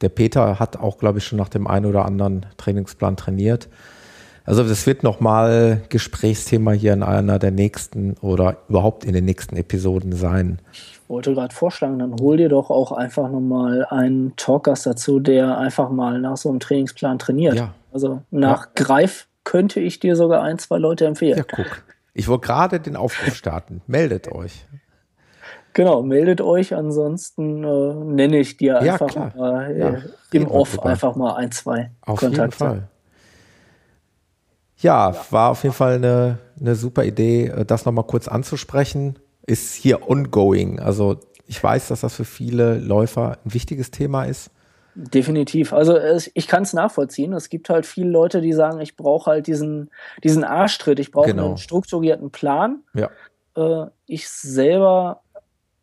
Speaker 1: Der Peter hat auch, glaube ich, schon nach dem einen oder anderen Trainingsplan trainiert. Also das wird nochmal Gesprächsthema hier in einer der nächsten oder überhaupt in den nächsten Episoden sein.
Speaker 2: Ich wollte gerade vorschlagen, dann hol dir doch auch einfach nochmal einen Talkgast dazu, der einfach mal nach so einem Trainingsplan trainiert. Ja. Also nach ja. Greif könnte ich dir sogar ein, zwei Leute empfehlen. Ja,
Speaker 1: guck. Ich wollte gerade den Aufruf starten. Meldet euch.
Speaker 2: Genau, meldet euch. Ansonsten äh, nenne ich dir ja, einfach mal äh, ja, im Off drüber. einfach mal ein, zwei
Speaker 1: auf Kontakte. Jeden Fall. Ja, war auf jeden Fall eine, eine super Idee, äh, das nochmal kurz anzusprechen ist hier ongoing. Also ich weiß, dass das für viele Läufer ein wichtiges Thema ist.
Speaker 2: Definitiv. Also ich kann es nachvollziehen. Es gibt halt viele Leute, die sagen, ich brauche halt diesen, diesen Arschtritt, ich brauche genau. einen strukturierten Plan.
Speaker 1: Ja.
Speaker 2: Äh, ich selber,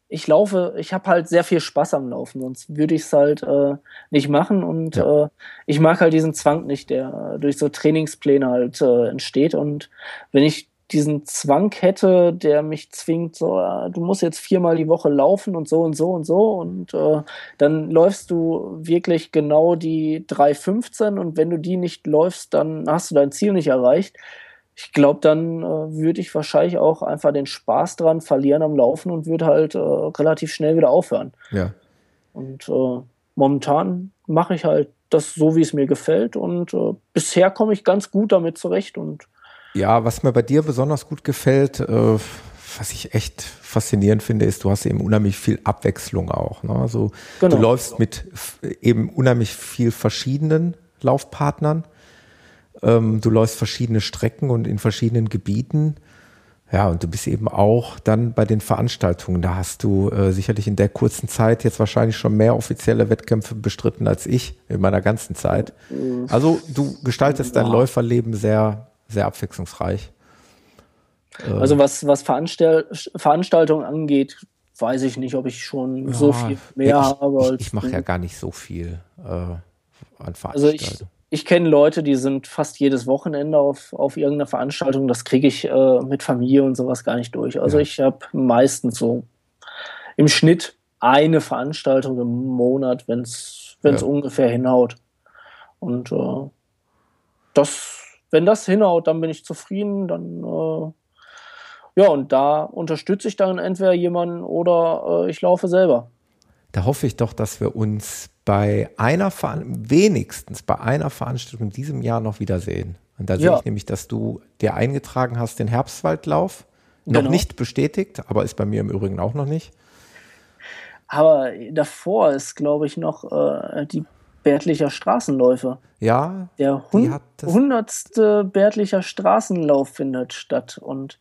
Speaker 2: ich laufe, ich habe halt sehr viel Spaß am Laufen, sonst würde ich es halt äh, nicht machen. Und ja. äh, ich mag halt diesen Zwang nicht, der durch so Trainingspläne halt äh, entsteht. Und wenn ich diesen Zwang hätte, der mich zwingt, so, äh, du musst jetzt viermal die Woche laufen und so und so und so und äh, dann läufst du wirklich genau die 3,15 und wenn du die nicht läufst, dann hast du dein Ziel nicht erreicht. Ich glaube, dann äh, würde ich wahrscheinlich auch einfach den Spaß dran verlieren am Laufen und würde halt äh, relativ schnell wieder aufhören.
Speaker 1: Ja.
Speaker 2: Und äh, momentan mache ich halt das so, wie es mir gefällt und äh, bisher komme ich ganz gut damit zurecht und
Speaker 1: ja, was mir bei dir besonders gut gefällt, äh, was ich echt faszinierend finde, ist, du hast eben unheimlich viel Abwechslung auch. Ne? Also genau. du läufst mit eben unheimlich viel verschiedenen Laufpartnern. Ähm, du läufst verschiedene Strecken und in verschiedenen Gebieten. Ja, und du bist eben auch dann bei den Veranstaltungen. Da hast du äh, sicherlich in der kurzen Zeit jetzt wahrscheinlich schon mehr offizielle Wettkämpfe bestritten als ich in meiner ganzen Zeit. Mhm. Also du gestaltest dein Läuferleben sehr sehr abwechslungsreich.
Speaker 2: Also was, was Veranstalt Veranstaltungen angeht, weiß ich nicht, ob ich schon ja, so viel mehr
Speaker 1: ja,
Speaker 2: ich, habe.
Speaker 1: ich, ich mache ja gar nicht so viel äh, an
Speaker 2: Veranstaltungen. Also ich, ich kenne Leute, die sind fast jedes Wochenende auf, auf irgendeiner Veranstaltung. Das kriege ich äh, mit Familie und sowas gar nicht durch. Also ja. ich habe meistens so im Schnitt eine Veranstaltung im Monat, wenn es ja. ungefähr hinhaut. Und äh, das wenn das hinhaut, dann bin ich zufrieden. Dann äh, ja, und da unterstütze ich dann entweder jemanden oder äh, ich laufe selber.
Speaker 1: Da hoffe ich doch, dass wir uns bei einer wenigstens bei einer Veranstaltung in diesem Jahr noch wiedersehen. Und da ja. sehe ich nämlich, dass du dir eingetragen hast, den Herbstwaldlauf. Noch genau. nicht bestätigt, aber ist bei mir im Übrigen auch noch nicht.
Speaker 2: Aber davor ist, glaube ich, noch äh, die Bärtlicher Straßenläufe.
Speaker 1: Ja.
Speaker 2: Der hundertste Bärtlicher Straßenlauf findet statt. Und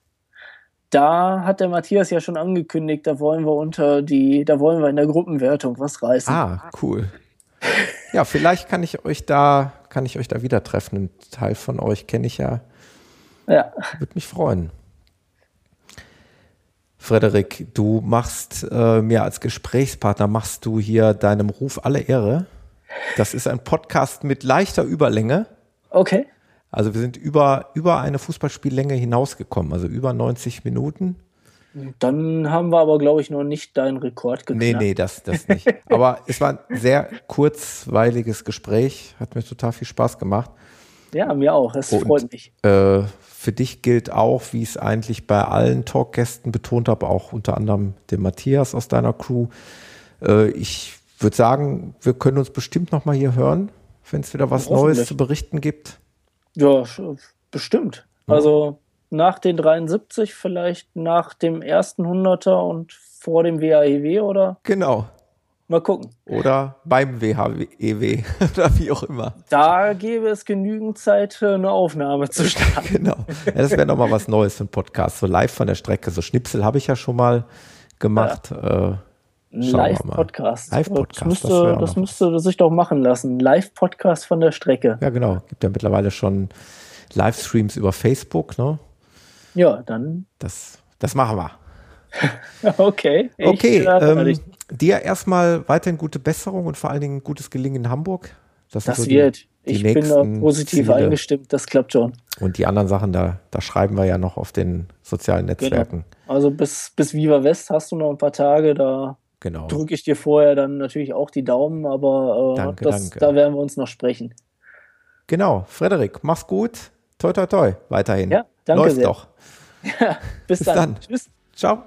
Speaker 2: da hat der Matthias ja schon angekündigt, da wollen wir unter die, da wollen wir in der Gruppenwertung was reißen.
Speaker 1: Ah, cool. Ja, vielleicht kann ich euch da, kann ich euch da wieder treffen. Ein Teil von euch kenne ich ja.
Speaker 2: Ja.
Speaker 1: Würde mich freuen. Frederik, du machst äh, mir als Gesprächspartner, machst du hier deinem Ruf alle Ehre. Das ist ein Podcast mit leichter Überlänge.
Speaker 2: Okay.
Speaker 1: Also wir sind über, über eine Fußballspiellänge hinausgekommen, also über 90 Minuten.
Speaker 2: Dann haben wir aber, glaube ich, noch nicht deinen Rekord geknackt.
Speaker 1: Nee, nee, das, das nicht. aber es war ein sehr kurzweiliges Gespräch, hat mir total viel Spaß gemacht.
Speaker 2: Ja, mir auch, es freut mich.
Speaker 1: Äh, für dich gilt auch, wie ich es eigentlich bei allen Talkgästen betont habe, auch unter anderem dem Matthias aus deiner Crew. Äh, ich würde sagen, wir können uns bestimmt noch mal hier hören, wenn es wieder was Neues zu berichten gibt.
Speaker 2: Ja, bestimmt. Ja. Also nach den 73, vielleicht nach dem ersten Hunderter und vor dem WAEW e oder?
Speaker 1: Genau.
Speaker 2: Mal gucken.
Speaker 1: Oder beim WHEW e oder wie auch immer.
Speaker 2: Da gäbe es genügend Zeit, eine Aufnahme zu starten.
Speaker 1: genau. Ja, das wäre nochmal was Neues für einen Podcast. So live von der Strecke. So Schnipsel habe ich ja schon mal gemacht. Ja. Äh,
Speaker 2: Live-Podcast. Live-Podcast. Das, müsste, das, das müsste sich doch machen lassen. Live-Podcast von der Strecke.
Speaker 1: Ja, genau. Gibt ja mittlerweile schon Livestreams über Facebook, ne?
Speaker 2: Ja, dann.
Speaker 1: Das, das machen wir.
Speaker 2: okay.
Speaker 1: Okay. Ähm, dir erstmal weiterhin gute Besserung und vor allen Dingen gutes Gelingen in Hamburg.
Speaker 2: Das, das so wird. Die, die ich bin da positiv Ziele. eingestimmt. Das klappt schon.
Speaker 1: Und die anderen Sachen, da, da schreiben wir ja noch auf den sozialen genau. Netzwerken.
Speaker 2: Genau. Also bis, bis Viva West hast du noch ein paar Tage, da
Speaker 1: genau.
Speaker 2: drücke ich dir vorher dann natürlich auch die Daumen, aber äh,
Speaker 1: danke,
Speaker 2: das,
Speaker 1: danke.
Speaker 2: da werden wir uns noch sprechen.
Speaker 1: Genau, Frederik, mach's gut. Toi, toi, toi, weiterhin.
Speaker 2: Ja, danke
Speaker 1: Läuft
Speaker 2: sehr.
Speaker 1: doch.
Speaker 2: Ja, bis, bis dann. dann.
Speaker 1: Tschüss. Ciao.